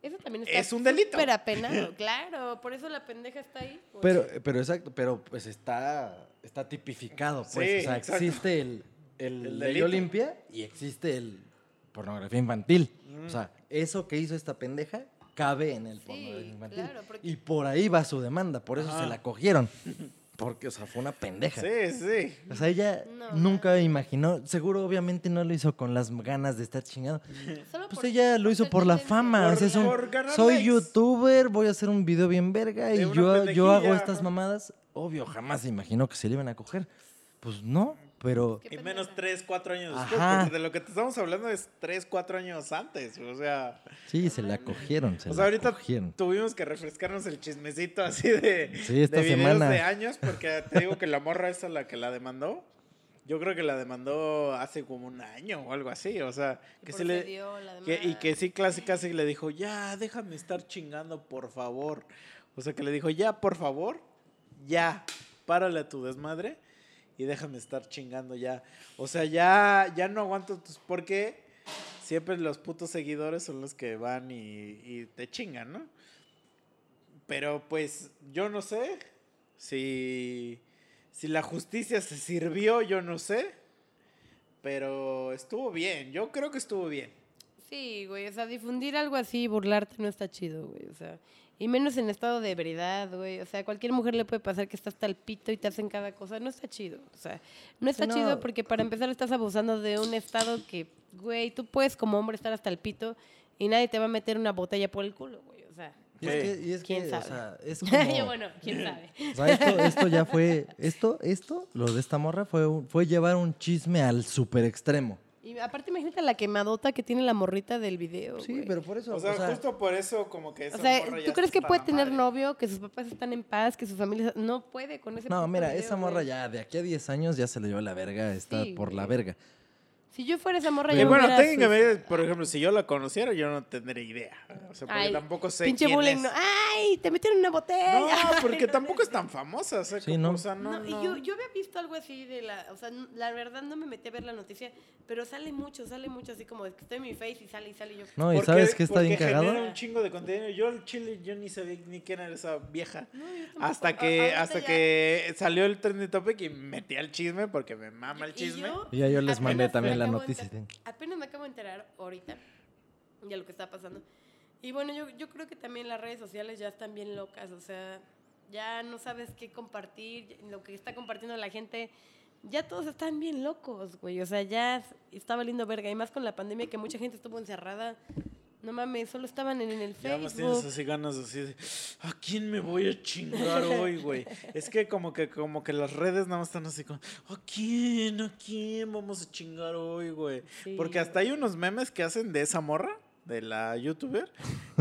Eso también está es un delito. súper apenado, claro. Por eso la pendeja está ahí. pues. Pero, pero exacto, pero pues está, está tipificado, pues. Sí, o sea, exacto. existe el, el, El ley. Olimpia y existe el pornografía infantil. Mm. O sea, eso que hizo esta pendeja cabe en el Sí, pornografía infantil. claro, porque- Y por ahí va su demanda, por eso se la cogieron. [laughs] Porque, o sea, fue una pendeja. sí, sí. O sea, ella No, nunca imaginó, seguro obviamente no lo hizo con las ganas de estar chingado. [laughs] Solo Pues por- ella lo hizo por la fama. Por- o sea, es un- por ganar soy likes. youtuber, voy a hacer un video bien verga De y yo, yo hago estas mamadas. Obvio, jamás se imaginó que se le iban a coger. Pues no, pero... Y menos pendeja. 3, 4 años después, Ajá. porque de lo que te estamos hablando es 3, 4 años antes, o sea... Sí, se la cogieron, se O la sea, ahorita cogieron. tuvimos que refrescarnos el chismecito así de, Sí, esta de videos semana. de años, porque te digo que la morra esa la que la demandó, yo creo que la demandó hace como un año o algo así, o sea, que sí le... La que- y que sí casi casi le dijo, ya, déjame estar chingando, por favor. O sea, que le dijo, ya, por favor, ya, párale a tu desmadre y déjame estar chingando ya. O sea, ya, ya no aguanto tus... Porque siempre los putos seguidores son los que van y, y te chingan, ¿no? Pero pues yo no sé si, si la justicia se sirvió, yo no sé. Pero estuvo bien, yo creo que estuvo bien. Sí, güey, o sea, difundir algo así, burlarte no está chido, güey, o sea, y menos en estado de ebriedad, güey, o sea, a cualquier mujer le puede pasar que está hasta el pito y te hacen cada cosa, no está chido, o sea, no está no. chido porque para empezar estás abusando de un estado que, güey, tú puedes como hombre estar hasta el pito y nadie te va a meter una botella por el culo, güey, o sea, Y es que, y es ¿Quién que, o sabe? sea, es [laughs] como... yo, bueno, quién sabe. [laughs] O sea, esto, esto ya fue... Esto, esto, lo de esta morra fue, fue llevar un chisme al super extremo. Y aparte imagínate la quemadota que tiene la morrita del video, Sí, güey. pero por eso... O sea, justo por eso como que O esa sea, morra ¿tú crees que puede tener madre. novio, que sus papás están en paz, que su familia no puede con ese No, mira, video, esa morra güey? ya de aquí a 10 años ya se le llevó la verga, está Sí, por la verga. Si yo fuera esa morra, Y yo bueno, hubiera técnicamente, sus- por ejemplo, si yo la conociera, yo no tendría idea. O sea, porque Ay, tampoco sé Pinche quién bullying, es. no. ¡Ay! Te metieron una botella. No, [laughs] porque No, tampoco es tan famosa. O sea, Sí, como- no. o sea, no, No, y yo, yo había visto algo así de la. O sea, la verdad no me metí a ver la noticia, pero sale mucho, sale mucho así como de que estoy en mi face y sale y sale y yo. No, y Porque- ¿sabes qué está bien cagado? un chingo de contenido. Yo al chile, yo ni sabía ni quién era esa vieja. No, yo. Hasta A- que, ahorita hasta ya- que salió el trending topic y metí al chisme porque me mama el Y chisme. yo Y ya yo les mandé también la acabo de noticia. enter- Apenas me acabo de enterar ahorita de lo que está pasando. Y bueno, yo, yo creo que también las redes sociales ya están bien locas, o sea, ya no sabes qué compartir, lo que está compartiendo la gente, ya todos están bien locos, güey, o sea, ya está valiendo verga, y más con la pandemia que mucha gente estuvo encerrada, no mames, solo estaban en, el Ya más tienes Facebook. así ganas así de, ¿a quién me voy a chingar hoy, güey? Es que como que como que las redes nada más están así como, ¿a quién? ¿A quién vamos a chingar hoy, güey? Sí. Porque hasta hay unos memes que hacen de esa morra, de la youtuber,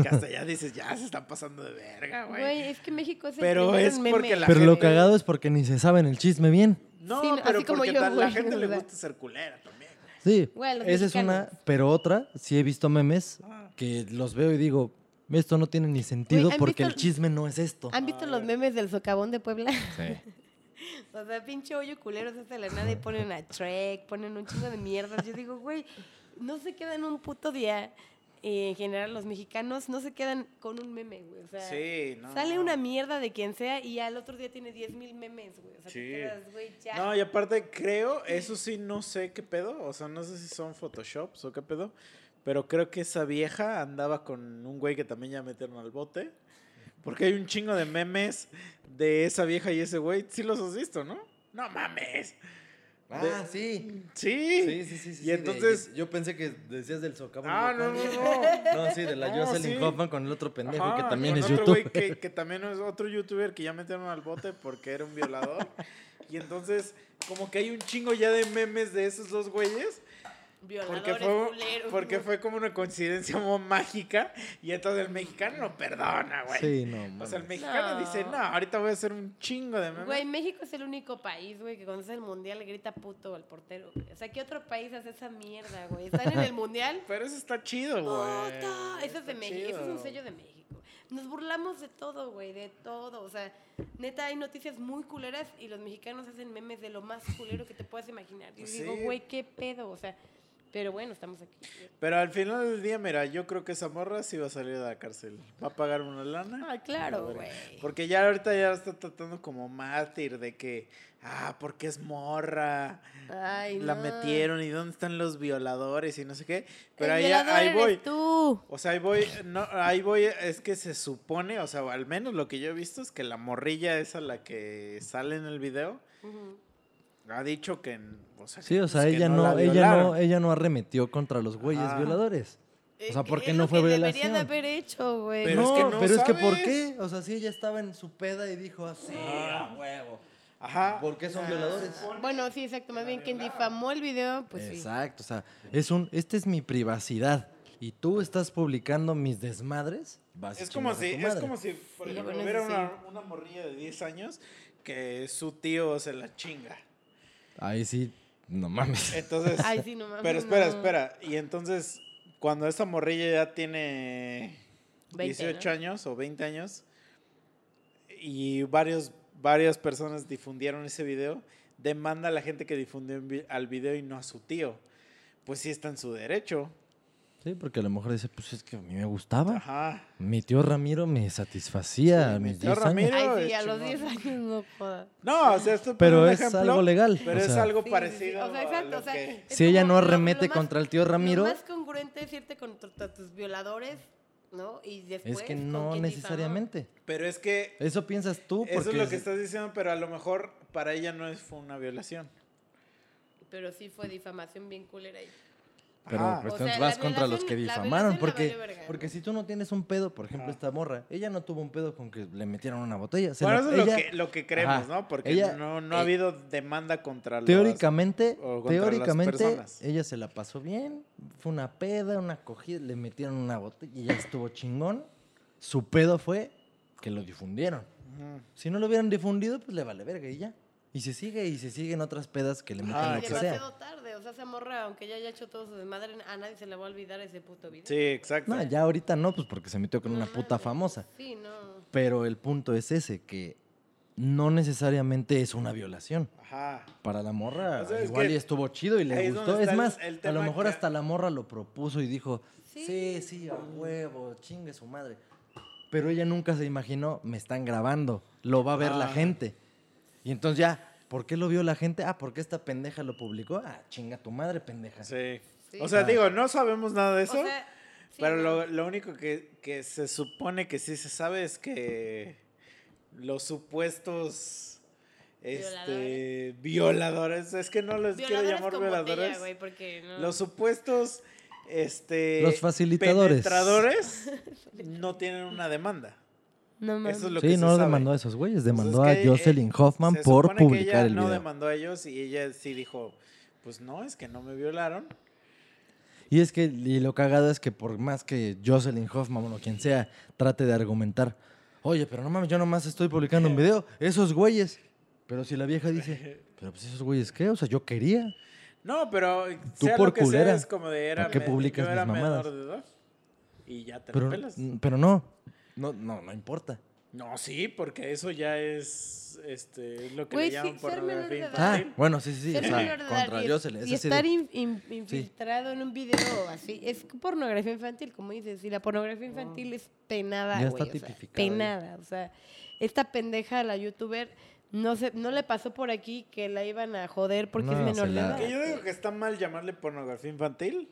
que hasta ya dices, ya se están pasando de verga, Güey, güey. es que México es el Pero es en meme. porque la Pero lo cagado es porque ni se saben el chisme bien. No, Sí, no, pero así como porque yo, tal- la güey, gente le gusta ser culera también. Sí, esa es una, pero otra, sí he visto memes Ah. que los veo y digo, esto no tiene ni sentido Güey, ¿han porque visto- el chisme no es esto. ¿Han visto los memes del socavón de Puebla? Sí. [laughs] O sea, pinche hoyo culero se hace de la nada y ponen a Trek, ponen un chingo de mierdas. Yo digo, güey, no se quedan un puto día. Y en general, los mexicanos no se quedan con un meme, güey. O sea, Sí, no. sale una mierda de quien sea y al otro día tiene 10 mil memes, güey. O sea, Sí. te quedas, güey, ya. No, y aparte creo, [laughs] eso sí no sé qué pedo, o sea, no sé si son photoshops o qué pedo, pero creo que esa vieja andaba con un güey que también ya metieron al bote, porque hay un chingo de memes de esa vieja y ese güey, sí los has visto, ¿no? No mames. Ah, sí. Sí. Sí, sí, sí, sí. Y de- entonces- yo pensé que decías del socavón. Ah, no, no, no. [laughs] No, sí, de la No, Jocelyn sí. Hoffman con el otro pendejo Ajá, que también es youtuber. Que, que también es otro youtuber que ya metieron al bote porque era un violador. Y entonces, como que hay un chingo ya de memes de esos dos güeyes. Porque Violadores, fue, culeros, porque fue como una coincidencia [laughs] mágica. Y entonces el mexicano no perdona, güey. Sí, no, O sea, el mames. mexicano No. dice, no, ahorita voy a hacer un chingo de memes. Güey, México es el único país, güey, que cuando es el mundial le grita puto al portero. güey. O sea, ¿qué otro país hace esa mierda, güey? Están en el [laughs] mundial. Pero eso está chido, güey. ¡Puto! Eso es de México, eso es un chido. sello de México. Nos burlamos de todo, güey, de todo. O sea, neta, hay noticias muy culeras y los mexicanos hacen memes de lo más culero que te puedas imaginar. Y Pues digo, güey, qué pedo. O sea, pero bueno, estamos aquí. Pero al final del día, mira, yo creo que esa morra sí va a salir de la cárcel. Va a pagar una lana. Ah, claro, A güey. Porque ya ahorita ya está tratando como mártir de que, ah, porque es morra. Ay, La no. metieron y dónde están los violadores y no sé qué. Pero El ahí, ahí voy. tú. O sea, ahí voy, no, ahí voy, es que se supone, o sea, al menos lo que yo he visto es que la morrilla esa, la que sale en el video, Ujú. Ha dicho que, o sea, Sí, o pues, sea, ella no, la ella no, ella no arremetió contra los güeyes Ajá. violadores. O sea, Eh, ¿por qué es no lo fue que violación? De haber hecho, güey. Pero no, es que no pero es que ¿por qué? O sea, si ella estaba en su peda y dijo así, a huevo. Ajá. ¿Por qué son violadores? Bueno, sí, exacto. Más bien quien difamó el video, pues sí. Exacto, o sea, es un, esta es mi privacidad y tú estás publicando mis desmadres. vas Es como a si, es como si, por Sí, ejemplo, hubiera sí. una, una morrilla de 10 años que su tío se la chinga. Ahí sí, no mames. Entonces, Ay, sí, no mames. pero espera, no. espera. Y entonces, cuando esta morrilla ya tiene 20, 18 ¿no? años o 20 años y varios, varias personas difundieron ese video, demanda a la gente que difundió al video y no a su tío. Pues sí está en su derecho. Sí, porque a lo mejor dice, pues es que a mí me gustaba. Ajá. Mi tío Ramiro me satisfacía Sí, mi tío 10 años. Ramiro- Ay, sí, a los chingón. 10 años no joda. No, o sea, esto Pero es ejemplo, algo legal, Pero o es algo Sí, sí, sí. parecido O sea, exacto, o sea, que- Si ella no arremete más- contra el tío Ramiro, Lo más congruente es irte contra tus violadores, ¿no? Y después. es que no necesariamente. Pero es que Eso piensas tú porque eso es lo que es- estás diciendo, pero a lo mejor para ella no es, fue una violación. Pero sí fue difamación bien culera ahí. Pero pues O sea, vas contra los que difamaron. Porque, porque si tú no tienes un pedo, por ejemplo, esta morra, ella no tuvo un pedo con que le metieron una botella. se Bueno, la- eso es ella- lo, que, lo que creemos, Ajá. ¿no? Porque Ella- no, no ha eh, habido demanda contra los... Teóricamente, las teóricamente ella se la pasó bien, fue una peda, una cogida, le metieron una botella y ya estuvo chingón. Su pedo fue que lo difundieron. Si no lo hubieran difundido, pues le vale verga y ya. Y se sigue y se siguen otras pedas que le meten Ah, lo que sea. demasiado tarde. O sea, esa morra, aunque ya haya hecho todo su desmadre, a nadie se le va a olvidar ese puto video. Sí, exacto. No, ya ahorita no, pues porque se metió con No una puta mames. famosa. Sí, no. Pero el punto es ese, que no necesariamente es una violación. Ajá. Para la morra, O sea, es igual que y estuvo chido y le es gustó. Es está el- más, el a lo mejor que- hasta la morra lo propuso y dijo, sí, Sí. sí, a huevo, chingue su madre. Pero ella nunca se imaginó, me están grabando, lo va a ver la Ah. gente. Y entonces ya, ¿por qué lo vio la gente? Ah, porque esta pendeja lo publicó. Ah, chinga tu madre, pendeja. Sí. Sí. O sea, Ah. digo, no sabemos nada de eso. O sea, sí, pero no. lo, lo único que, que se supone que sí se sabe es que los supuestos este, violadores, es que no les quiero Violadores llamar con botella, violadores. güey, porque no. Los supuestos este, Los facilitadores. penetradores [laughs] no tienen una demanda. No mames. Eso es lo que Sí, se no sabe. demandó a esos güeyes, Pues demandó es que, a Jocelyn eh, Hoffman se por supone que publicar ella el no video. demandó a ellos y ella sí dijo, pues no, es que no me violaron. Y es que, y lo cagado es que por más que Jocelyn Hoffman o quien sea trate de argumentar, oye, pero no mames, yo nomás estoy publicando un video, esos güeyes. Pero si la vieja dice, [laughs] pero pues esos güeyes, ¿qué? O sea, yo quería. No, pero Tú sea por lo que culera. sea, es como de era ¿Para qué publicas yo era mis mamadas? menor de edad y ya te Pero, pelas. pero no, no, no, no importa. No, sí, porque eso ya es este es lo que Güey, le llaman sí, pornografía edad. Ah, infantil. bueno, sí, sí, sí. O sea, contra y, es- Jocelyn. y es así estar de- in- in- infiltrado en un video así es pornografía infantil, como dices. Y la pornografía infantil es penada, Ya güey. está o sea, tipificado ahí. penada. O sea, esta pendeja, la youtuber, no se, no le pasó por aquí que la iban a joder porque No, es menor de edad. Que yo digo que está mal llamarle pornografía infantil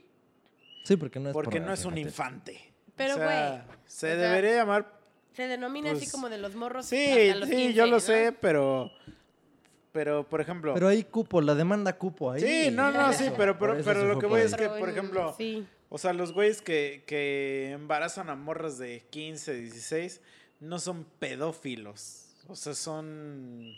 Sí, porque no es porque no es un infantil. infante. Pero, O sea, güey, se o sea, debería llamar Se denomina así Pues, como de los morros. Sí, los sí, 15, yo lo ¿no? sé, pero pero por ejemplo, Pero hay cupo, la demanda cupo ahí. Sí, no, no, sí, pero, pero, pero lo que voy es que, por ejemplo, Sí. o sea, los güeyes que, que embarazan a morras de 15, 16, no son pedófilos. O sea, son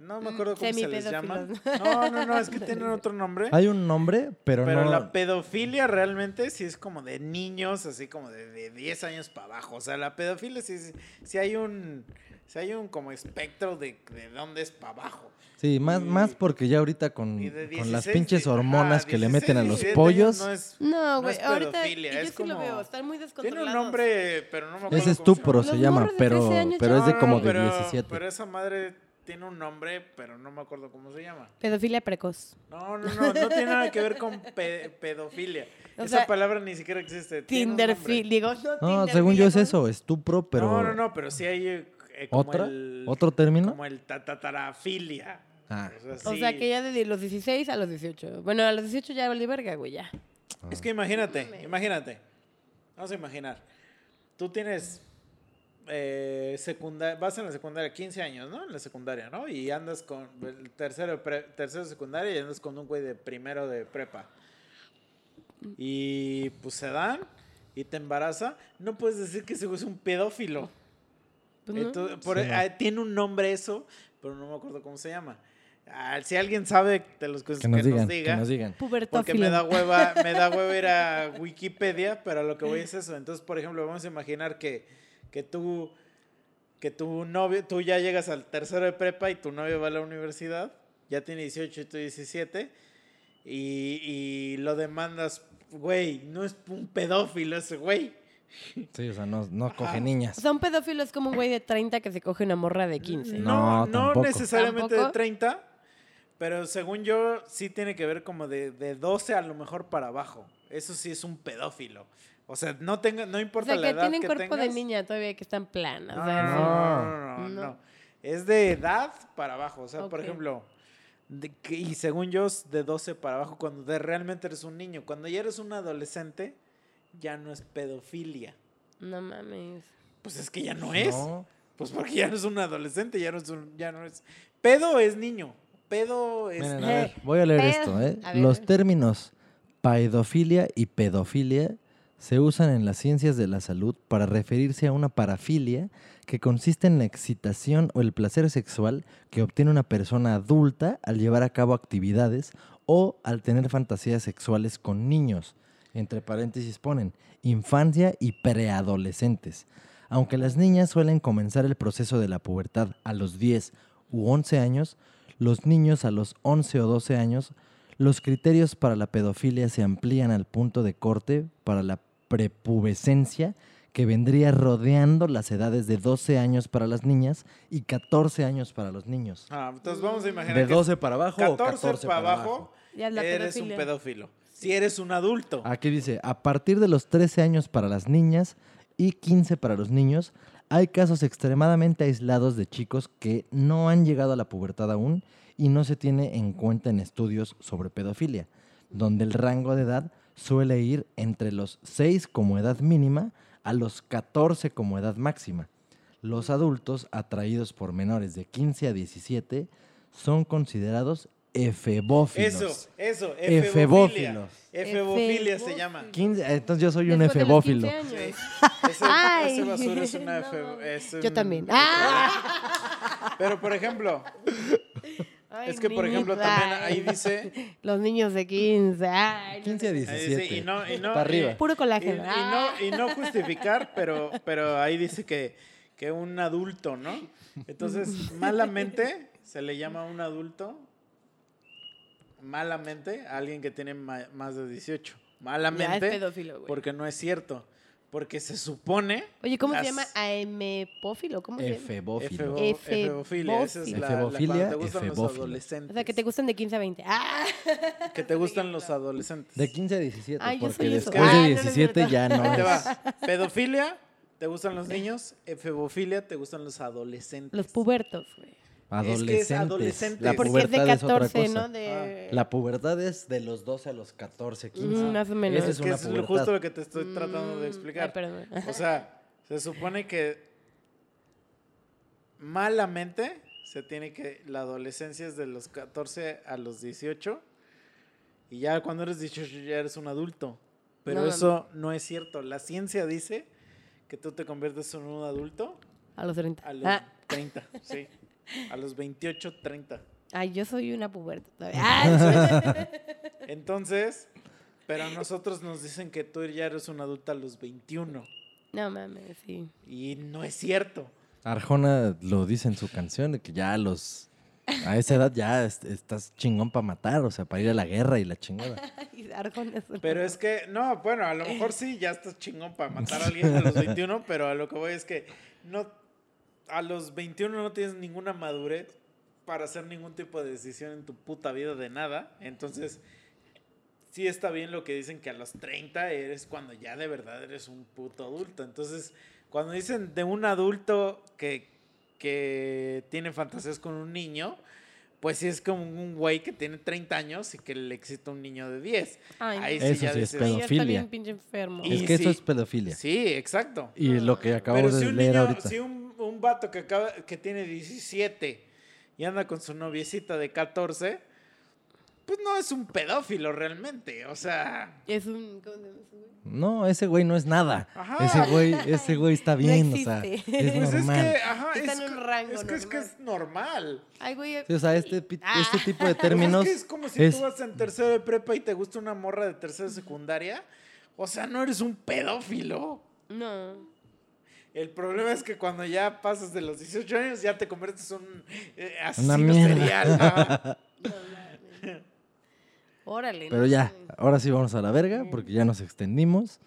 No me acuerdo cómo se les llama. No, no, no, es que tienen otro nombre. Hay un nombre, pero, Pero no. la pedofilia realmente sí es como de niños, así como de, de 10 años para abajo. O sea, la pedofilia sí, sí- sí hay un sí hay un como espectro de, de dónde es para abajo. Sí, más, y- más porque ya ahorita con, con las 16, pinches hormonas que le 16, meten a los 17 pollos. No es, No, no güey, es ahorita yo es sí lo veo, están muy tiene descontrolados. un nombre, pero no me acuerdo. es se estupro llama. se llama, pero, 13 años pero es de No, como no, de pero, 17. Pero esa madre tiene un nombre, pero no me acuerdo cómo se llama. Pedofilia precoz. No, no, no, no tiene nada que ver con pe- pedofilia. O Esa sea, palabra ni siquiera existe. Tinderfilia, digo, no según yo es eso, estupro, pero. No, no, no, pero sí hay eh, eh, como ¿Otra? el- ¿Otro término? Como el tatatarafilia. Ah. O sea, O sí. sea, que ya de los 16 a los 18. Bueno, a los 18 ya valí verga, güey, ya. Es que imagínate, imagínate. Vamos a imaginar. Tú tienes eh, secundaria, vas en la secundaria 15 años, ¿no? En la secundaria, ¿no? Y andas con el tercero, de pre- tercero secundaria y andas con un güey de primero de prepa. Y pues se dan y te embaraza. No puedes decir que ese güey es un pedófilo. Pues, ¿no? Entonces, por- Sí, no. ah, tiene un nombre eso, pero no me acuerdo cómo se llama. Ah, si alguien sabe de los que, Que nos que digan, diga. que nos digan. Porque me da hueva, me da hueva ir a [laughs] Wikipedia, pero lo que voy es eso. Entonces, por ejemplo, vamos a imaginar que, que tú, que tu novio, tú ya llegas al tercero de prepa y tu novio va a la universidad, ya tiene 18 y tú 17, y, y lo demandas, güey, no es un pedófilo ese güey. Sí, o sea, no, no coge niñas. O sea, un pedófilo es como un güey de 30 que se coge una morra de 15. No, No, no tampoco. necesariamente ¿Tampoco? de 30, pero según yo sí tiene que ver como de, de 12 a lo mejor para abajo. Eso sí es un pedófilo. O sea, no tenga, no O importa sea, la que edad tienen que cuerpo de niña todavía que están planas. No, o sea, no, no, no, no, No. no. Es de edad para abajo. O sea, por ejemplo, de que- y según yo, es de 12 para abajo cuando de- realmente eres un niño. Cuando ya eres un adolescente, ya no es pedofilia. No mames. Pues es que ya no es. No. Pues porque ya no es un adolescente, ya no es un, ya no es. Pedo es niño. Pedo es Miren, a ver, voy a leer esto, ¿eh? a ver. Los términos paidofilia y pedofilia se usan en las ciencias de la salud para referirse a una parafilia que consiste en la excitación o el placer sexual que obtiene una persona adulta al llevar a cabo actividades o al tener fantasías sexuales con niños. Entre paréntesis ponen infancia y preadolescentes. Aunque las niñas suelen comenzar el proceso de la pubertad a los 10 u 11 años, los niños a los 11 o 12 años, los criterios para la pedofilia se amplían al punto de corte para la prepubescencia que vendría rodeando las edades de 12 años para las niñas y 14 años para los niños. Ah, entonces vamos a imaginar ¿De que 12 para abajo 14, o 14 para para abajo, abajo? Eres pedofilia. un pedófilo. Si eres un adulto. Aquí dice, a partir de los 13 años para las niñas y 15 para los niños, hay casos extremadamente aislados de chicos que no han llegado a la pubertad aún y no se tiene en cuenta en estudios sobre pedofilia, donde el rango de edad suele ir entre los 6 como edad mínima a los 14 como edad máxima. Los adultos atraídos por menores de 15 a 17 son considerados efebófilos. Eso, eso, Efebófilos. efebofilia. Efebofilia se llama. 15 entonces yo soy un Después de los 15 efebófilo. años. Sí. [laughs] Ese, Ay. ese basura es una [laughs] No, efe- es Yo un- también. ¡Ah! [laughs] Pero por ejemplo, Ay, es que por ejemplo también ahí dice, [laughs] Los niños de 15. Ay, no 15 a sé. ahí 17. dice y no y no Para arriba. Puro colágeno. y Ah. no y no justificar, [laughs] pero pero ahí dice que que un adulto, ¿no? Entonces, malamente se le llama a un adulto malamente a alguien que tiene más de 18. Ya es Malamente pedófilo, güey. porque no es cierto, porque se supone Oye, ¿cómo se las- llama? Aemepófilo. ¿Cómo se llama? Efebófilo. Efebo- efebofilia, esa es la, la Efebofilia, cuando te gustan los adolescentes. O sea, que te gustan de 15 a 20. ¡Ah! [laughs] Que te gustan los adolescentes. De 15 a 17, Ay, yo porque soy eso. después Ah, no, de no es 17 cierto. ya no Ahí te va. Pedofilia, te gustan los niños. Efebofilia, te gustan los adolescentes. Los pubertos, güey. Adolescentes. adolescente. La Porque es de pubertad es otra 14, cosa. ¿no? De... La pubertad es de los 12 a los 14, 15. Mm, más o menos. Esa es es que una es justo lo que te estoy tratando de Mm, explicar. Ay, perdón. O sea, se supone que malamente se tiene que la adolescencia es de los 14 a los 18 y ya cuando eres 18 ya eres un adulto. Pero No, no, eso no es cierto. La ciencia dice que tú te conviertes en un adulto A los 30. a los Ah, 30, sí. A los 28, 30. Ay, yo soy una puberta todavía. [laughs] Ah, Entonces, pero a nosotros nos dicen que tú ya eres una adulta a los 21. no mames, sí. Y no es cierto. Arjona lo dice en su canción, de que ya a los... A esa edad ya est- estás chingón para matar, o sea, para ir a la guerra y la chingada. Ay, Arjona es Pero es que, no, bueno, a lo mejor sí, ya estás chingón para matar a alguien a los [laughs] 21, pero a lo que voy es que no, a los 21 no tienes ninguna madurez para hacer ningún tipo de decisión en tu puta vida de nada. Entonces, sí está bien lo que dicen que a los 30 eres cuando ya de verdad eres un puto adulto. Entonces, cuando dicen de un adulto que, que tiene fantasías con un niño, pues sí es como un güey que tiene 30 años y que le excita un niño de 10. Ay, Ahí. Eso ya sí es dices- pedo. Sí, ya está pedofilia. bien enfermo. Es que eso es pedofilia. Sí, exacto. Y lo que acabo Pero de si un leer niño, ahorita. si un, un vato que acaba, que tiene 17 y anda con su noviecita de 14, pues no es un pedófilo realmente. O sea, Es un. ¿Cómo se llama ese güey? No, ese güey no es nada. Ajá. Ese güey, ese güey está No bien, o sea, es pues es normal. que, ajá, Está es, en un rango es que, es que es normal. Ay, güey. Sí, o sea, este, Ah. este tipo de Pues [laughs] términos es que es como si es- tú vas en tercero de prepa y te gusta una morra de tercero de secundaria. O sea, no eres un pedófilo. No. El problema es que cuando ya pasas de los 18 años ya te conviertes en un eh, asesino serial. No. [laughs] Órale. Pero no ya, ahora sí vamos a la verga porque ya nos extendimos.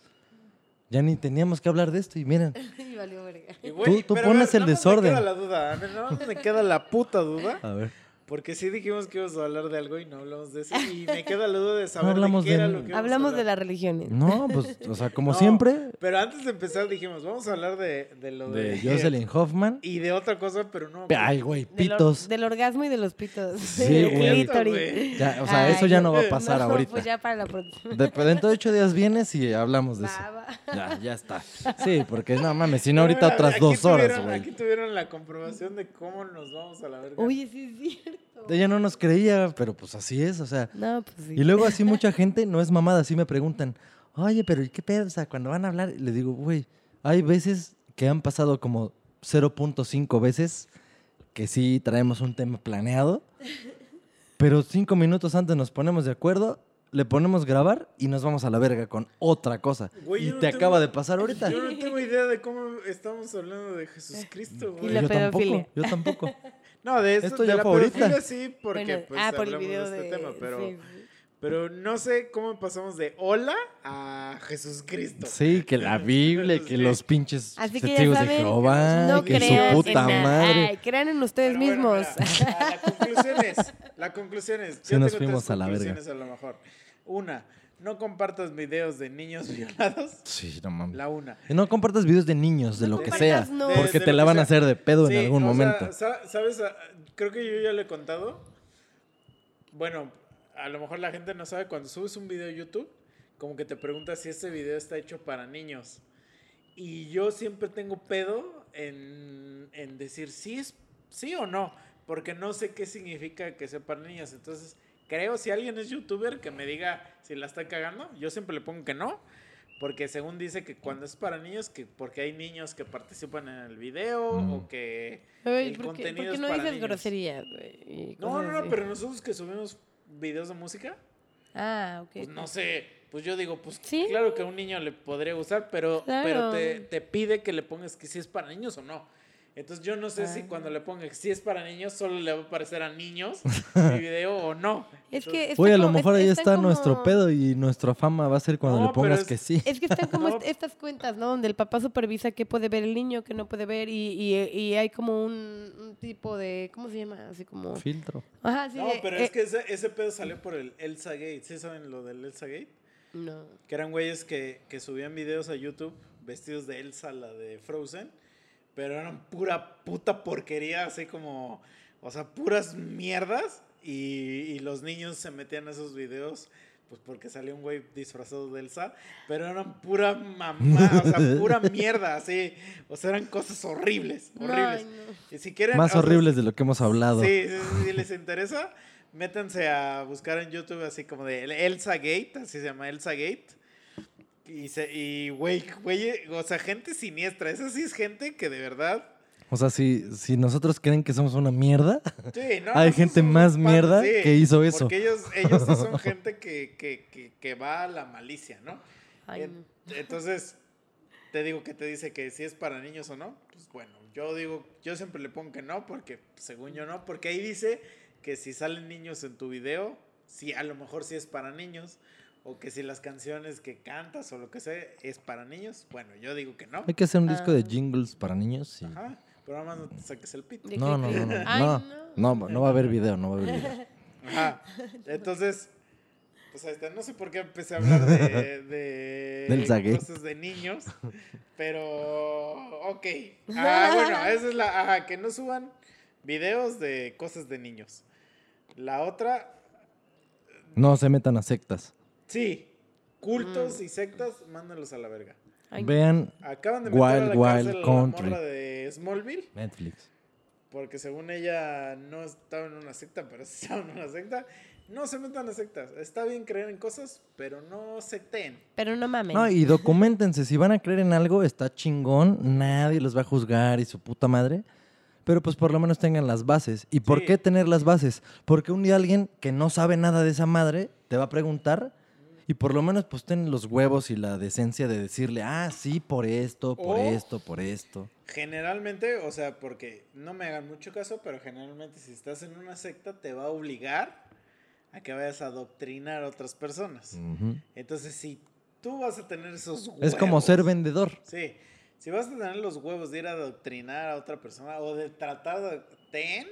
Ya ni teníamos que hablar de esto y miren, [laughs] Y valió verga. Y, Tú- tú pero a pones el nada más desorden. Me queda la duda, a más me queda la puta duda. a ver. Porque sí dijimos que íbamos a hablar de algo y no hablamos de eso. Y me queda la duda de saber hablamos de qué de- era lo que Hablamos de las religiones. No, pues, o sea, como [laughs] No, siempre, Pero antes de empezar dijimos, vamos a hablar de, de lo de... de Jocelyn Hoffman. Y de otra cosa, pero no. Ay, güey, Del, or- pitos. del orgasmo y de los pitos. Sí, [laughs] güey. [laughs] Ya, o sea, Ay, eso ya no va a pasar no, ahorita. Pues ya para la próxima. De- dentro de ocho días vienes y hablamos de eso. Ya, ya está. Sí, porque no mames, si no ahorita otras dos horas, güey. Aquí tuvieron la comprobación de cómo nos vamos a la verga. Oye, sí es cierto. Ella no nos creía, pero pues así es, o sea. No, pues sí. Y luego así [laughs] mucha gente, no es mamada, así me preguntan, oye, pero ¿y qué pedo? O sea, cuando van a hablar, le digo, güey, hay veces que han pasado como 0.5 veces que sí traemos un tema planeado, pero cinco minutos antes nos ponemos de acuerdo, le ponemos grabar y nos vamos a la verga con otra cosa. Güey, y no te tengo- acaba de pasar ahorita. Yo no tengo idea de cómo estamos hablando de Jesucristo, Y güey. la yo tampoco, pedofilia. yo tampoco. [laughs] No, de esto, Esto de ya la pedofilia sí, porque Bueno, pues, ah, por el hablamos video de de. este tema, pero, sí, pero no sé cómo pasamos de hola a Jesucristo. Sí, que la [laughs] Biblia, que los pinches Así que ya testigos de saben, Jehová, no que crean su puta en madre. Ay, crean en ustedes Pero bueno, mismos. mira, a la conclusión es, la conclusión es, [laughs] Sí yo nos tengo fuimos tres a la verga. conclusiones a lo mejor. Una, no compartas videos de niños [laughs] violados. Sí, no mames. La una. Y no compartas videos de niños, de No lo que sea, no. De- porque de te lo la van a sea. hacer de pedo Sí, en algún o sea, momento. sa- ¿Sabes? Ah, Creo que yo ya lo he contado. Bueno, a lo mejor la gente no sabe, cuando subes un video a YouTube, como que te preguntas si este video está hecho para niños. Y yo siempre tengo pedo en, en decir sí, es, sí o no, porque no sé qué significa que sea para niños. Entonces, creo si alguien es youtuber que me diga si la está cagando, yo siempre le pongo que no. Porque según dice que cuando es para niños, que porque hay niños que participan en el video Mm. o que Ay, el ¿por qué, contenido por qué es no para dices niños. groserías, No, no, no, así? pero nosotros que subimos videos de música, Ah, ok. pues no sé, pues yo digo, pues Sí. claro que a un niño le podría gustar, pero, pero te, te pide que le pongas que si es para niños o no. Entonces yo no sé si Ah. cuando le ponga que si es para niños solo le va a aparecer a niños [laughs] mi video o no. Es que. Oye, a lo como- mejor es- ahí está como- nuestro pedo y nuestra fama va a ser cuando No, le pongas es- que sí. Es que están como No. est- estas cuentas, ¿no? Donde el papá supervisa qué puede ver el niño, qué no puede ver, y, y, y hay como un, un tipo de. ¿Cómo se llama? Así como. Filtro. Ajá, sí. no, de- pero eh, es que ese, ese pedo salió por el Elsa Gate. ¿Sí saben lo del Elsa Gate? No. Que eran güeyes que, que subían videos a YouTube vestidos de Elsa, la de Frozen, pero eran pura puta porquería, así como, o sea, puras mierdas. Y, y los niños se metían a esos videos, pues porque salió un güey disfrazado de Elsa, pero eran pura mamá, o sea, pura [laughs] mierda, así. O sea, eran cosas horribles, horribles. Ay, no. Y si quieren, Más o sea, horribles de lo que hemos hablado. Sí, sí, sí, si les interesa, métanse a buscar en YouTube así como de Elsa Gate, así se llama Elsa Gate. Y, se, y güey, güey, o sea, gente siniestra. Esa sí es gente que de verdad O sea, si, si nosotros creen que somos una mierda, Sí, no, [laughs] Hay gente más mierda que hizo eso. Porque ellos, ellos sí son [laughs] gente que, que, que, que va a la malicia, ¿no? Ay, En- no. Entonces, te digo que te dice que si es para niños o no. Pues bueno, yo digo, yo siempre le pongo que no, porque según yo no, porque ahí dice que si salen niños en tu video, sí, a lo mejor sí es para niños, o que si las canciones que cantas o lo que sea es para niños, bueno, yo digo que no. hay que hacer un disco de Ah. jingles para niños. y- Ajá, pero nada más no te saques el pito. ¿De No, no, no, no? Ay, no, no, no va a haber video, no va a haber video. [laughs] Ajá. Entonces, pues ahí está. No sé por qué empecé a hablar de, de [laughs] Del zague. cosas de niños, pero ok. [laughs] Ah, bueno, esa es la, ajá, que no suban videos de cosas de niños. La otra, No se metan a sectas. Sí, cultos y sectas, mándenlos a la verga. Ay, Vean Acaban de meter a Wild la Wild a la Country. morra de Smallville. Netflix. Porque según ella no estaba en una secta, pero sí estaba en una secta. No se metan a sectas. Está bien creer en cosas, pero no secten. Pero no mames. No, y documentense. Si van a creer en algo, está chingón. Nadie los va a juzgar y su puta madre. Pero pues por lo menos tengan las bases. ¿Y por qué tener las bases? Porque un día alguien que no sabe nada de esa madre te va a preguntar y por lo menos pues ten los huevos y la decencia de decirle, ah, sí, por esto, por O- esto, por esto. Generalmente, o sea, porque no me hagan mucho caso, pero generalmente si estás en una secta te va a obligar a que vayas a adoctrinar a otras personas. Entonces, si tú vas a tener esos huevos. Es como ser vendedor. Sí. Si vas a tener los huevos de ir a adoctrinar a otra persona o de tratar de. Ten,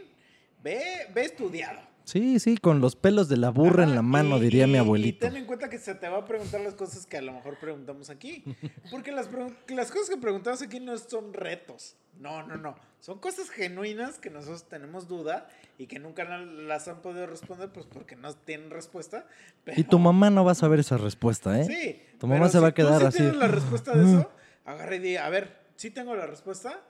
ve, ve estudiado. Sí, sí, con los pelos de la burra en la mano, y- diría y- mi Y abuelito. ten en cuenta que se te va a preguntar las cosas que a lo mejor preguntamos aquí. [laughs] Porque las, las cosas que preguntamos aquí no son retos. No, no, no. Son cosas genuinas que nosotros tenemos duda y que nunca las han podido responder, pues porque no tienen respuesta. Y tu mamá no va a saber esa respuesta, ¿eh? Sí. Tu mamá se va a si tú quedar sí así. tienes la respuesta de eso, agarra y di, a ver, si tengo la respuesta,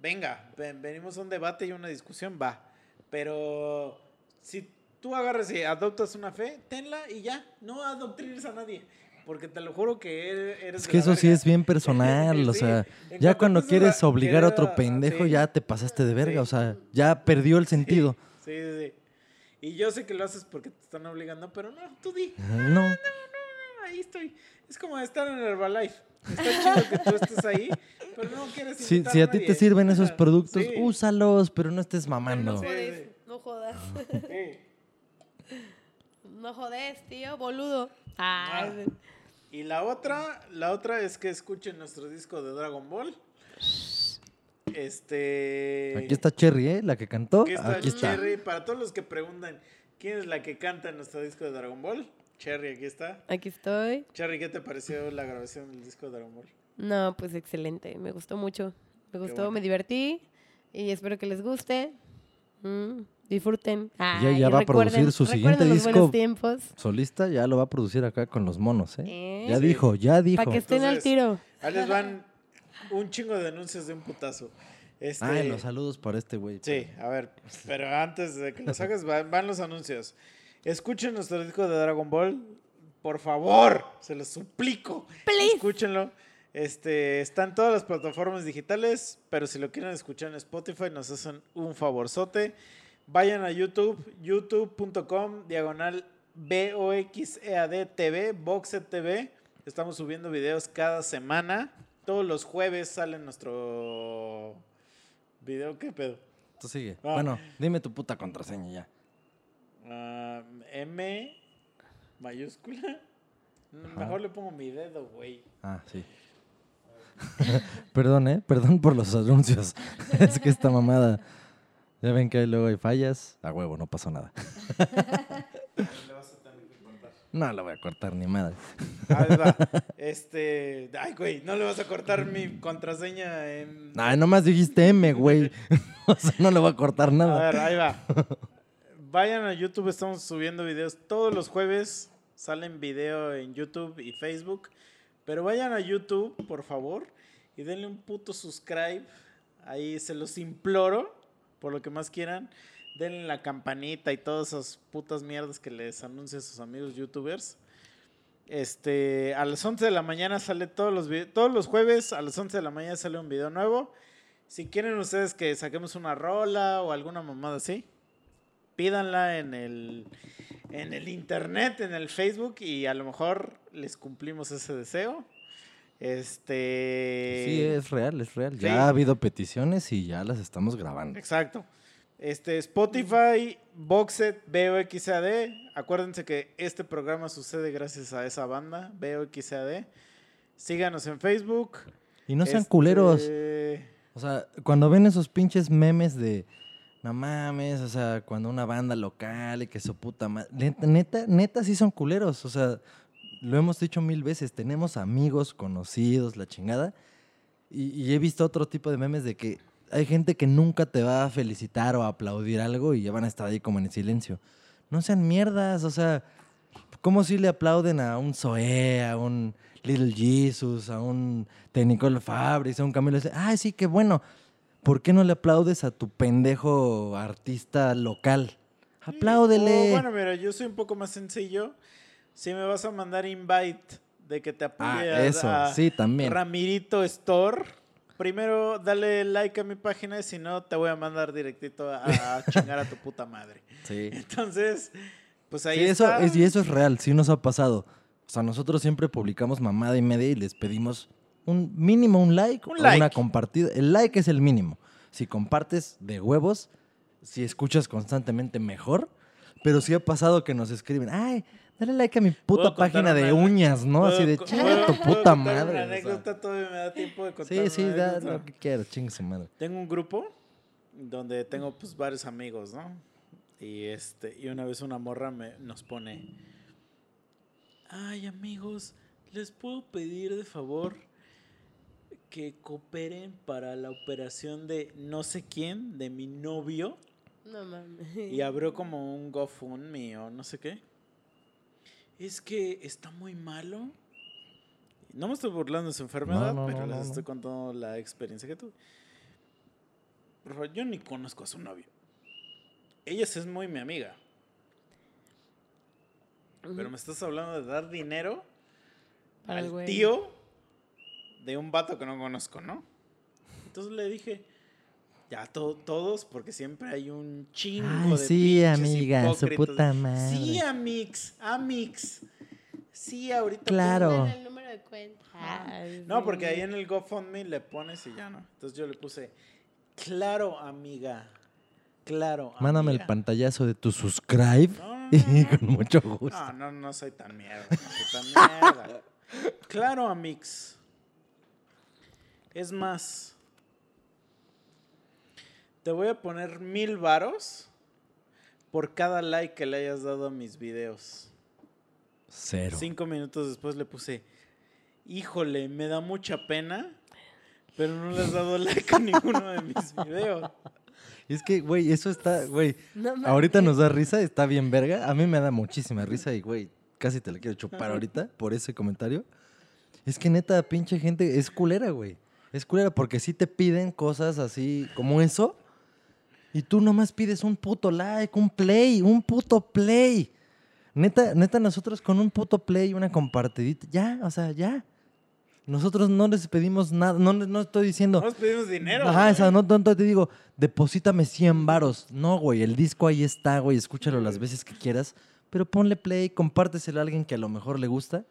venga, ven- venimos a un debate y una discusión, va. Pero si tú agarras y adoptas una fe, tenla y ya, no adoctrines a nadie. Porque te lo juro que eres, eres Es que eso sí es bien personal, [laughs] o sea, ya cuando quieres obligar a otro a- pendejo, sí. ya te pasaste de verga, Sí. o sea, ya perdió el sentido. Sí, sí, sí. Y yo sé que lo haces porque te están obligando, pero no, tú di. No, Ah, ahí estoy. Es como estar en Herbalife. Está chido que tú estés ahí, pero no quieres si, si a ti te sirven esos productos, sí, úsalos, pero no estés mamando. no jodes, no jodas. [laughs] sí. No jodes, tío, boludo. Ah. Ay, Y la otra, la otra es que escuchen nuestro disco de Dragon Ball. Este. Aquí está Cherry, ¿eh? La que cantó. Aquí está Aquí está. Cherry. Para todos los que preguntan quién es la que canta en nuestro disco de Dragon Ball, Cherry, aquí está. aquí estoy. Cherry, ¿qué te pareció la grabación del disco de Dragon Ball? No, pues excelente. Me gustó mucho. Me gustó, bueno. me divertí. Y espero que les guste. Mm, disfruten. ya Ay, va a producir su siguiente disco. Solista ya lo va a producir acá con los monos, ¿eh? ¿Eh? Ya Sí. dijo, ya dijo. Para que estén al Entonces, tiro. Ahí les van un chingo de anuncios de un putazo. Este, Ay, los saludos para este güey. Sí, a ver, pero antes de que los hagas, van, van los anuncios. Escuchen nuestro disco de Dragon Ball, por favor, se los suplico. Please. Escúchenlo. Este, está en todas las plataformas digitales, pero si lo quieren escuchar en Spotify, nos hacen un favorzote. Vayan a YouTube, youtube.com, diagonal BOXEAD TV, Boxed TV. Estamos subiendo videos cada semana. Todos los jueves sale nuestro video. ¿Qué pedo? Tú sigue. Ah. Bueno, dime tu puta contraseña ya. M mayúscula. Mejor le pongo mi dedo, güey. Ah, sí. [laughs] Perdón, ¿eh? Perdón por los anuncios. [laughs] es que esta mamada. Ya ven que luego hay fallas. A huevo, no pasó nada. [laughs] No la voy a cortar ni madre. Ahí va. Este. Ay, güey, no le vas a cortar mi contraseña en. Ay, nomás dijiste M, güey. o sea, no le voy a cortar A nada. ver, ahí va. Vayan a YouTube, estamos subiendo videos todos los jueves. Salen video en YouTube y Facebook. Pero vayan a YouTube, por favor, y denle un puto subscribe. Ahí se los imploro, por lo que más quieran. Denle la campanita y todas esas putas mierdas que les anuncian sus amigos youtubers. Este, a las 11 de la mañana sale todos los todos los jueves a las 11 de la mañana sale un video nuevo. Si quieren ustedes que saquemos una rola o alguna mamada así, pídanla en el, en el internet, en el Facebook y a lo mejor les cumplimos ese deseo. Este. Sí, es real, es real. Sí. Ya ha habido peticiones y ya las estamos grabando. Exacto. Este, Spotify, Boxet, BOXAD. Acuérdense que este programa sucede gracias a esa banda, BOXAD. Síganos en Facebook. Y no sean Este, culeros. O sea, cuando ven esos pinches memes de. No mames, o sea, cuando una banda local y que su puta madre. Neta, neta, neta, sí son culeros. O sea, lo hemos dicho mil veces. Tenemos amigos, conocidos, la chingada. Y, y he visto otro tipo de memes de que hay gente que nunca te va a felicitar o a aplaudir algo y ya van a estar ahí como en el silencio. No sean mierdas, o sea, ¿cómo si le aplauden a un Zoé, a un Little Jesus, a un Nicole Fabris, a un Camilo? Ah, sí, qué bueno. ¿Por qué no le aplaudes a tu pendejo artista local? Apláudele. Oh, bueno, mira, yo soy un poco más sencillo. Si me vas a mandar invite de que te apoye ah, a- eso, a sí, también. Ramirito Store, primero dale like a mi página y si no te voy a mandar directito a, a [laughs] chingar a tu puta madre. Sí. Entonces, pues ahí Sí, eso está. es, y eso es real, sí nos ha pasado. O sea, nosotros siempre publicamos mamada y media y les pedimos un mínimo un like Un o una compartida. El like es el mínimo. Si compartes de huevos, si escuchas constantemente mejor. Pero sí ha pasado que nos escriben, ay, dale like a mi puta ¿Puedo contar página de uñas, ¿no? Así de ¿Puedo- chinga tu puta madre. Una anécdota todavía me da tiempo de contar sí, sí, da lo que quieras, chingue su madre. Tengo un grupo donde tengo pues varios amigos, ¿no? Y este y una vez una morra me nos pone Ay, amigos, les puedo pedir de favor que cooperen para la operación de no sé quién, de mi novio, No mames. y abrió como un GoFundMe o no sé qué. Es que está muy malo. No me estoy burlando de su enfermedad, no, pero no, les estoy contando la experiencia que tuve. Por favor, yo ni conozco a su novio. Ella es muy mi amiga. Pero me estás hablando de dar dinero Para el al tío de un vato que no conozco, ¿no? Entonces le dije, ya to- todos, porque siempre hay un chingo Ay, de sí, amiga, su hipócritas. puta madre. Sí, amix, amix. Sí, ahorita. Claro. el número de cuenta. Ay, No, porque ahí en el GoFundMe le pones y ya no. Entonces yo le puse, claro, amiga. Claro. Mándame el amiga". pantallazo de tu subscribe No, no, [laughs] y con mucho gusto. No, no, no soy tan mierda. No soy tan mierda. [laughs] Claro, Amix. Es más, te voy a poner mil varos por cada like que le hayas dado a mis videos. Cero. Cinco minutos después le puse, híjole, me da mucha pena, pero no le has dado [laughs] like a ninguno de mis videos. Es que, güey, eso está, güey. No. Ahorita nos da risa, está bien verga. A mí me da muchísima risa y, güey, casi te la quiero chupar ahorita por ese comentario. Es que neta, pinche gente, es culera, güey. Es culera porque sí te piden cosas así como eso y tú nomás pides un puto like, un play, un puto play. Neta, neta, nosotros con un puto play, una compartidita, ya, o sea, ya. Nosotros no les pedimos nada, no, no estoy diciendo... Nos pedimos dinero. Ajá, o sea, no tanto te digo, deposítame 100 varos. No, güey, el disco ahí está, güey, escúchalo las veces que quieras, pero ponle play, compárteselo a alguien que a lo mejor le gusta.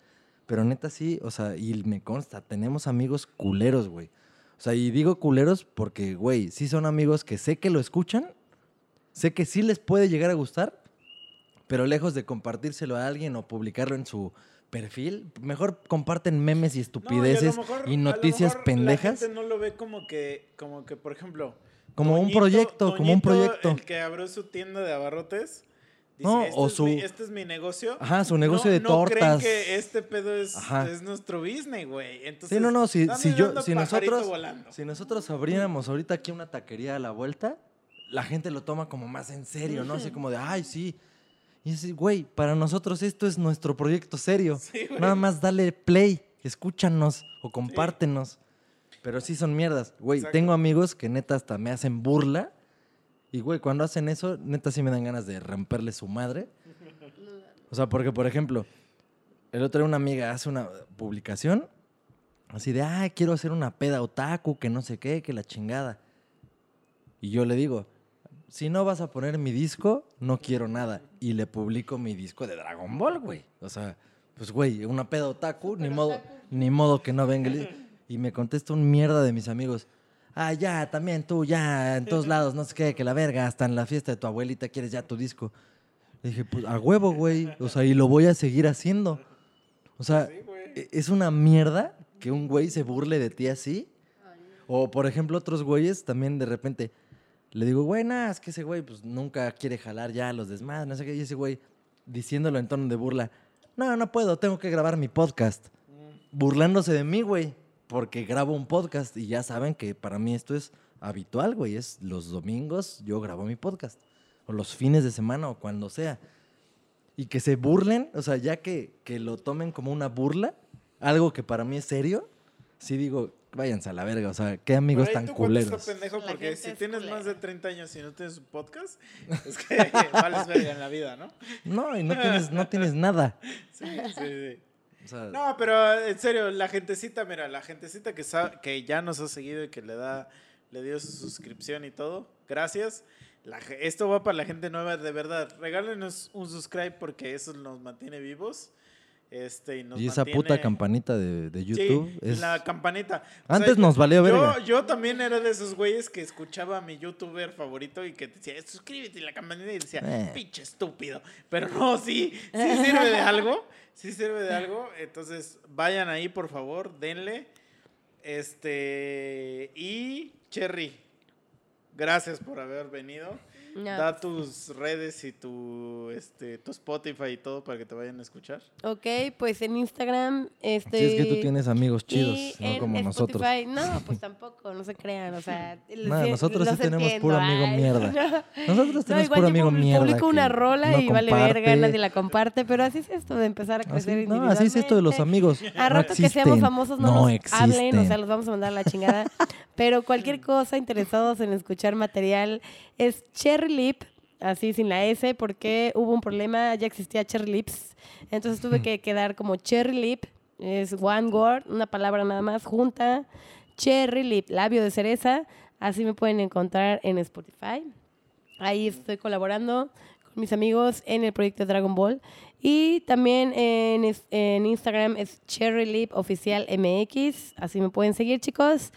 Pero neta sí, o sea, y me consta, tenemos amigos culeros, güey. O sea, y digo culeros porque, güey, sí son amigos que sé que lo escuchan, sé que sí les puede llegar a gustar, pero lejos de compartírselo a alguien o publicarlo en su perfil, mejor comparten memes y No, estupideces a lo mejor- y, a lo noticias mejor pendejas. La gente no lo ve como que, como que, por ejemplo. Como un proyecto, como un proyecto. El que abrió su tienda de abarrotes. Dice, No, este, o es su- mi, este es mi negocio. Ajá, su negocio No- de no tortas. creen que este pedo es, es nuestro business, güey. Entonces, Sí, no, no, si, si yo, si nosotros, volando. si nosotros abriéramos ahorita aquí una taquería a la vuelta, la gente lo toma como más en serio, ¿no? Así como de, ay, sí. Y es, güey, para nosotros esto es nuestro proyecto serio. Sí. Nada más dale play, escúchanos o compártenos. Pero sí son mierdas. Güey, Exacto. tengo amigos que neta hasta me hacen burla. Y, güey, cuando hacen eso, neta sí me dan ganas de romperle su madre. [laughs] O sea, porque, por ejemplo, el otro día una amiga hace una publicación así de, ah, quiero hacer una peda otaku, que no sé qué, que la chingada. Y yo le digo, si no vas a poner mi disco, no quiero nada. Y le publico mi disco de Dragon Ball, güey. O sea, pues, güey, una peda otaku, ni modo, ni modo que no venga. y me contesta un mierda de mis amigos. Ah, ya, también tú, ya, en todos lados, no sé qué, que la verga, hasta en la fiesta de tu abuelita quieres ya tu disco. Le dije, pues a huevo, güey. O sea, y lo voy a seguir haciendo. O sea, Sí, e- es una mierda que un güey se burle de ti así. O, por ejemplo, otros güeyes también de repente le digo, güey, nada, es que ese güey pues nunca quiere jalar ya los desmadres, no sé qué. Y ese güey diciéndolo en tono de burla, no, no puedo, tengo que grabar mi podcast. Burlándose de mí, güey, porque grabo un podcast y ya saben que para mí esto es habitual, güey. Es los domingos yo grabo mi podcast. O los fines de semana o cuando sea. Y que se burlen, o sea, ya que, que lo tomen como una burla, algo que para mí es serio, sí digo, váyanse a la verga, o sea, qué amigos Por ahí tan está culeros. pendejo porque si es tienes culera. más de 30 años y no tienes un podcast, [laughs] es que vales verga en la vida, ¿no? No, y no tienes, no tienes nada. Sí, sí, sí. No, pero en serio, la gentecita, mira, la gentecita que, sa- que ya nos ha seguido y que le da, le dio su suscripción y todo, gracias. Esto va para la gente nueva, de verdad. Regálenos un subscribe porque eso nos mantiene vivos. Este, y nos y esa puta campanita de, de YouTube es... la campanita. O Antes sea, nos valió yo, verga. yo también era de esos güeyes que escuchaba a mi youtuber favorito y que decía, suscríbete y la campanita y decía, Eh. pinche estúpido. Pero no, sí, sí sirve de algo. Sí sirve de algo. Entonces, vayan ahí, por favor, denle. Este. Y Cherry, gracias por haber venido. No, Da tus redes y tu, este, tu Spotify y todo para que te vayan a escuchar. Ok, pues en Instagram este Si es que tú tienes amigos chidos, y no en como nosotros. Spotify- No, pues tampoco, no se crean, o sea, [laughs] No, nosotros sí los tenemos entiendo, puro amigo ay, mierda. [laughs] no. Nosotros No, tenemos igual puro yo amigo mierda. publico una rola no y vale comparte. verga, nadie la comparte, pero así es esto de empezar a crecer Así, no, así es esto de los amigos. A No rato que seamos famosos no, no nos existen. hablen, o sea, los vamos a mandar a la chingada. [laughs] Pero cualquier cosa, interesados en escuchar material, es Cherry Lip, así sin la S, porque hubo un problema, ya existía Cherry Lips. Entonces tuve que [laughs] quedar como Cherry Lip, es one word, una palabra nada más, junta. Cherry Lip, labio de cereza. Así me pueden encontrar en Spotify. Ahí estoy colaborando con mis amigos en el proyecto Dragon Ball. Y también en Instagram es Cherry Lip Oficial MX. Así me pueden seguir, chicos.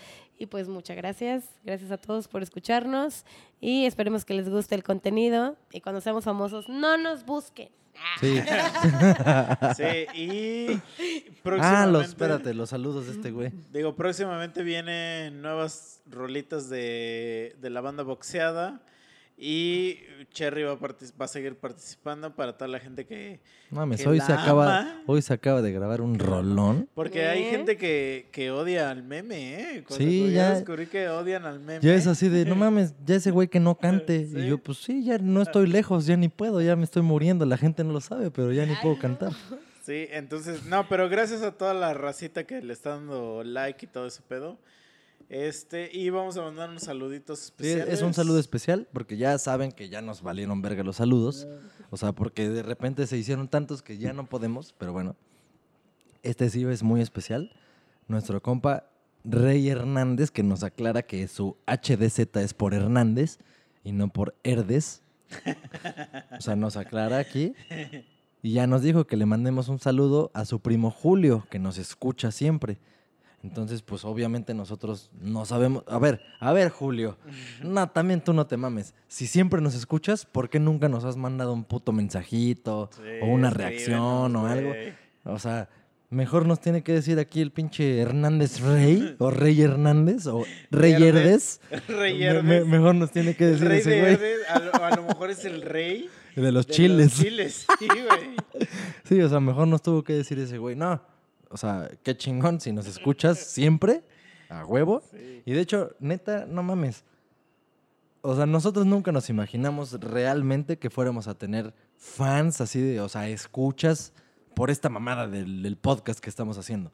Y pues muchas gracias. Gracias a todos por escucharnos. Y esperemos que les guste el contenido. Y cuando seamos famosos, no nos busquen. Sí. [laughs] Sí, y Ah, próximamente... los, espérate, los saludos de este güey. Digo, próximamente vienen nuevas rolitas de, de la banda boxeada y Cherry va a, va a seguir participando para toda la gente que... Mames, que hoy la se acaba, ama. hoy se acaba de grabar un rolón. Porque hay ¿Eh? gente que, que odia al meme, ¿eh? Cuando Sí, ya ya- descubrí que odian al meme. Ya es así de, no mames, ya ese güey que no cante. [laughs] Sí. Y yo, pues sí, ya no estoy lejos, ya ni puedo, ya me estoy muriendo. La gente no lo sabe, pero ya ni puedo cantar. Sí, entonces, no, pero gracias a toda la racita que le está dando like y todo ese pedo. Este, y vamos a mandar unos saluditos Sí, especiales. es un saludo especial porque ya saben que ya nos valieron verga los saludos. O sea, porque de repente se hicieron tantos que ya no podemos, pero bueno. Este sí es muy especial. Nuestro compa Rey Hernández, que nos aclara que su HDZ es por Hernández y no por Herdes. O sea, nos aclara aquí. Y ya nos dijo que le mandemos un saludo a su primo Julio, que nos escucha siempre. Entonces, pues obviamente nosotros no sabemos. A ver, a ver, Julio. No, también tú no te mames. Si siempre nos escuchas, ¿por qué nunca nos has mandado un puto mensajito Sí, o una reacción o algo? O sea, mejor nos tiene que decir aquí el pinche Hernández Rey o Rey Hernández o Rey Herdes. [laughs] Rey Herdes. me- mejor nos tiene que decir rey ese güey. A, lo, a lo mejor es el rey De los de chiles. Los chiles, sí, güey. [laughs] Sí, o sea, mejor nos tuvo que decir ese güey. No, o sea, qué chingón si nos escuchas siempre, a huevo. Sí. Y de hecho, neta, no mames. O sea, nosotros nunca nos imaginamos realmente que fuéramos a tener fans así de, o sea, escuchas por esta mamada del, del podcast que estamos haciendo.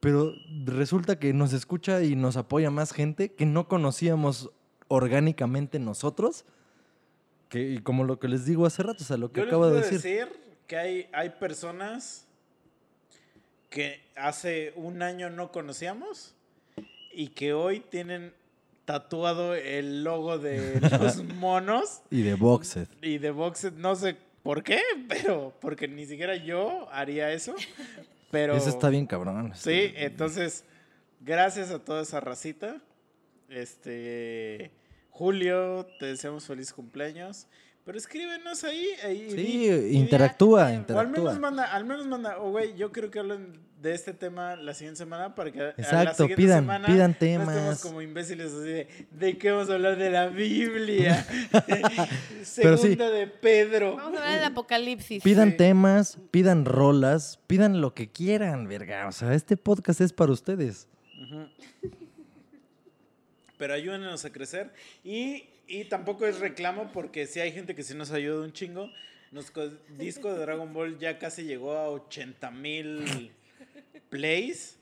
Pero resulta que nos escucha y nos apoya más gente que no conocíamos orgánicamente nosotros. Que, y como lo que les digo hace rato, o sea, lo que Yo les acabo de puedo decir. que hay, hay personas que hace un año no conocíamos y que hoy tienen tatuado el logo de [laughs] los monos Y de Boxed. y de Boxed. No sé por qué, pero porque ni siquiera yo haría eso. Pero Eso está bien cabrón. Sí, entonces, gracias a toda esa racita. Este. Julio, te deseamos feliz cumpleaños. Pero escríbenos ahí. ahí Sí, di- interactúa, O al interactúa. menos manda, al menos manda, oh, güey, yo creo que hablen de este tema la siguiente semana para que a la Exacto, siguiente pidan- semana pidan no estemos temas. como imbéciles así de, ¿de qué vamos a hablar? De la Biblia. [laughs] [laughs] Pero sí. Segunda de Pedro. Vamos a hablar del apocalipsis. Pidan Sí. temas, pidan rolas, pidan lo que quieran, verga. O sea, este podcast es para ustedes. Pero ayúdenos a crecer. Y, y tampoco es reclamo porque si hay gente que sí nos ayuda un chingo. Nuestro disco de Dragon Ball ya casi llegó a 80 mil plays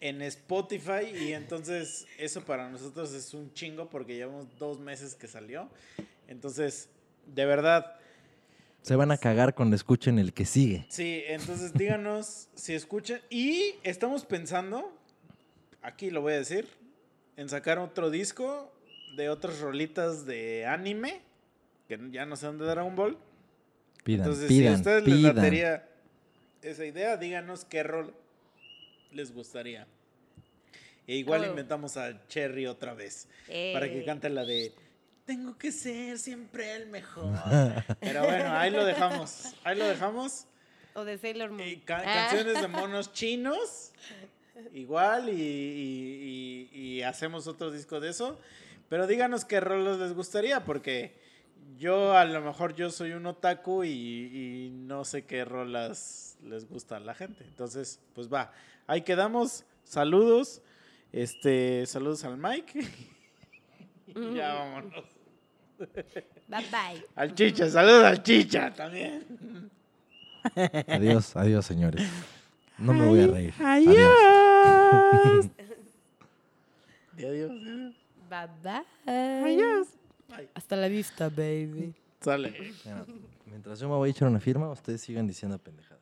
en Spotify. Y entonces eso para nosotros es un chingo porque llevamos dos meses que salió. Entonces, de verdad, Se van a cagar cuando escuchen el que sigue. Sí, entonces díganos [laughs] si escuchan. Y estamos pensando, aquí lo voy a decir, en sacar otro disco de otras rolitas de anime, que ya no sean de Dragon Ball. Pidan, Entonces, si a pidan, ustedes les pidan. latería esa idea, díganos qué rol les gustaría. E igual huevo. inventamos a Cherry otra vez, para que Eh. cante la de Tengo que ser siempre el mejor. [laughs] Pero bueno, ahí lo dejamos. Ahí lo dejamos. O de Sailor Moon. Y ca- Ah. canciones de [laughs] monos chinos. Igual y, y- y- y hacemos otro disco de eso. Pero díganos qué roles les gustaría, porque yo a lo mejor yo soy un otaku y, y no sé qué rolas les gusta a la gente. Entonces, pues va. Ahí quedamos. Saludos. Este, saludos al Mike. [laughs] Y ya vámonos. Bye bye. Al Chicha, saludos al Chicha también. Adiós, adiós, señores. No me voy a reír. Adiós. Di adiós. [laughs] Bye bye. Bye. Hasta la vista, baby. Sale. Mira, mientras yo me voy a echar una firma, ustedes sigan diciendo pendejadas.